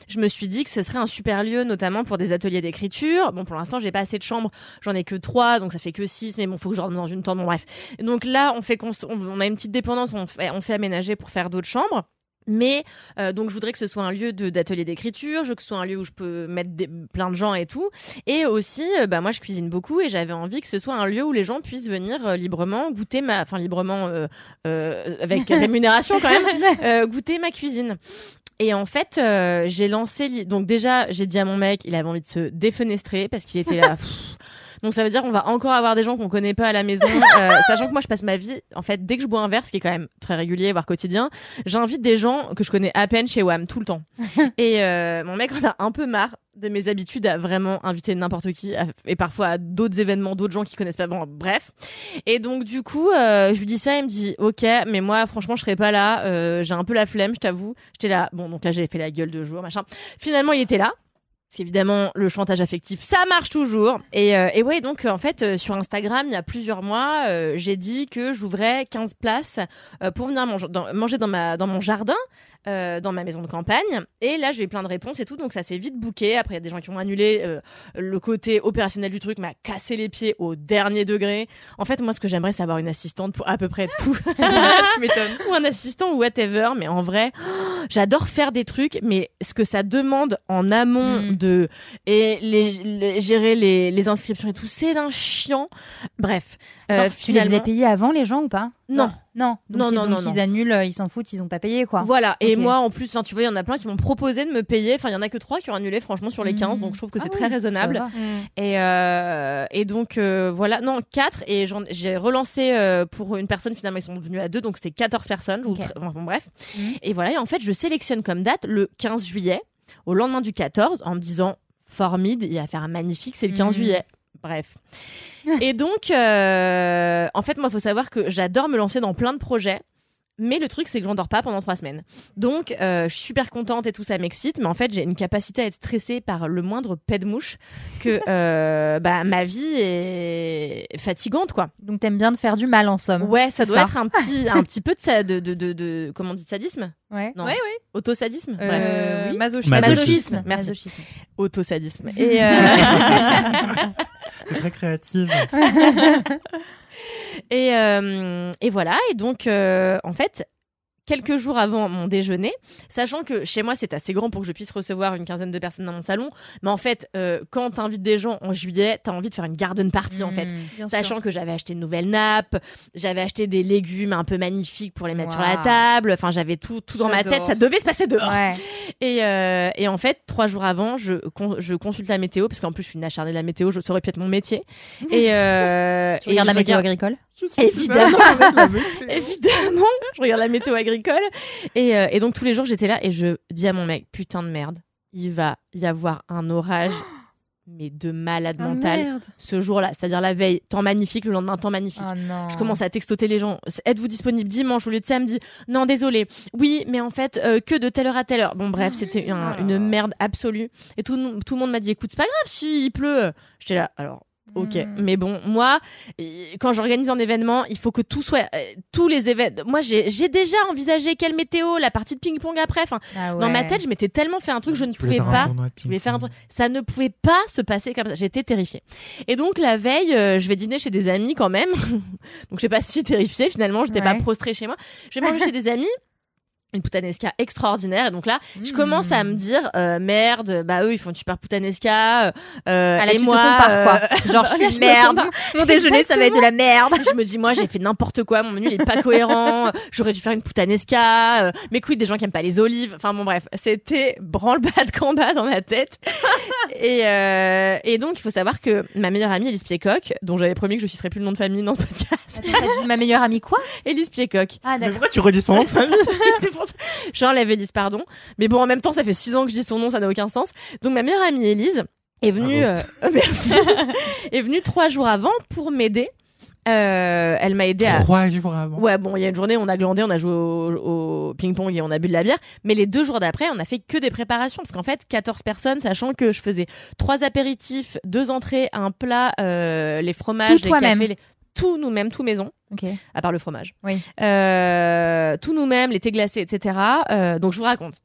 je me suis dit que ce serait un super lieu, notamment pour des ateliers d'écriture. Bon, pour l'instant, j'ai pas assez de chambres, j'en ai que trois, donc ça fait que six, mais bon, faut que je rentre dans une tente. Bon, bref. Et donc là, on fait const- on, on a une petite dépendance, on fait, on fait aménager pour faire d'autres chambres. Mais euh, donc je voudrais que ce soit un lieu d'atelier d'écriture, je veux que ce soit un lieu où je peux mettre des, plein de gens et tout. Et aussi, euh, bah moi je cuisine beaucoup et j'avais envie que ce soit un lieu où les gens puissent venir euh, librement goûter ma, enfin librement avec (laughs) rémunération quand même, (laughs) goûter ma cuisine. Et en fait, j'ai lancé. Donc déjà, j'ai dit à mon mec, il avait envie de se défenestrer parce qu'il était là. (laughs) pff. Donc ça veut dire qu'on va encore avoir des gens qu'on connaît pas à la maison, (laughs) euh, sachant que moi je passe ma vie, en fait, dès que je bois un verre, ce qui est quand même très régulier, voire quotidien, j'invite des gens que je connais à peine chez WAM tout le temps. (laughs) et euh, mon mec en a un peu marre de mes habitudes à vraiment inviter n'importe qui à- et parfois à d'autres événements, d'autres gens qui connaissent pas. Bon, bref. Et donc du coup, euh, je lui dis ça, il me dit ok, mais moi franchement je serai pas là, euh, j'ai un peu la flemme, je t'avoue. J'étais là, bon donc là j'ai fait la gueule de jour, machin. Finalement il était là. Parce qu'évidemment, le chantage affectif, ça marche toujours. Et, euh, ouais, donc euh, en fait, euh, sur Instagram, il y a plusieurs mois, euh, j'ai dit que j'ouvrais 15 places pour venir manger dans, manger dans, ma, dans mon jardin, euh, dans ma maison de campagne. Et là, j'ai eu plein de réponses et tout, donc ça s'est vite booké. Après, il y a des gens qui ont annulé. euh, le côté opérationnel du truc m'a cassé les pieds au dernier degré. En fait, moi, ce que j'aimerais, c'est avoir une assistante pour à peu près tout. (laughs) (laughs) tu m'étonnes. ou un assistant ou whatever. Mais en vrai, j'adore faire des trucs, mais ce que ça demande en amont Mm. de et les, les- gérer les, les inscriptions et tout, c'est d'un chiant. Bref, euh, Attends, tu les as payés avant les gens ou pas? Non. Non. Donc, Non, ils- non, donc non, ils non. annulent, euh, ils s'en foutent, ils ont pas payé quoi. Voilà. Et Ok. moi, en plus, tu vois, il y en a plein qui m'ont proposé de me payer. Enfin, il y en a que trois qui ont annulé, franchement, sur les 15. Mm. Donc, je trouve que Ah c'est oui, très raisonnable. ça va. Et, euh, et donc euh, voilà, non, 4 et j'en- j'ai relancé euh, pour une personne, finalement ils sont devenus à deux, donc c'était 14 personnes, ou Ok. tr- enfin, bon, bref. Mhm. Et voilà, et en fait je sélectionne comme date le 15 juillet, au lendemain du 14, en me disant, formide, il va faire un magnifique, c'est le 15 Mhm. juillet. Bref. (laughs) et donc, euh, en fait, moi, il faut savoir que j'adore me lancer dans plein de projets. Mais le truc, c'est que j'en dors pas pendant trois semaines. Donc, euh, je suis super contente et tout, ça m'excite. Mais en fait, j'ai une capacité à être stressée par le moindre pet de mouche que (laughs) euh, bah, ma vie est fatigante, quoi. Donc t'aimes bien de faire du mal en somme. Ouais, ça doit ça. être un petit, (laughs) un petit peu de, ça, de, de, de, de- comment on dit, de sadisme? Ouais. Non. Ouais, ouais. Autosadisme? Euh, Bref. oui. masochisme. Masochisme. Merci. Masochisme. Autosadisme. Et, euh, très créative. (laughs) Et, euh, et voilà. Et donc, euh, en fait, quelques jours avant mon déjeuner, sachant que chez moi c'est assez grand pour que je puisse recevoir une quinzaine de personnes dans mon salon, mais en fait, euh, quand t'invites des gens en juillet, t'as envie de faire une garden party en fait. Mm. Sûr. Sachant que j'avais acheté une nouvelle nappe, j'avais acheté des légumes un peu magnifiques pour les mettre sur la table. Enfin, j'avais tout, tout dans ma tête. Ça devait se passer dehors. Ouais. Et, euh, et en fait, trois jours avant, je, con- je consulte la météo parce qu'en plus, je suis une acharnée de la météo. Je, ça aurait pu être mon métier. Et, euh, (laughs) Tu et regardes la météo regarde- agricole? Évidemment. (laughs) Évidemment, je regarde la météo agricole. Et, euh, et donc tous les jours, j'étais là et je dis à mon mec, putain de merde, il va y avoir un orage, (gasps) mais de malade Ah, mental. merde. Ce jour-là, c'est-à-dire la veille, temps magnifique, le lendemain, temps magnifique. Oh non. Je commence à textoter les gens. Êtes-vous disponible dimanche au lieu de samedi? Non, désolé. Oui, mais en fait, euh, que de telle heure à telle heure. Bon, bref, c'était un- une merde absolue. Et tout, tout le monde m'a dit, écoute, c'est pas grave si il pleut. J'étais là, alors. Ok, Mm. mais bon, moi, euh, quand j'organise un événement, il faut que tout soit, euh, tous les événements. Moi, j'ai j'ai déjà envisagé quelle météo, la partie de ping-pong après. Enfin, Ah dans ma tête, je m'étais tellement fait un truc, je ne pouvais pas. Je voulais faire un truc. Ça ne pouvait pas se passer comme ça. J'étais terrifiée. Et donc la veille, euh, je vais dîner chez des amis quand même. (laughs) donc je sais pas si terrifiée finalement. J'étais pas Ouais. prostrée chez moi. Je vais manger chez des amis. Une puttanesca extraordinaire. Et donc là, je Mm. commence à me dire euh, merde. Bah eux, ils font une super puttanesca. Euh, Ah, là, et tu moi, te compares quoi. euh, (laughs) Genre je suis une merde. Mon déjeuner ça va être de la merde. je me dis moi j'ai fait n'importe quoi mon menu il est pas cohérent (laughs) j'aurais dû faire une puttanesca euh, mais quid des gens qui aiment pas les olives enfin bon bref c'était branle-bas de combat dans ma tête (laughs) et, euh, et donc il faut savoir que ma meilleure amie Elise Piecock dont j'avais promis que je citerais plus le nom de famille dans ce podcast T'as dit ma meilleure amie quoi? Elise Piecock Ah Mais d'accord. pourquoi tu redis son nom de famille? Ça j'enlève Elise pardon mais bon en même temps ça fait six ans que je dis son nom ça n'a aucun sens donc ma meilleure amie Elise est venue euh, (laughs) merci (laughs) est venue trois jours avant pour m'aider euh, elle m'a aidé à Trois jours avant. Ouais, bon, il y a une journée, on a glandé, on a joué au, au ping-pong et on a bu de la bière. Mais les deux jours d'après, on a fait que des préparations. Parce qu'en fait, 14 personnes, sachant que je faisais trois apéritifs, deux entrées, un plat, euh, les fromages, Tout les toi-même. cafés, les- tout nous-mêmes, tout maison, à part le fromage. Oui. Euh, tout nous-mêmes, les thés glacés, etc. Euh, donc je vous raconte.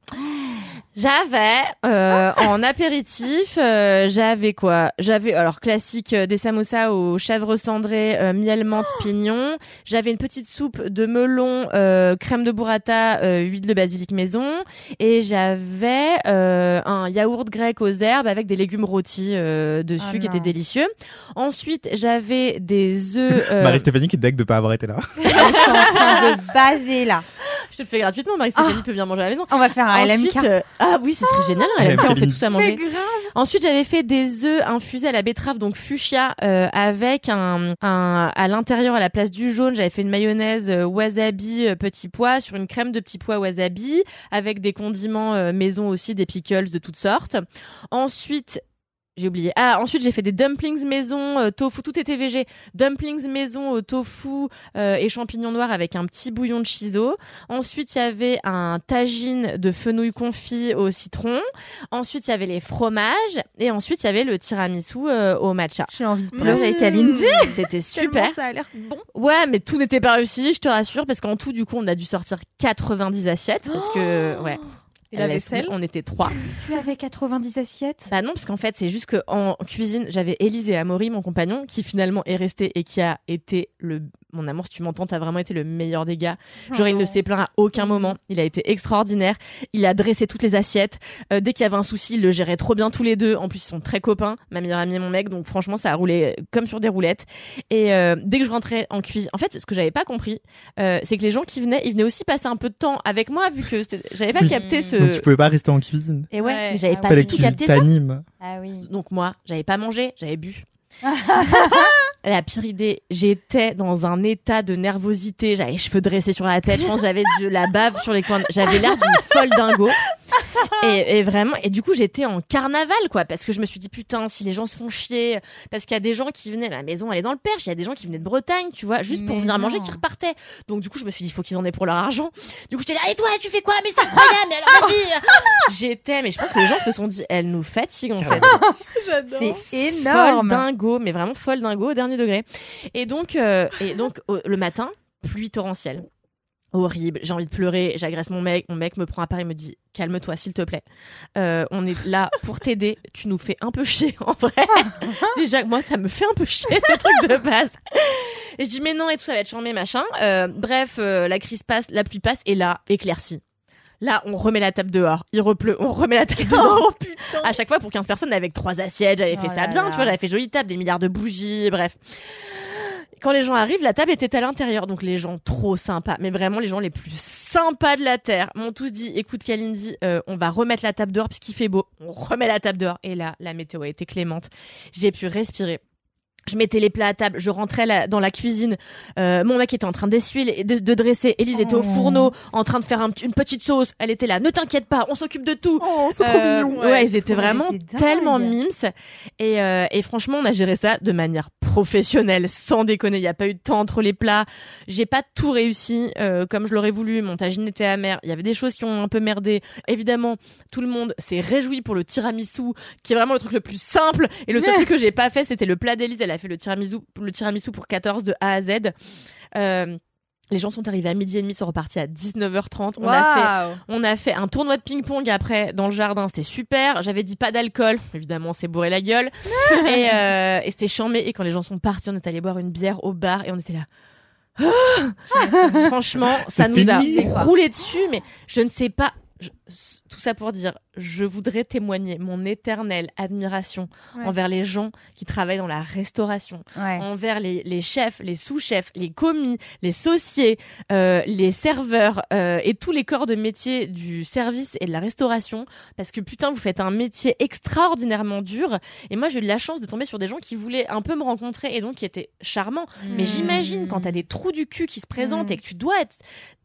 J'avais euh, (laughs) en apéritif, euh, j'avais quoi? J'avais alors classique euh, des samosas aux chèvres cendrées, euh, miel menthe pignon. J'avais une petite soupe de melon, euh, crème de burrata, euh, huile de basilic maison, et j'avais euh, un yaourt grec aux herbes avec des légumes rôtis euh, dessus Oh qui étaient non. délicieux. Ensuite, j'avais des œufs. (laughs) euh, Marie-Stéphanie qui est deck de pas avoir été là. (laughs) Je suis en train de baser là. (laughs) je te le fais gratuitement. Marie-Stéphanie peut bien manger à la maison. On va faire un Ensuite, LMK. euh, ah oui, ce serait génial. Un LMK, on fait tout ça manger. Ensuite, j'avais fait des œufs infusés à la betterave, donc fuchsia, euh, avec un, un à l'intérieur, à la place du jaune, j'avais fait une mayonnaise euh, wasabi euh, petit pois sur une crème de petits pois wasabi, avec des condiments euh, maison aussi, des pickles de toutes sortes. Ensuite, j'ai oublié. Ah, ensuite j'ai fait des dumplings maison euh, tofu, tout était végé. Dumplings maison au tofu euh, et champignons noirs avec un petit bouillon de shiso. Ensuite il y avait un tagine de fenouil confit au citron. Ensuite il y avait les fromages et ensuite il y avait le tiramisu euh, au matcha. J'ai envie de pleurer, Mmh. Kalindi. (laughs) C'était super. Ça a l'air bon. Ouais, mais tout n'était pas réussi, je te rassure, parce qu'en tout, du coup, on a dû sortir 90 assiettes, parce que, ouais. Et la vaisselle On était trois. Tu avais 90 assiettes? Bah non, parce qu'en fait, c'est juste que en cuisine, j'avais Élise et Amaury, mon compagnon, qui finalement est resté et qui a été le. Mon amour, si tu m'entends, t'as vraiment été le meilleur des gars. Genre, il ne s'est plaint à aucun moment. Il a été extraordinaire. Il a dressé toutes les assiettes. Euh, dès qu'il y avait un souci, il le gérait trop bien tous les deux. En plus, ils sont très copains, ma meilleure amie et mon mec. Donc, franchement, ça a roulé comme sur des roulettes. Et euh, dès que je rentrais en cuisine, en fait, ce que j'avais pas compris, euh, c'est que les gens qui venaient, ils venaient aussi passer un peu de temps avec moi, vu que j'avais pas Oui. capté ce. Donc tu pouvais pas rester en cuisine. Et ouais, Ouais. mais j'avais Ah pas du tout capté ça. Ah oui. Donc moi, j'avais pas mangé, j'avais bu. (laughs) La pire idée, j'étais dans un état de nervosité, j'avais les cheveux dressés sur la tête, je pense j'avais de la bave sur les coins, j'avais l'air d'une folle dingo. Et, et vraiment, et du coup j'étais en carnaval quoi, parce que je me suis dit putain si les gens se font chier, parce qu'il y a des gens qui venaient, ma maison elle est dans le Perche, il y a des gens qui venaient de Bretagne, tu vois, juste pour venir manger, non. qui repartaient. Donc du coup je me suis dit il faut qu'ils en aient pour leur argent. Du coup j'étais là et toi tu fais quoi? Mais c'est incroyable, mais alors vas-y. J'étais, mais je pense que les gens se sont dit elle nous fatigue en fait. (laughs) J'adore. C'est Folle énorme. dingo, mais vraiment folle dingo au dernier degré. Et donc, euh, et donc au- le matin, pluie torrentielle. Horrible, j'ai envie de pleurer, j'agresse mon mec, mon mec me prend à part, il me dit calme-toi s'il te plaît. Euh, on est là pour t'aider, tu nous fais un peu chier (laughs) en vrai. (laughs) Déjà moi ça me fait un peu chier ce truc de base. Et je dis mais non et tout ça va être chambé machin. Euh, bref, euh, la crise passe, la pluie passe et là éclaircie. Là, on remet la table dehors. Il repleut, on remet la table (laughs) dehors. Oh putain. À chaque fois pour 15 personnes avec trois assiettes, j'avais fait Oh ça bien, là. tu vois, j'avais fait jolie table, des milliards de bougies, bref. Quand les gens arrivent, la table était à l'intérieur, donc les gens trop sympas, mais vraiment les gens les plus sympas de la terre m'ont tous dit, écoute Kalindi, euh, on va remettre la table dehors puisqu'il fait beau, on remet la table dehors. Et là, la météo a été clémente, j'ai pu respirer. Je mettais les plats à table, je rentrais la- dans la cuisine. Euh, mon mec était en train d'essuyer, de, de dresser. Élise était au Oh. fourneau, en train de faire un- une petite sauce. Elle était là. Ne t'inquiète pas, on s'occupe de tout. Oh, c'est trop Euh, mignon. Ouais, ils étaient vraiment tellement mimes. Et, euh, et franchement, on a géré ça de manière professionnelle, sans déconner. Il n'y a pas eu de temps entre les plats. J'ai pas tout réussi euh, comme je l'aurais voulu. Mon tagine était amer. Il y avait des choses qui ont un peu merdé. Évidemment, tout le monde s'est réjoui pour le tiramisu, qui est vraiment le truc le plus simple. Et le seul truc que j'ai pas fait, c'était le plat d'Élise. Elle a fait le tiramisu, le tiramisu pour 14 de A à Z. Euh, les gens sont arrivés à midi et demi, sont repartis à 19h30. On a fait on a fait un tournoi de ping-pong après dans le jardin, c'était super. J'avais dit pas d'alcool, évidemment, on s'est bourré la gueule. (laughs) et euh, et c'était chambé. Et quand les gens sont partis, on est allé boire une bière au bar et on était là. Ah (laughs) Franchement, ça C'est nous a roulé dessus, mais je ne sais pas. je- tout ça pour dire, je voudrais témoigner mon éternelle admiration Ouais. envers les gens qui travaillent dans la restauration Ouais. envers les, les chefs, les sous-chefs, les commis, les sauciers, euh, les serveurs euh, et tous les corps de métier du service et de la restauration. Parce que putain, vous faites un métier extraordinairement dur. Et moi, j'ai eu de la chance de tomber sur des gens qui voulaient un peu me rencontrer et donc qui étaient charmants. Mais Mmh. j'imagine quand t'as des trous du cul qui se présentent Mm. et que tu dois être...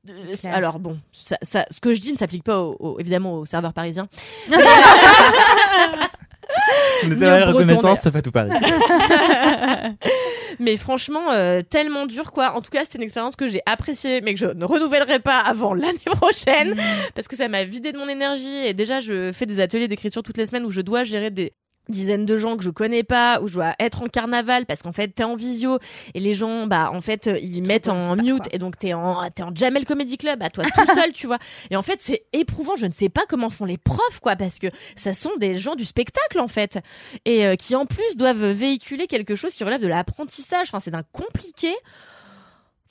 euh, alors bon, ça, ça, ce que je dis ne s'applique pas au- au- évidemment aux serveurs parisiens. (laughs) On était Ni à la au reconnaissance, ça fait tout Paris. (laughs) Mais franchement, euh, tellement dur quoi. En tout cas, c'était une expérience que j'ai appréciée, mais que je ne renouvellerai pas avant l'année prochaine, parce que ça m'a vidé de mon énergie. Et déjà, je fais des ateliers d'écriture toutes les semaines où je dois gérer des dizaine de gens que je connais pas, où je dois être en carnaval parce qu'en fait t'es en visio et les gens bah en fait ils te mettent en mute quoi. et donc t'es en t'es en Jamel Comedy Club à toi tout (laughs) seul tu vois. Et en fait c'est éprouvant. Je ne sais pas comment font les profs quoi parce que ça sont des gens du spectacle en fait. Et euh, qui en plus doivent véhiculer quelque chose qui relève de l'apprentissage. Enfin c'est d'un compliqué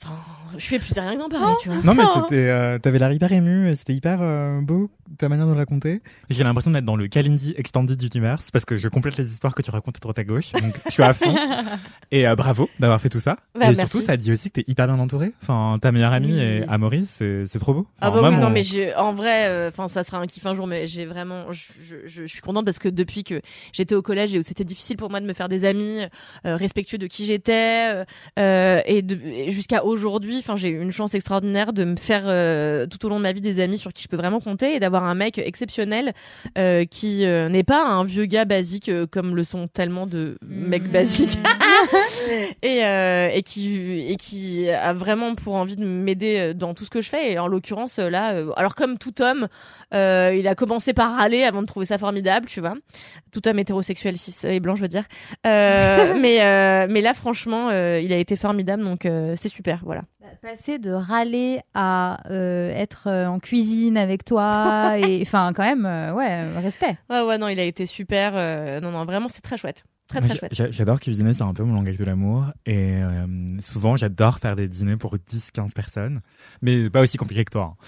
enfin je fais plus rien que d'en parler tu vois Non, mais c'était, euh, t'avais l'air hyper ému et c'était hyper euh, beau ta manière de le raconter. J'ai l'impression d'être dans le Kalindi Extended Universe parce que je complète les histoires que tu racontes à droite à gauche. Donc, je suis à fond. (laughs) Et euh, bravo d'avoir fait tout ça. Bah, et merci. surtout, ça dit aussi que t'es hyper bien entouré. Enfin, ta meilleure amie Oui. est Amaury, c'est, c'est trop beau. Ah bah moi, oui, mon- non mais j'ai- en vrai, enfin ça sera un kiff un jour, mais j'ai vraiment, je, je, je- je suis contente parce que depuis que j'étais au collège et où c'était difficile pour moi de me faire des amis euh, respectueux de qui j'étais euh, euh, et, et jusqu'à aujourd'hui, enfin j'ai eu une chance extraordinaire de me faire euh, tout au long de ma vie des amis sur qui je peux vraiment compter et d'avoir un mec exceptionnel euh, qui euh, n'est pas un vieux gars basique euh, comme le sont tellement de mecs basiques. (laughs) (laughs) Et, euh, et qui et qui a vraiment pour envie de m'aider dans tout ce que je fais. Et en l'occurrence là euh, alors comme tout homme euh, il a commencé par râler avant de trouver ça formidable tu vois. Tout homme hétérosexuel cis et blanc je veux dire. Euh, (laughs) mais euh, mais là franchement euh, il a été formidable donc euh, c'est super voilà Passer de râler à euh, être euh, en cuisine avec toi (laughs) et enfin quand même euh, ouais respect. ouais ouais non il a été super euh, non non vraiment c'est très chouette très très chouette j'a- J'adore cuisiner, c'est un peu mon langage de l'amour. Et euh, souvent, j'adore faire des dîners pour 10-15 personnes. Mais pas aussi compliqué que toi. hein.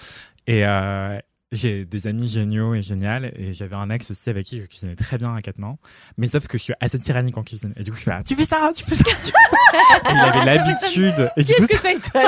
Et euh, j'ai des amis géniaux et géniales. Et j'avais un ex aussi avec qui je cuisinais très bien à quatre mains. Mais sauf que je suis assez tyrannique en cuisine. Et du coup, je suis là, tu fais ça, tu fais ça, tu fais ça. (laughs) Et il avait l'habitude. Qu'est-ce que ça (laughs) étonne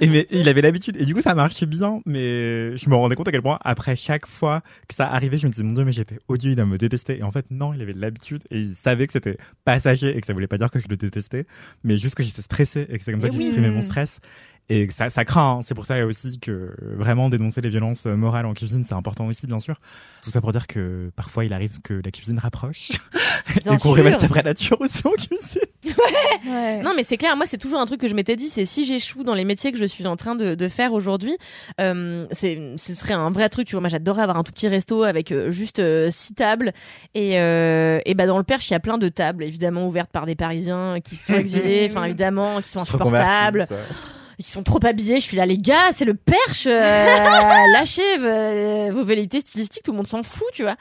et mais il avait l'habitude et du coup ça marchait bien mais je me rendais compte à quel point après chaque fois que ça arrivait je me disais mon dieu mais j'étais odieux il doit me détester et en fait non il avait de l'habitude et il savait que c'était passager et que ça voulait pas dire que je le détestais mais juste que j'étais stressé et que c'est comme ça que j'exprimais mon stress et ça, ça craint hein. c'est pour ça aussi que vraiment dénoncer les violences morales en cuisine c'est important aussi bien sûr tout ça pour dire que parfois il arrive que la cuisine rapproche (laughs) et qu'on révèle sa vraie nature aussi en cuisine (laughs) Ouais. Non, mais c'est clair. Moi, c'est toujours un truc que je m'étais dit. C'est si j'échoue dans les métiers que je suis en train de, de faire aujourd'hui, euh, c'est, ce serait un vrai truc. Tu vois, moi, j'adorerais avoir un tout petit resto avec euh, juste euh, six tables. Et, euh, et bah dans le Perche, il y a plein de tables, évidemment ouvertes par des Parisiens qui sont (laughs) exilés, enfin évidemment, qui sont insupportables, qui sont trop habillés. Je suis là, les gars, c'est le Perche. euh, (laughs) lâchez euh, vos velléités stylistiques, tout le monde s'en fout, tu vois.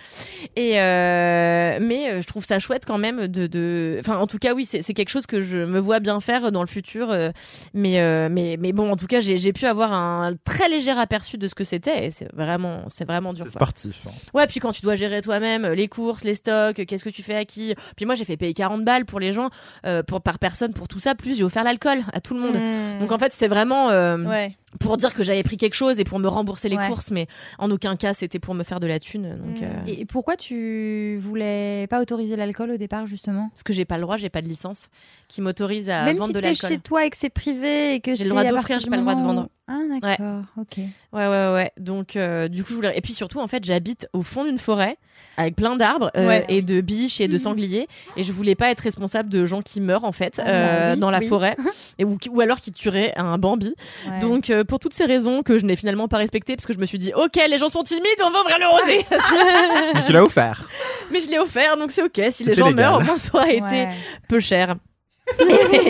Et euh, mais euh, je trouve ça chouette quand même de, de... enfin en tout cas oui c'est c'est quelque chose que je me vois bien faire dans le futur euh, mais euh, mais mais bon en tout cas j'ai j'ai pu avoir un très léger aperçu de ce que c'était et c'est vraiment c'est vraiment dur c'est sportif hein. ouais puis quand tu dois gérer toi-même les courses les stocks qu'est-ce que tu fais à qui puis moi j'ai fait payer 40 balles pour les gens euh, pour par personne pour tout ça plus j'ai offert l'alcool à tout le monde Mmh. donc en fait c'était vraiment euh, ouais. pour dire que j'avais pris quelque chose et pour me rembourser les Ouais. courses mais en aucun cas c'était pour me faire de la thune donc Mm. euh, Et pourquoi tu voulais pas autoriser l'alcool au départ justement? Parce que j'ai pas le droit, j'ai pas de licence qui m'autorise à Même vendre si de t'es l'alcool. chez toi et que c'est privé et que J'ai le droit d'offrir, j'ai pas le droit de vendre. Ah d'accord, ok. Ouais ouais ouais. Donc euh, du coup je voulais et puis surtout en fait j'habite au fond d'une forêt avec plein d'arbres euh, Ouais. et de biches et de Mhm. sangliers et je voulais pas être responsable de gens qui meurent en fait Ah bah euh, oui, dans la oui. forêt (laughs) et ou, alors qui tueraient un Bambi. Ouais. Donc euh, pour toutes ces raisons que je n'ai finalement pas respectées parce que je me suis dit OK les gens sont timides on va ouvrir le rosé. (laughs) mais tu l'as offert (laughs) Mais je l'ai offert donc c'est OK si les gens légal. meurent au moins ça aura été Ouais. peu cher.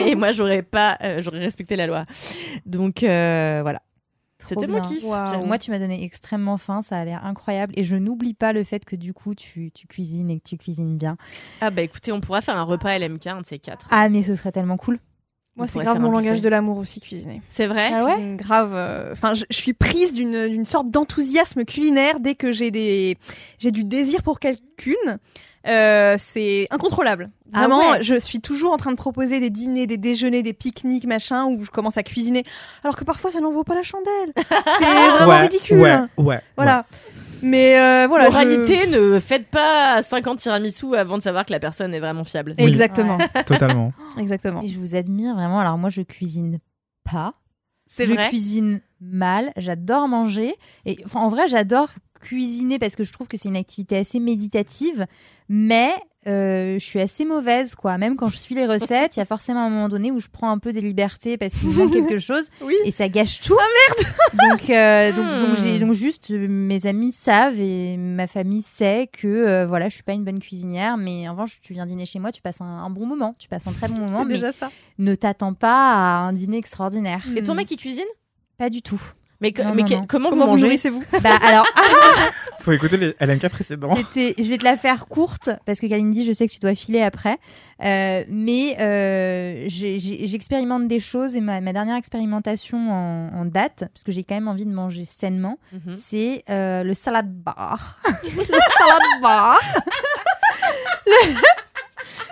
et moi, j'aurais pas, euh, j'aurais respecté la loi. Donc euh, voilà. C'était mon kiff. Moi, tu m'as donné extrêmement faim, ça a l'air incroyable. Et je n'oublie pas le fait que du coup, tu, tu cuisines et que tu cuisines bien. Ah bah écoutez, on pourra faire un repas LMK, un de ces quatre. Ah, mais ce serait tellement cool. Moi, c'est grave mon langage de l'amour aussi, cuisiner. C'est vrai. Ah ouais Cuisine grave. euh, Enfin, je, je suis prise d'une d'une sorte d'enthousiasme culinaire dès que j'ai des j'ai du désir pour quelqu'une. Euh, c'est incontrôlable. Ah Vraiment, ouais. je suis toujours en train de proposer des dîners, des déjeuners, des pique-niques, machin, où je commence à cuisiner, alors que parfois ça n'en vaut pas la chandelle. (laughs) C'est vraiment ouais, ridicule. ouais ouais Voilà. Mais euh, voilà. je- Moralité, ne faites pas 50 tiramisu avant de savoir que la personne est vraiment fiable. Oui. Exactement. ouais, (laughs) totalement Exactement. Et je vous admire vraiment. Alors, moi, je cuisine pas. C'est je vrai. cuisine mal. J'adore manger. Et enfin, en vrai, j'adore cuisiner parce que je trouve que c'est une activité assez méditative, mais euh, je suis assez mauvaise, quoi. Même quand je suis les recettes, il y a forcément un moment donné où je prends un peu des libertés parce qu'il me manque quelque chose (laughs) Oui. et ça gâche tout. Ah merde (laughs) Donc, euh, donc, donc, j'ai, donc juste, euh, mes amis savent et ma famille sait que euh, voilà, je suis pas une bonne cuisinière, mais en revanche, tu viens dîner chez moi, tu passes un, un bon moment, tu passes un très bon (laughs) moment, C'est mais déjà ça. ne t'attends pas à un dîner extraordinaire. Et ton Hmm. mec, il cuisine? Pas du tout. Mais, que- Non, mais non, que- non. comment, Comment vous nourrissez-vous Bah alors, (laughs) (laughs) Faut écouter les LMK précédents. C'était, je vais te la faire courte parce que Kalindi, je sais que tu dois filer après. Euh, mais euh, j'expérimente des choses et ma, ma dernière expérimentation en, en date, parce que j'ai quand même envie de manger sainement, Mhm. c'est euh, le salad bar. (laughs) Salade bar.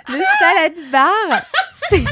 Le salad bar, c'est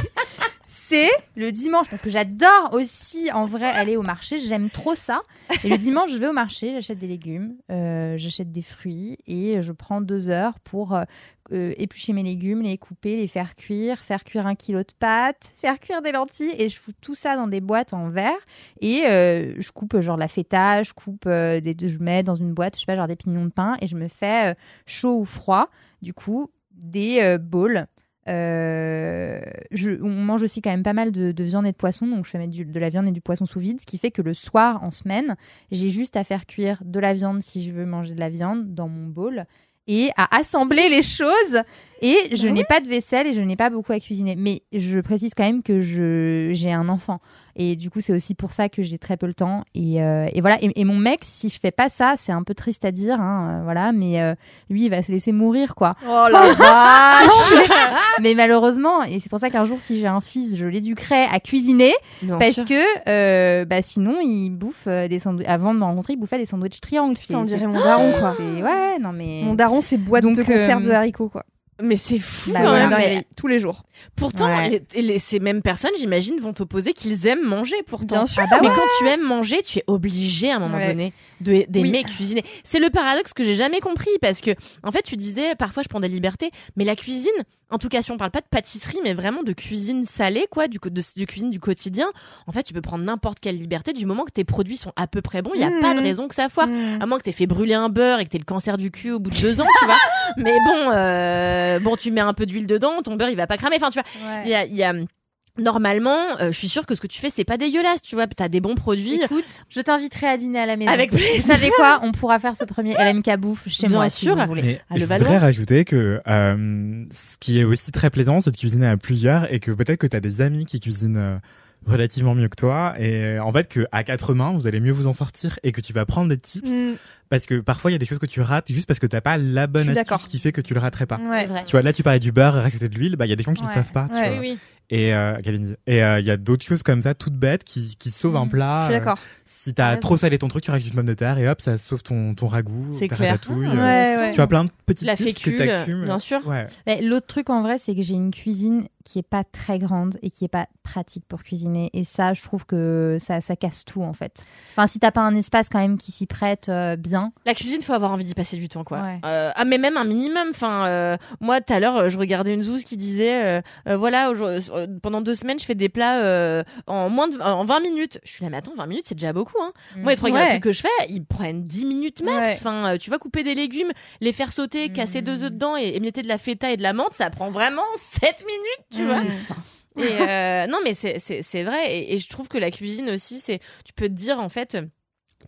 le dimanche parce que j'adore aussi en vrai aller au marché. J'aime trop ça. Et le dimanche, je vais au marché, j'achète des légumes, euh, j'achète des fruits et je prends deux heures pour euh, euh, éplucher mes légumes, les couper, les faire cuire, faire cuire un kilo de pâtes, faire cuire des lentilles et je fous tout ça dans des boîtes en verre et je coupe genre la feta, je coupe des, je mets dans une boîte, je sais pas genre des pignons de pain et je me fais chaud ou froid. Du coup, des bowls. Euh, je, on mange aussi quand même pas mal de, de viande et de poisson, donc je fais mettre de la viande et du poisson sous vide, ce qui fait que le soir en semaine, j'ai juste à faire cuire de la viande si je veux manger de la viande dans mon bowl et à assembler les choses. Et je Bah n'ai pas de vaisselle et je n'ai pas beaucoup à cuisiner. Mais je précise quand même que je j'ai un enfant et du coup c'est aussi pour ça que j'ai très peu le temps. Et, euh, et voilà. Et, et mon mec, si je fais pas ça, c'est un peu triste à dire, hein, euh, voilà. Mais euh, lui, il va se laisser mourir, quoi. Oh la (laughs) vache (laughs) mais malheureusement, et c'est pour ça qu'un jour, si j'ai un fils, je l'éduquerai à cuisiner Bien parce sûr. que euh, bah, sinon, il bouffe euh, des sandwichs. Avant de me rencontrer, il bouffait des sandwichs triangles. Putain, on dirait mon daron, quoi. Ouais, non mais. Mon daron, c'est boîte Donc, de conserve euh, de haricots, quoi. Mais c'est fou Bah quand voilà. même. mais tous les jours. pourtant, Ouais. les- ces mêmes personnes, j'imagine, vont t'opposer qu'ils aiment manger. Pourtant, Bien sûr. Ah bah mais ouais. quand tu aimes manger, tu es obligé à un moment Ouais. donné de- d'aimer Oui. cuisiner. C'est le paradoxe que j'ai jamais compris parce que, en fait, tu disais parfois je prends des libertés, mais la cuisine, en tout cas, si on parle pas de pâtisserie, mais vraiment de cuisine salée, quoi, du, de, de cuisine du quotidien, en fait, tu peux prendre n'importe quelle liberté du moment que tes produits sont à peu près bons. Il y a pas de raison que ça foire. Mmh. À moins que t'aies fait brûler un beurre et que t'aies le cancer du cul au bout de deux ans, tu vois. (laughs) Mais bon, euh, bon, tu mets un peu d'huile dedans, ton beurre il va pas cramer. Enfin, tu vois, Ouais. il y a, il y a- normalement, euh, je suis sûre que ce que tu fais c'est pas dégueulasse, tu vois. T'as des bons produits. Écoute, je t'inviterai à dîner à la maison. Avec plaisir. Vous savez quoi? On pourra faire ce premier LMK bouffe chez Bien moi si sûr. vous voulez. Mais je voudrais rajouter que euh, ce qui est aussi très plaisant, c'est de cuisiner à plusieurs et que peut-être que tu as des amis qui cuisinent euh, relativement mieux que toi et euh, en fait que à quatre mains vous allez mieux vous en sortir et que tu vas prendre des tips Mmh. Parce que parfois il y a des choses que tu rates juste parce que t'as pas la bonne astuce qui fait que tu le raterais pas. Ouais. Tu vois là tu parlais du beurre rajouter de l'huile bah il y a des gens qui ne Ouais. savent pas tu Ouais. vois. Oui, et euh, et euh, il y a d'autres choses comme ça toutes bêtes qui qui sauvent un Mm. plat. Je suis Euh, d'accord. si t'as T'as trop salé ton truc tu rajoutes une pomme de terre et hop ça sauve ton ton ragoût C'est ta clair. ratatouille. Ah, euh. Tu as plein de petits La tips fécule, que bien sûr. L'autre truc en vrai, c'est que j'ai une cuisine qui est pas très grande et qui est pas pratique pour cuisiner. Et ça, je trouve que ça, ça casse tout en fait. Enfin, si t'as pas un espace quand même qui s'y prête euh, bien. La cuisine, faut avoir envie d'y passer du temps, quoi. Ouais. Euh, ah, mais même un minimum. Enfin, euh, moi, tout à l'heure, je regardais une zouze qui disait, euh, voilà, pendant deux semaines, je fais des plats en moins de, en 20 minutes. Je suis là, mais attends, 20 minutes, c'est déjà beaucoup, hein. Moi, les trois Ouais. trucs que je fais, ils prennent 10 minutes max. Ouais. Enfin, tu vas couper des légumes, les faire sauter, casser deux œufs dedans et émietter de la feta et de la menthe, ça prend vraiment 7 minutes, tu vois. Et euh, non, mais c'est vrai. Et, et je trouve que la cuisine aussi, c'est tu peux te dire en fait.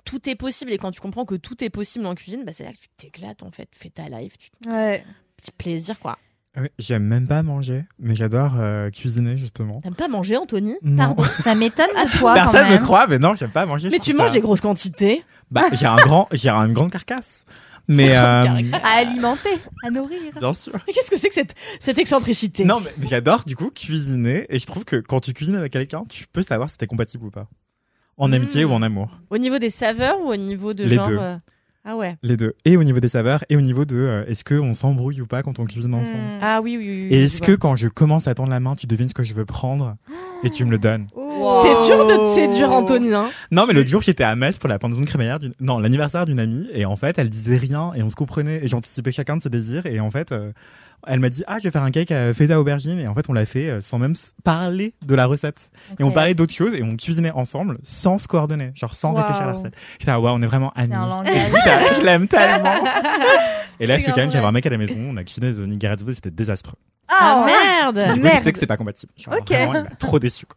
Tout est possible et quand tu comprends que tout est possible en cuisine, bah c'est là que tu t'éclates en fait, fais ta life, tu Ouais. petit plaisir quoi. Ouais, J'aime même pas manger, mais j'adore euh, cuisiner justement. T'aimes pas manger Anthony? Non. Pardon. (laughs) Ça m'étonne de toi quand Personne même. me croit, mais non, j'aime pas manger. je Mais trouve tu manges ça- des grosses quantités. Bah, (laughs) j'ai un grand, j'ai une grande carcasse. Mais euh, À alimenter, à nourrir. bien sûr. Mais qu'est-ce que c'est que cette cette excentricité? Non, mais mais j'adore du coup cuisiner et je trouve que quand tu cuisines avec quelqu'un, tu peux savoir si t'es compatible ou pas. En Mm. amitié ou en amour, Au niveau des saveurs ou au niveau de Les genre deux. euh, Ah ouais. les deux. Et au niveau des saveurs et au niveau de euh, est-ce que on s'embrouille ou pas quand on cuisine ensemble? Mmh. Ah oui oui oui. oui, Et est-ce que quand je commence à tendre la main, tu devines ce que je veux prendre et tu me le donnes? Oh. C'est dur de séduire, Anthony. Hein. Non, mais l'autre jour, j'étais à Metz pour la pendaison crémaillère d'une, non, l'anniversaire d'une amie, et en fait, elle disait rien, et on se comprenait, et j'anticipais chacun de ses désirs, et en fait, euh, elle m'a dit, ah, je vais faire un cake à feta aubergine, et en fait, on l'a fait euh, sans même parler de la recette. Et on parlait d'autres choses, et on cuisinait ensemble, sans se coordonner, genre sans réfléchir à la Waouh. recette. J'étais, ah, ouais, on est vraiment amis. Langage. Putain, je l'aime tellement. (laughs) Et là, ce week-end, j'avais un mec à la maison, on a cuisiné des onigiris, c'était désastreux. Ah Oh merde Du coup, je merde. sais que c'est pas compatible. Genre, Ok. Vraiment, trop déçu. quoi.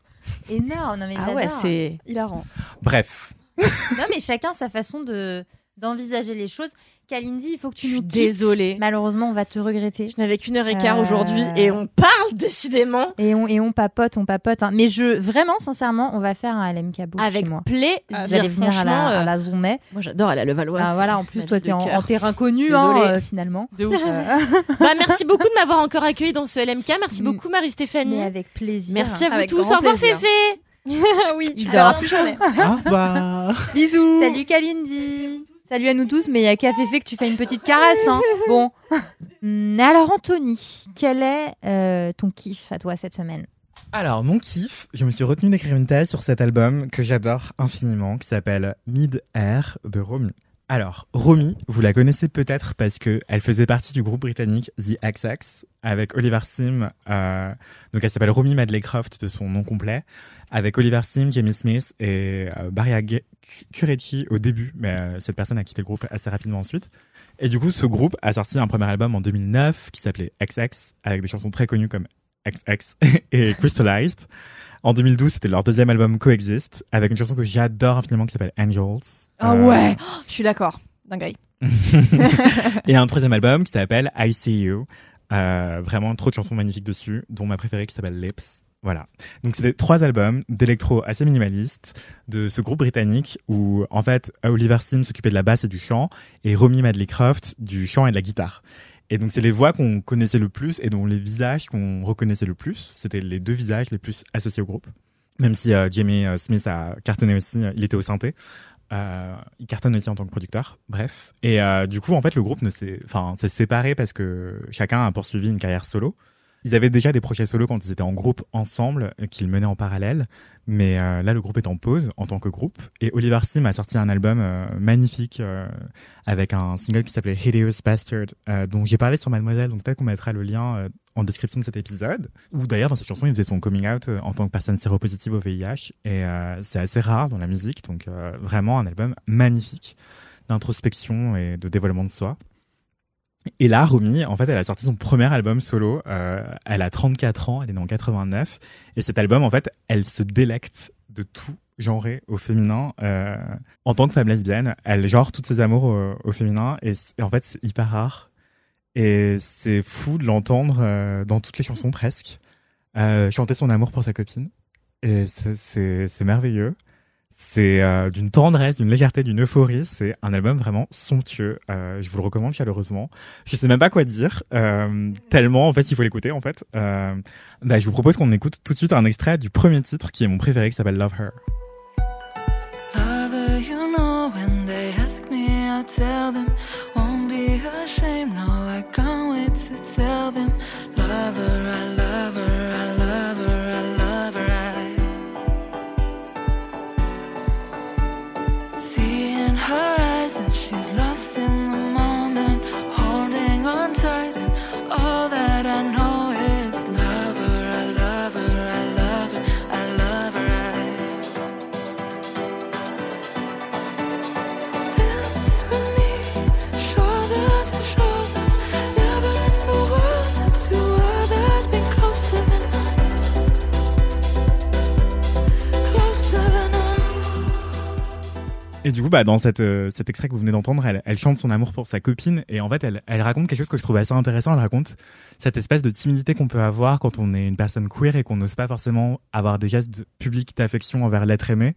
Énorme, non mais Ah ouais, c'est. Hilarant. Bref. Non mais chacun sa façon de d'envisager les choses. Kalindi, il faut que tu nous quittes. désolée. Malheureusement, on va te regretter. Je n'avais qu'une heure et quart Euh. aujourd'hui et on parle (laughs) décidément Et on, et on papote, on papote. hein. Mais je, vraiment, sincèrement, on va faire un LMK Book avec chez moi. plaisir. Vous allez venir à franchement, la, à euh, la. Moi, j'adore aller à Levallois. Ah, voilà, en plus, toi, t'es en, terrain connu, hein, euh, finalement. De ouf. Euh, (laughs) bah, merci beaucoup de m'avoir encore accueilli dans ce LMK. Merci beaucoup, Marie-Stéphanie. avec plaisir. Merci à vous Avec tous. Au revoir, plaisir. Féfé. (laughs) oui, tu dort. plus jamais. Ah, bah. Bisous. Salut Kalindi. Salut à nous tous, mais il y a qu'à Féfé que tu fais une petite caresse. Hein. (laughs) Bon. Hum, Alors, Anthony, quel est euh, ton kiff à toi cette semaine? Alors, mon kiff, je me suis retenu d'écrire une thèse sur cet album que j'adore infiniment, qui s'appelle Mid Air de Romy. Alors, Romy, vous la connaissez peut-être parce que elle faisait partie du groupe britannique The XX avec Oliver Sim. euh, donc, elle s'appelle Romy Madley Croft de son nom complet, avec Oliver Sim, Jamie Smith et euh, Kurechi au début, mais euh, cette personne a quitté le groupe assez rapidement ensuite. Et du coup, ce groupe a sorti un premier album en 2009 qui s'appelait XX avec des chansons très connues comme XX (laughs) et Crystallized. En 2012, c'était leur deuxième album Coexist avec une chanson que j'adore infiniment qui s'appelle Angels. Ah Euh, ouais, je suis d'accord. Dinguerie. (laughs) et un troisième album qui s'appelle I See You. Euh, vraiment trop de chansons magnifiques dessus, dont ma préférée qui s'appelle Lips. Voilà. Donc c'était trois albums d'électro assez minimalistes de ce groupe britannique où en fait Oliver Sim s'occupait de la basse et du chant et Romy Madley Croft du chant et de la guitare. Et donc c'est les voix qu'on connaissait le plus et dont les visages qu'on reconnaissait le plus. C'était les deux visages les plus associés au groupe. Même si euh, Jamie euh, Smith a cartonné aussi, euh, il était au synthé. Il cartonne aussi en tant que producteur, bref. Et du coup, en fait, le groupe s'est, s'est séparé parce que chacun a poursuivi une carrière solo. Ils avaient déjà des projets solo quand ils étaient en groupe ensemble, qu'ils menaient en parallèle. Mais euh, là, le groupe est en pause en tant que groupe. Et Oliver Sim a sorti un album euh, magnifique euh, avec un single qui s'appelait Hideous Bastard, euh, dont j'ai parlé sur Mademoiselle. Donc peut-être qu'on mettra le lien euh, en description de cet épisode. Ou d'ailleurs, dans cette chanson, il faisait son coming out euh, en tant que personne séropositive au VIH. Et c'est assez rare dans la musique. Donc vraiment un album magnifique d'introspection et de dévoilement de soi. Et là, Romy, en fait, elle a sorti son premier album solo. Euh, elle a 34 ans, elle est née en 89. Et cet album, en fait, elle se délecte de tout genré au féminin. Euh, en tant que femme lesbienne, elle genre toutes ses amours au, féminin. Et, en fait, c'est hyper rare. Et c'est fou de l'entendre euh, dans toutes les chansons presque. Euh, chanter son amour pour sa copine. Et c'est merveilleux. C'est euh, d'une tendresse, d'une légèreté, d'une euphorie. C'est un album vraiment somptueux. Euh, je vous le recommande chaleureusement. Je sais même pas quoi dire. Euh, tellement, en fait, il faut l'écouter, en fait. Euh, bah, je vous propose qu'on écoute tout de suite un extrait du premier titre qui est mon préféré, qui s'appelle Love Her. Et du coup, bah, dans cette, euh, cet extrait que vous venez d'entendre, elle, elle chante son amour pour sa copine. Et en fait, elle, elle raconte quelque chose que je trouve assez intéressant. Elle raconte cette espèce de timidité qu'on peut avoir quand on est une personne queer et qu'on n'ose pas forcément avoir des gestes publics d'affection envers l'être aimé.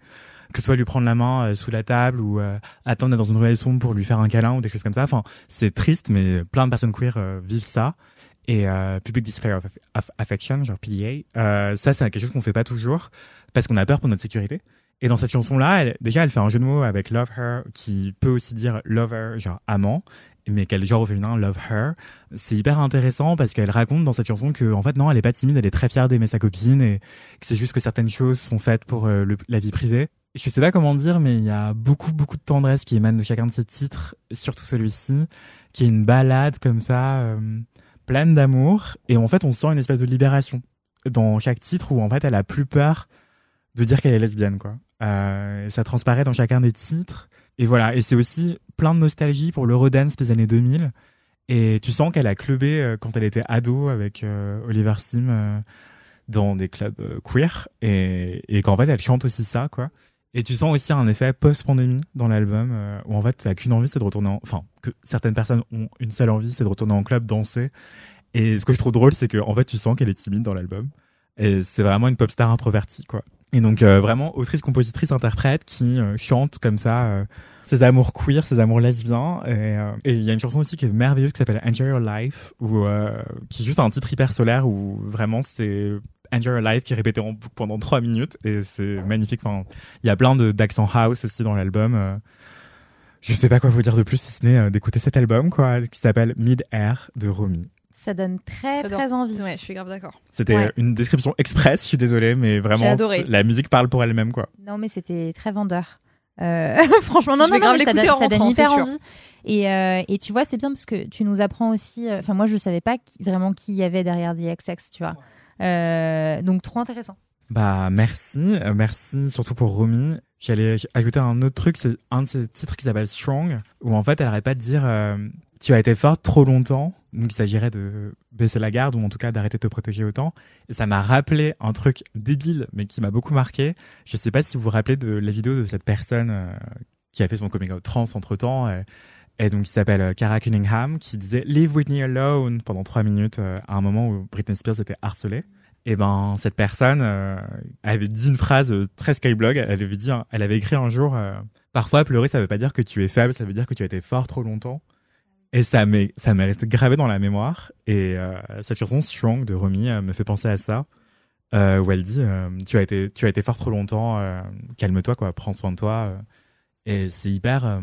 Que ce soit lui prendre la main euh, sous la table ou euh, attendre dans une ruelle sombre pour lui faire un câlin ou des choses comme ça. Enfin, c'est triste, mais plein de personnes queer euh, vivent ça. Et euh, Public Display of, Affection, genre PDA, ça, c'est quelque chose qu'on fait pas toujours parce qu'on a peur pour notre sécurité. Et dans cette chanson-là, elle, déjà, elle fait un jeu de mots avec Love Her, qui peut aussi dire lover, genre amant. mais qu'elle genre au féminin Love Her. C'est hyper intéressant parce qu'elle raconte dans cette chanson que en fait non, elle est pas timide, elle est très fière d'aimer sa copine et que c'est juste que certaines choses sont faites pour euh, la vie privée. Je sais pas comment dire, mais il y a beaucoup beaucoup de tendresse qui émane de chacun de ces titres, surtout celui-ci, qui est une balade comme ça, euh, pleine d'amour et en fait on sent une espèce de libération dans chaque titre où en fait elle a plus peur de dire qu'elle est lesbienne quoi. Euh, ça transparaît dans chacun des titres. Et voilà, et c'est aussi plein de nostalgie pour l'Eurodance des années 2000. Et tu sens qu'elle a clubé euh, quand elle était ado avec euh, Oliver Sim euh, dans des clubs queer. Et, et qu'en fait, elle chante aussi ça, quoi. Et tu sens aussi un effet post-pandémie dans l'album, euh, où en fait, t'as qu'une envie, c'est de retourner en... Enfin, que certaines personnes ont une seule envie, c'est de retourner en club, danser. Et ce que je trouve drôle, c'est que en fait, tu sens qu'elle est timide dans l'album. Et c'est vraiment une pop star introvertie, quoi. Et donc, euh, vraiment, autrice, compositrice, interprète qui euh, chante comme ça euh, ses amours queer, ses amours lesbiens. Et euh, il y a une chanson aussi qui est merveilleuse qui s'appelle Enjoy Your Life, où, euh, qui est juste un titre hyper solaire où vraiment c'est Enjoy Your Life qui est répété en boucle pendant trois minutes et c'est magnifique. Enfin, il y a plein de d'accents house aussi dans l'album. euh. je sais pas quoi vous dire de plus si ce n'est d'écouter cet album quoi, qui s'appelle Mid Air de Romy. Ça donne très, Ça donne- très envie. Ouais, je suis grave d'accord. C'était Ouais. une description express, je suis désolée, mais vraiment la musique parle pour elle-même quoi. Non, mais c'était très vendeur. Euh, (laughs) franchement, non, Je non, non, mais ça donne, ça hyper envie. Et, euh, et tu vois, c'est bien parce que tu nous apprends aussi. euh, Enfin, moi, je savais pas qui- vraiment qui il y avait derrière The XX, tu vois. Euh, donc, trop intéressant. Bah merci, euh, merci surtout pour Romy. J'allais ajouter un autre truc, c'est un de ses titres qui s'appelle Strong, où en fait elle arrête pas de dire euh, tu as été forte trop longtemps, donc il s'agirait de baisser la garde ou en tout cas d'arrêter de te protéger autant. Et ça m'a rappelé un truc débile mais qui m'a beaucoup marqué. Je sais pas si vous vous rappelez de la vidéo de cette personne euh, qui a fait son coming out trans entre temps. et donc, qui s'appelle euh, Cara Cunningham, qui disait Leave Whitney alone pendant trois minutes euh, à un moment où Britney Spears était harcelée. Et ben, cette personne avait dit une phrase très skyblog. Elle avait dit, elle avait écrit un jour Parfois, pleurer, ça veut pas dire que tu es faible, ça veut dire que tu as été fort trop longtemps. Et ça m'est, ça m'est resté gravé dans la mémoire. Et euh, cette chanson Strong de Romy euh, me fait penser à ça, euh, où elle dit Tu as été, tu as été fort trop longtemps. euh, calme-toi, quoi. Prends soin de toi. euh. Et c'est hyper,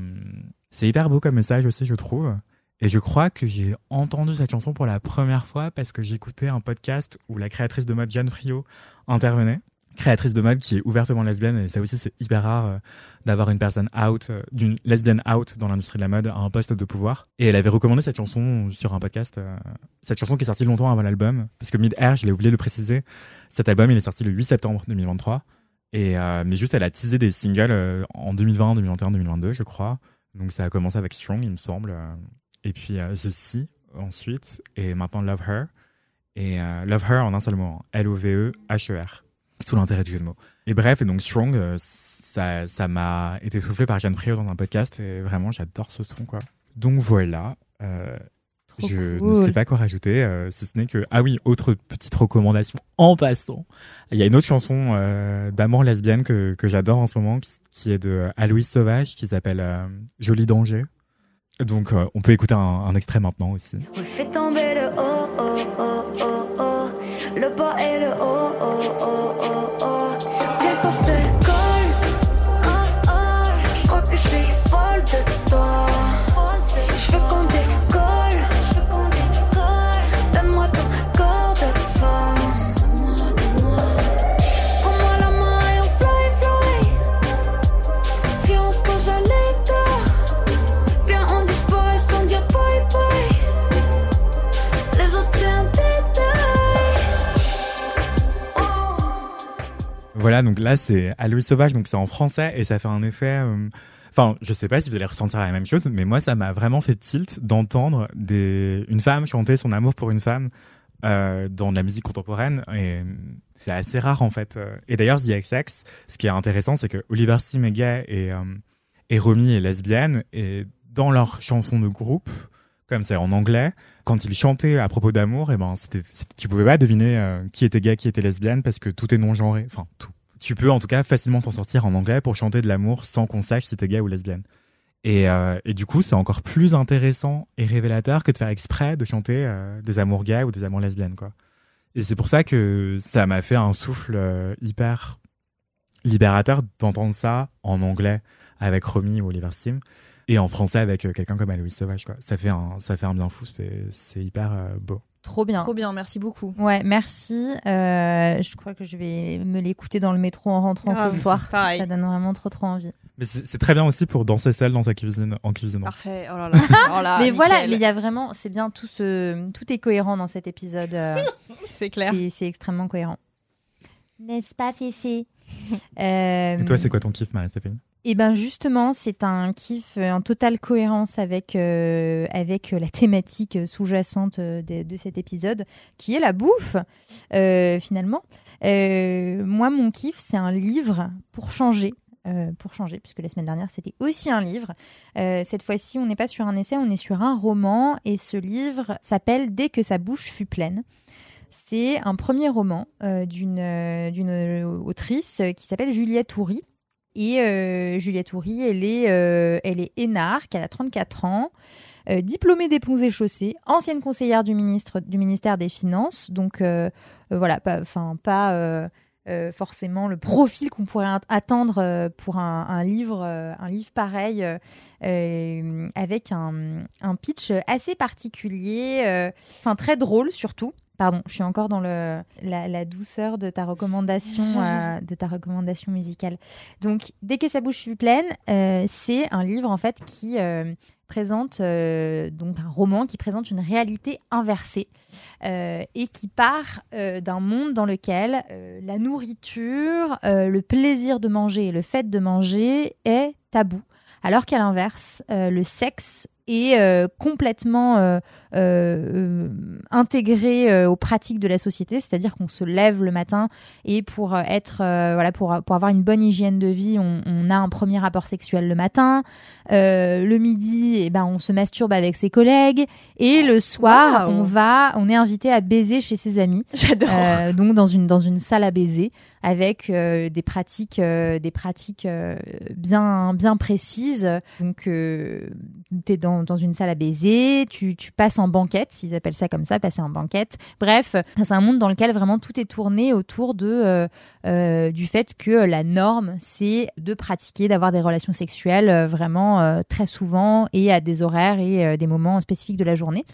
c'est hyper beau comme message aussi, je trouve. Et je crois que j'ai entendu cette chanson pour la première fois parce que j'écoutais un podcast où la créatrice de mode Jeanne Friot intervenait. Créatrice de mode qui est ouvertement lesbienne et ça aussi c'est hyper rare euh, d'avoir une personne out, euh, d'une lesbienne out dans l'industrie de la mode à un poste de pouvoir. Et elle avait recommandé cette chanson sur un podcast, euh, cette chanson qui est sortie longtemps avant l'album, parce que Mid Air, je l'ai oublié de le préciser, cet album il est sorti le 8 septembre 2023. Et euh, mais juste elle a teasé des singles en 2020, 2021, 2022 je crois. Donc ça a commencé avec Strong il me semble. et puis The ensuite, et maintenant Love Her. Et Love Her en un seul mot, hein. L-O-V-E-H-E-R. C'est tout l'intérêt du jeu de mots. Et bref, et donc Strong, euh, ça ça m'a été soufflé par Jeanne Friot dans un podcast, et vraiment j'adore ce son, quoi. Donc voilà, euh, je ne sais pas quoi rajouter, euh, si ce n'est que... Ah oui, autre petite recommandation en passant. Il y a une autre chanson euh, d'amour lesbienne que, que j'adore en ce moment, qui, qui est de Aloïs Sauvage, qui s'appelle euh, Joli Danger. Donc euh, on peut écouter un, un extrait maintenant aussi. Oui, Voilà, donc là c'est Aloïs Sauvage, donc c'est en français et ça fait un effet. euh, Enfin, je sais pas si vous allez ressentir la même chose, mais moi ça m'a vraiment fait tilt d'entendre des une femme chanter son amour pour une femme euh, dans de la musique contemporaine et c'est assez rare en fait. Euh, Et d'ailleurs, The XX, ce qui est intéressant, c'est que Oliver Sim est gay et euh, et Romy est lesbienne et dans leur chanson de groupe, comme c'est en anglais, quand ils chantaient à propos d'amour, et ben c'était, tu pouvais pas deviner euh, qui était gay, qui était lesbienne, parce que tout est non genré. Enfin tout. Tu peux en tout cas facilement t'en sortir en anglais pour chanter de l'amour sans qu'on sache si t'es gay ou lesbienne. Et, euh, et du coup, c'est encore plus intéressant et révélateur que de faire exprès de chanter euh, des amours gays ou des amours lesbiennes, quoi. Et c'est pour ça que ça m'a fait un souffle euh, hyper libérateur d'entendre ça en anglais avec Romy ou Oliver Sim. Et en français avec quelqu'un comme Aloïs Sauvage, quoi. Ça fait un, ça fait un bien fou. C'est, c'est hyper beau. Trop bien. Trop bien, merci beaucoup. Ouais, merci. Euh, je crois que je vais me l'écouter dans le métro en rentrant Grave, ce soir. pareil. Ça donne vraiment trop trop envie. Mais c'est, très bien aussi pour danser seul dans sa cuisine, en cuisinant. Parfait. Oh là là. (laughs) Oh là, mais voilà, mais il y a vraiment, c'est bien tout ce, tout est cohérent dans cet épisode. euh, (laughs) c'est clair. c'est, c'est extrêmement cohérent. N'est-ce pas, Féfé? Euh, Et toi, c'est quoi ton kiff, Marie-Stéphanie? Et ben justement, c'est un kiff euh, en totale cohérence avec, euh, avec euh, la thématique sous-jacente de, cet épisode, qui est la bouffe, finalement. Moi, mon kiff, c'est un livre pour changer. pour changer, puisque la semaine dernière c'était aussi un livre. Cette fois-ci, on n'est pas sur un essai, on est sur un roman, et ce livre s'appelle Dès que sa bouche fut pleine. C'est un premier roman d'une autrice qui s'appelle Juliette Houry. Et euh, Juliette Houry, elle est, euh, elle énarque, elle a 34 ans, euh, diplômée des ponts et chaussées, ancienne conseillère du, ministre, du ministère des Finances. Donc voilà, pas, forcément le profil qu'on pourrait at- attendre pour un, livre, un livre pareil, avec un, un pitch assez particulier, enfin très drôle surtout. Pardon, je suis encore dans le, la, la douceur de ta recommandation, (laughs) euh, de ta recommandation musicale. Donc, dès que sa bouche fut pleine, euh, c'est un livre en fait qui euh, présente donc un roman qui présente une réalité inversée et qui part d'un monde dans lequel la nourriture, le plaisir de manger et le fait de manger est tabou, alors qu'à l'inverse, le sexe est complètement euh, intégré euh, aux pratiques de la société, c'est-à-dire qu'on se lève le matin et pour euh, être euh, voilà pour, pour avoir une bonne hygiène de vie, on, on a un premier rapport sexuel le matin, le midi, eh ben on se masturbe avec ses collègues et le soir, on va on est invité à baiser chez ses amis. J'adore. Donc dans une dans une salle à baiser avec euh, des pratiques euh, des pratiques euh, bien bien précises donc tu es dans, dans une salle à baiser tu, tu passes en banquette ils appellent ça comme ça passer en banquette. Bref c'est un monde dans lequel vraiment tout est tourné autour de euh, euh, du fait que la norme c'est de pratiquer d'avoir des relations sexuelles euh, vraiment très souvent et à des horaires et des moments spécifiques de la journée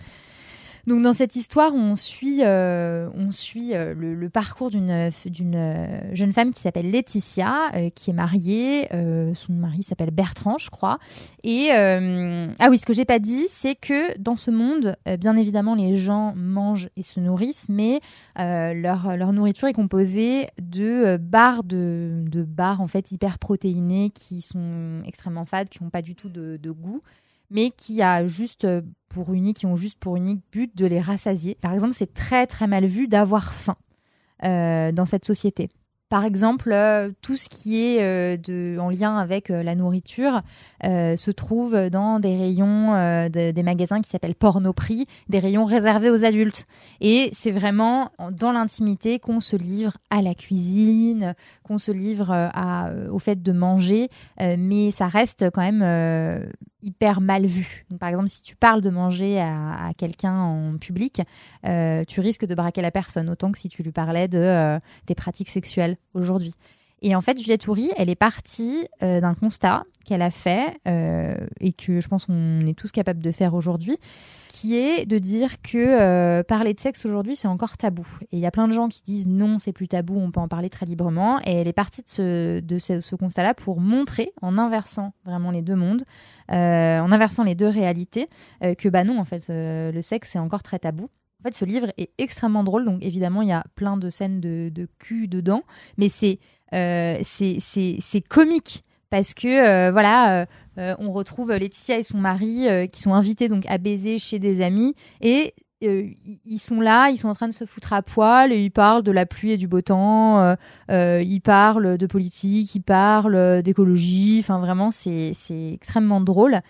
donc dans cette histoire, on suit, euh, on suit euh, le, parcours d'une d'une euh, jeune femme qui s'appelle Laetitia, euh, qui est mariée. euh, son mari s'appelle Bertrand, je crois. Et euh, ah oui, ce que j'ai pas dit, c'est que dans ce monde, euh, bien évidemment, les gens mangent et se nourrissent, mais euh, leur leur nourriture est composée de euh, barres de de barres en fait hyper protéinées qui sont extrêmement fades, qui n'ont pas du tout de, de goût mais qui a juste euh, pour unique, qui ont juste pour unique but de les rassasier. Par exemple, c'est très très mal vu d'avoir faim euh, dans cette société. Par exemple, euh, tout ce qui est en lien avec la nourriture se trouve dans des rayons de- des magasins qui s'appellent Pornoprix, des rayons réservés aux adultes. Et c'est vraiment en- dans l'intimité qu'on se livre à la cuisine, qu'on se livre au fait de manger, mais ça reste quand même hyper mal vu. Par exemple, si tu parles de manger à, à quelqu'un en public, euh, tu risques de braquer la personne autant que si tu lui parlais de euh, tes pratiques sexuelles aujourd'hui. Et en fait, Juliette Houry, elle est partie euh, d'un constat qu'elle a fait euh, et que je pense qu'on est tous capables de faire aujourd'hui, qui est de dire que euh, parler de sexe aujourd'hui, c'est encore tabou. Et il y a plein de gens qui disent non, c'est plus tabou, on peut en parler très librement. Et elle est partie de ce, ce, constat-là pour montrer, en inversant vraiment les deux mondes, en inversant les deux réalités, que bah non, en fait, le sexe, c'est encore très tabou. En fait, ce livre est extrêmement drôle, donc évidemment, il y a plein de scènes de, de cul dedans, mais c'est euh, c'est comique parce que euh, voilà, euh, euh, on retrouve Laetitia et son mari qui sont invités donc à baiser chez des amis. Et ils- sont là, ils sont en train de se foutre à poil et ils parlent de la pluie et du beau temps, ils parlent de politique, ils parlent d'écologie, enfin vraiment c'est extrêmement drôle.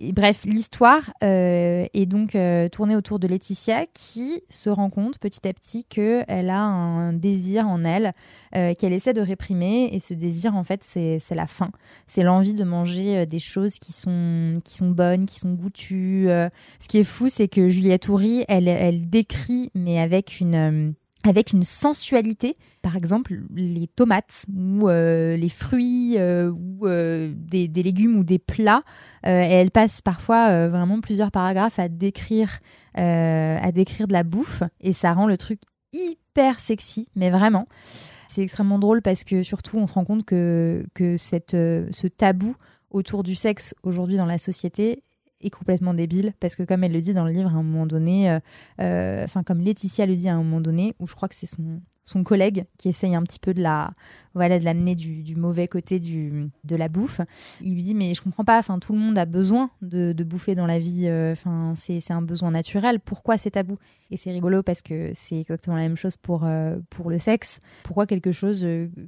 Bref, l'histoire euh, est donc euh, tournée autour de Laetitia qui se rend compte petit à petit qu'elle a un désir en elle euh, qu'elle essaie de réprimer et ce désir en fait c'est la faim, c'est l'envie de manger des choses qui sont qui sont bonnes, qui sont goûtues. Ce qui est fou c'est que Juliette Houry elle elle décrit mais avec une avec une sensualité. Par exemple, les tomates ou euh, les fruits euh, ou euh, des, des légumes ou des plats. Et elle passe parfois vraiment plusieurs paragraphes à décrire, à décrire de la bouffe et ça rend le truc hyper sexy, mais vraiment. C'est extrêmement drôle parce que surtout on se rend compte que, que cette, ce tabou autour du sexe aujourd'hui dans la société est complètement débile parce que comme elle le dit dans le livre à un moment donné, euh, euh, enfin comme Laetitia le dit à un moment donné, où je crois que c'est son, son collègue qui essaye un petit peu de la voilà de l'amener du, mauvais côté du, de la bouffe, il lui dit mais je comprends pas, enfin tout le monde a besoin de, de bouffer dans la vie, euh, enfin c'est un besoin naturel, pourquoi c'est tabou? Et c'est rigolo parce que c'est exactement la même chose pour pour le sexe. Pourquoi quelque chose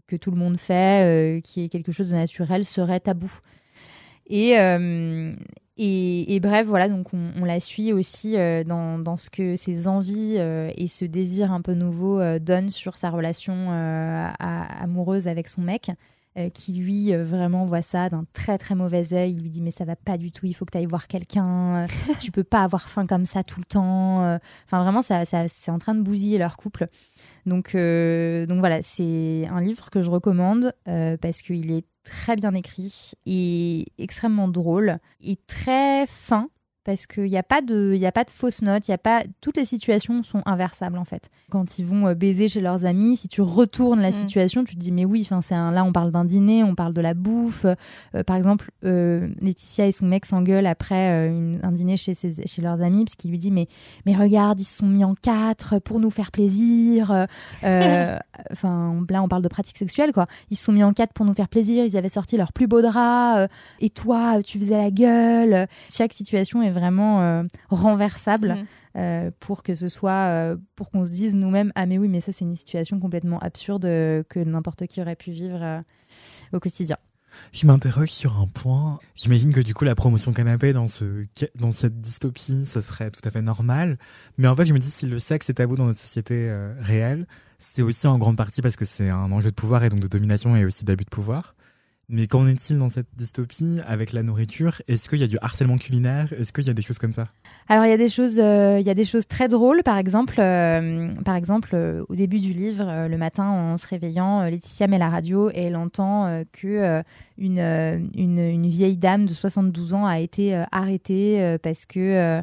que tout le monde fait, qui est quelque chose de naturel, serait tabou? Et, et bref, voilà, donc on, la suit aussi euh, dans, ce que ses envies euh, et ce désir un peu nouveau euh, donnent sur sa relation amoureuse avec son mec, qui lui vraiment voit ça d'un très très mauvais œil. Il lui dit mais ça va pas du tout, il faut que tu ailles voir quelqu'un, tu peux pas avoir faim comme ça tout le temps. Enfin vraiment, ça, c'est en train de bousiller leur couple. Donc, donc voilà, c'est un livre que je recommande parce qu'il est très bien écrit et extrêmement drôle et très fin parce qu'il n'y a pas de il y a pas de fausses notes il y a pas toutes les situations sont inversables en fait. Quand ils vont euh, baiser chez leurs amis si tu retournes la Mm. situation tu te dis mais oui enfin c'est un là on parle d'un dîner on parle de la bouffe. Euh, par exemple euh, Laetitia et son mec s'engueulent après euh, une- un dîner chez ses- chez leurs amis parce qu'il lui dit mais mais regarde ils se sont mis en quatre pour nous faire plaisir. (laughs) Enfin là on parle de pratiques sexuelles quoi. Ils se sont mis en quatre pour nous faire plaisir ils avaient sorti leur plus beau drap et toi tu faisais la gueule. Chaque situation est vraiment euh, renversable Mhm. euh, pour que ce soit euh, pour qu'on se dise nous-mêmes ah mais oui mais ça c'est une situation complètement absurde euh, que n'importe qui aurait pu vivre euh, au quotidien Je m'interroge sur un point. J'imagine que du coup, la promotion canapé dans, ce, dans cette dystopie, ce serait tout à fait normal. Mais en fait, je me dis, si le sexe est tabou dans notre société euh, réelle, c'est aussi en grande partie parce que c'est un enjeu de pouvoir et donc de domination et aussi d'abus de pouvoir. Mais qu'en est-il dans cette dystopie avec la nourriture? Est-ce qu'il y a du harcèlement culinaire? Est-ce qu'il y a des choses comme ça? Alors il y a des choses, euh, il y a des choses très drôles. Par exemple, euh, par exemple, euh, au début du livre, le matin, en se réveillant, Laetitia met la radio et elle entend que une, euh, une une vieille dame de 72 ans a été euh, arrêtée euh, parce que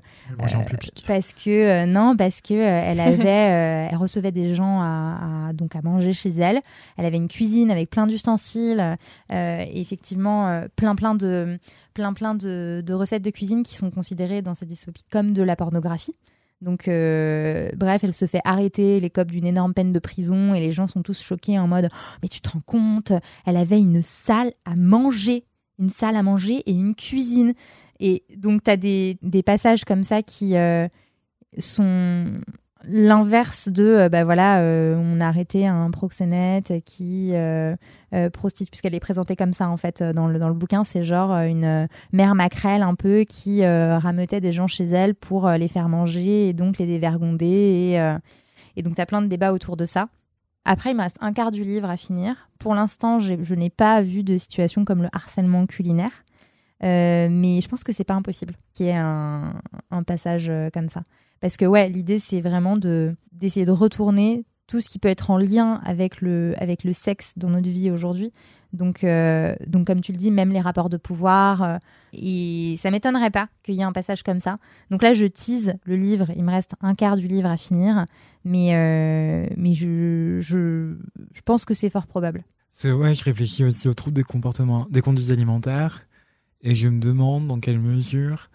parce que non parce que elle avait (laughs) elle recevait des gens à, à- donc à manger chez elle. Elle avait une cuisine avec plein d'ustensiles et effectivement plein plein de plein plein de, de recettes de cuisine qui sont considérées dans cette dystopie comme de la pornographie donc, euh, bref, elle se fait arrêter, les copes d'une énorme peine de prison, et les gens sont tous choqués en mode Oh, Mais tu te rends compte, elle avait une salle à manger, une salle à manger et une cuisine. Et donc, tu as des, passages comme ça qui euh, sont l'inverse de euh, bah voilà on a arrêté un proxénète qui euh, puisqu'elle est présentée comme ça en fait euh, dans le dans le bouquin. C'est genre euh, une euh, mère maquerelle un peu qui rameutait des gens chez elle pour les faire manger et donc les dévergonder et donc tu as plein de débats autour de ça. Après il me reste un quart du livre à finir. Pour l'instant je n'ai pas vu de situation comme le harcèlement culinaire mais je pense que c'est pas impossible qu'il y ait un, un passage comme ça. Parce que ouais, l'idée c'est vraiment de d'essayer de retourner tout ce qui peut être en lien avec le avec le sexe dans notre vie aujourd'hui. Donc euh, donc comme tu le dis, même les rapports de pouvoir euh, et ça m'étonnerait pas qu'il y ait un passage comme ça. Donc là, je tease le livre. Il me reste un quart du livre à finir, mais euh, mais je, je pense que c'est fort probable. C'est ouais, je réfléchis aussi aux troubles des comportements, des conduites alimentaires, et je me demande dans quelle mesure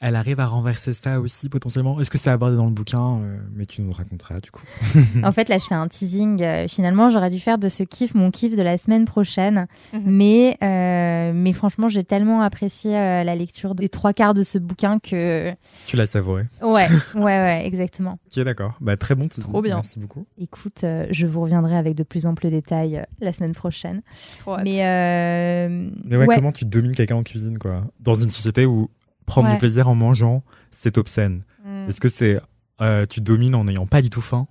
elle arrive à renverser ça aussi potentiellement. Est-ce que c'est abordé dans le bouquin Euh, Mais tu nous raconteras du coup. (laughs) En fait, là, je fais un teasing. Euh, finalement, j'aurais dû faire de ce kiff mon kiff de la semaine prochaine. Mhm. Mais, euh, mais franchement, j'ai tellement apprécié euh, la lecture des trois quarts de ce bouquin que. Tu l'as savouré. Ouais, (laughs) ouais, ouais, exactement. Ok, d'accord. Bah très bon titre. Trop bien. Merci beaucoup. Écoute, euh, je vous reviendrai avec de plus amples détails euh, la semaine prochaine. Trop hâte. Mais, euh, Mais ouais, ouais. comment tu domines quelqu'un en cuisine quoi? Dans une société où prendre Ouais. du plaisir en mangeant, c'est obscène. Mm. Est-ce que c'est euh, tu domines en n'ayant pas du tout faim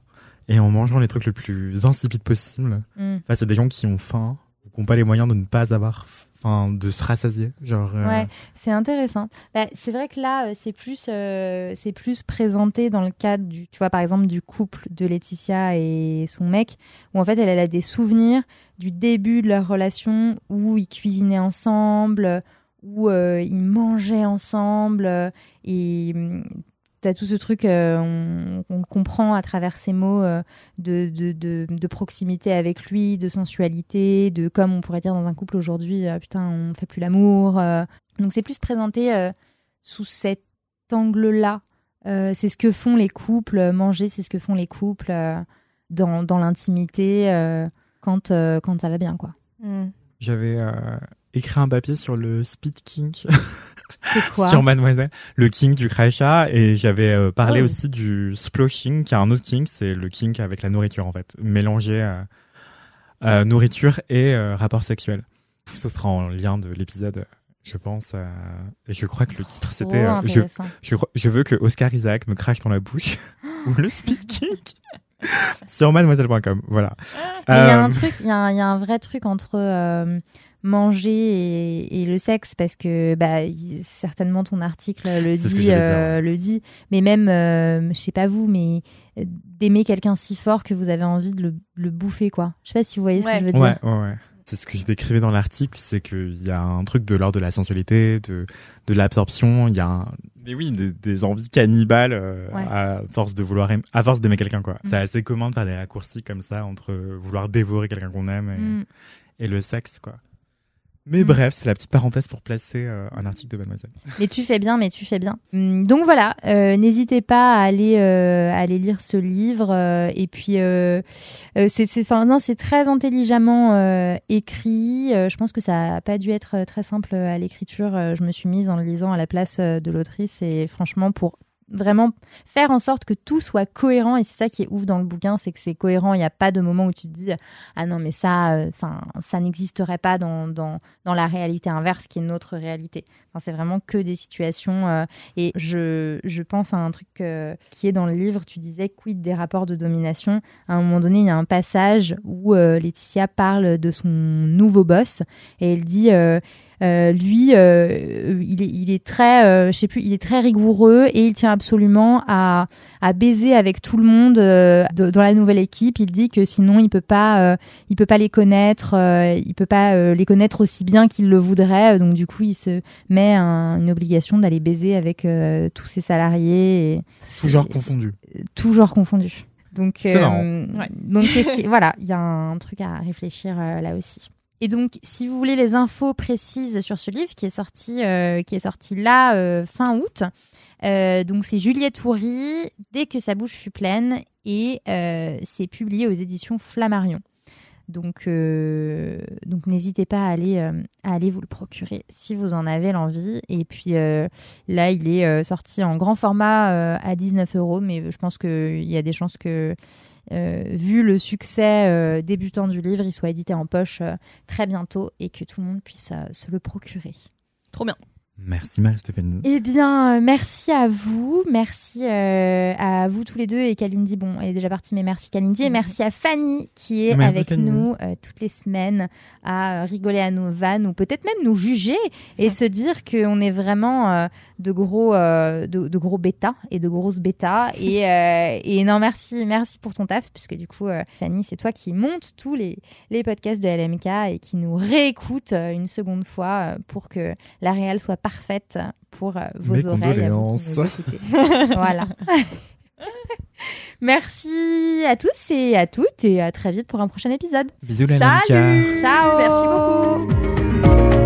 et en mangeant les trucs le plus insipides possible Mm. face à des gens qui ont faim ou qui n'ont pas les moyens de ne pas avoir, enfin, de se rassasier. Genre, euh, Ouais, c'est intéressant. Bah, c'est vrai que là, euh, c'est plus, euh, c'est plus présenté dans le cadre du, tu vois, par exemple, du couple de Laetitia et son mec, où en fait, elle, elle a des souvenirs du début de leur relation où ils cuisinaient ensemble, où euh, ils mangeaient ensemble, euh, et hum, t'as tout ce truc, euh, on, on comprend à travers ces mots euh, de, de, de, de proximité avec lui, de sensualité, de comme on pourrait dire dans un couple aujourd'hui, euh, putain, on fait plus l'amour. euh. Donc c'est plus présenté euh, sous cet angle-là. Euh, c'est ce que font les couples, manger, c'est ce que font les couples euh, dans, dans l'intimité euh, quand, euh, quand ça va bien, quoi. Hmm. J'avais euh, écrit un papier sur le speed kink (laughs) quoi sur Mademoiselle, le kink du crachat, et j'avais euh, parlé Oh. aussi du sploshing, qui est un autre kink, c'est le kink avec la nourriture en fait, mélanger euh, euh, nourriture et euh, rapport sexuel. Ce sera en lien de l'épisode, je pense, euh, et je crois que le titre c'était je, je, veux que Oscar Isaac me crache dans la bouche (laughs) ou le speed kink (laughs) sur mademoiselle.com. Voilà. Il y a un truc, il y, a un- il y a un vrai truc entre manger et, et le sexe parce que bah, certainement ton article le dit, euh, le dit. Mais même, euh, je sais pas vous, mais euh, d'aimer quelqu'un si fort que vous avez envie de le, le bouffer, quoi. Je sais pas si vous voyez ce que je veux dire. Ouais, ouais, ouais. C'est ce que je décrivais dans l'article, c'est qu'il y a un truc de l'ordre de la sensualité, de, de l'absorption, il y a un... Mais oui, des, des envies cannibales euh, Ouais. à force de vouloir aim- à force d'aimer quelqu'un quoi. Mm. C'est assez commun de faire des raccourcis comme ça entre vouloir dévorer quelqu'un qu'on aime et, Mm. et le sexe quoi. Mais Mm. bref, c'est la petite parenthèse pour placer euh, un article de Mademoiselle. Mais tu fais bien, mais tu fais bien. Hum, Donc voilà, euh, n'hésitez pas à aller, euh, à aller lire ce livre. et puis, c'est, non, c'est très intelligemment écrit. Je pense que ça n'a pas dû être très simple à l'écriture. Je me suis mise en le lisant à la place de l'autrice. Et franchement, pour vraiment faire en sorte que tout soit cohérent et c'est ça qui est ouf dans le bouquin c'est que c'est cohérent il n'y a pas de moment où tu te dis ah non mais ça enfin ça n'existerait pas dans, dans, dans la réalité inverse qui est notre réalité. C'est vraiment que des situations euh, et je, je pense à un truc euh, qui est dans le livre tu disais quid des rapports de domination? À un moment donné il y a un passage où euh, Laetitia parle de son nouveau boss et elle dit euh, euh, lui, euh, il, est, il est très, euh, je sais plus, il est très rigoureux et il tient absolument à, à baiser avec tout le monde euh, de- dans la nouvelle équipe. Il dit que sinon il peut pas, euh, il peut pas les connaître, euh, il peut pas euh, les connaître aussi bien qu'il le voudrait. Donc du coup, il se met un- une obligation d'aller baiser avec euh, tous ses salariés. Et Tout genre confondu. tout genre confondu. Donc, C'est euh. Ouais. donc qu'est-ce qui- voilà, il y a un truc à réfléchir euh, là aussi. Et donc, si vous voulez les infos précises sur ce livre qui est sorti, euh, qui est sorti là euh, fin août, euh, donc c'est Juliette Houry, Dès que sa bouche fut pleine, et c'est publié aux éditions Flammarion. Donc, donc n'hésitez pas à aller, à aller vous le procurer si vous en avez l'envie. Et puis là, il est sorti en grand format à 19 euros, mais je pense qu'il y a des chances que, euh, vu le succès euh, débutant du livre, il soit édité en poche euh, très bientôt et que tout le monde puisse se le procurer. Trop bien. Merci Marie-Stéphanie. Eh bien, euh, merci à vous, merci euh, à vous tous les deux et Kalindi. Bon, elle est déjà partie, mais merci Kalindi et merci à Fanny qui est Merci, avec Fanny. nous euh, toutes les semaines à rigoler à nos vannes ou peut-être même nous juger et se dire qu'on est vraiment euh, de gros euh, de, de gros bêtas et de grosses bêtas et, (laughs) euh, et non merci merci pour ton taf puisque du coup euh, Fanny c'est toi qui monte tous les les podcasts de LMK et qui nous réécoute euh, une seconde fois euh, pour que la réelle soit parfaite pour euh, vos Mes oreilles. à vous qui condoléances. nous écoutez. (laughs) voilà. (laughs) Merci à tous et à toutes et à très vite pour un prochain épisode. Bisous la Salut. Ciao Merci beaucoup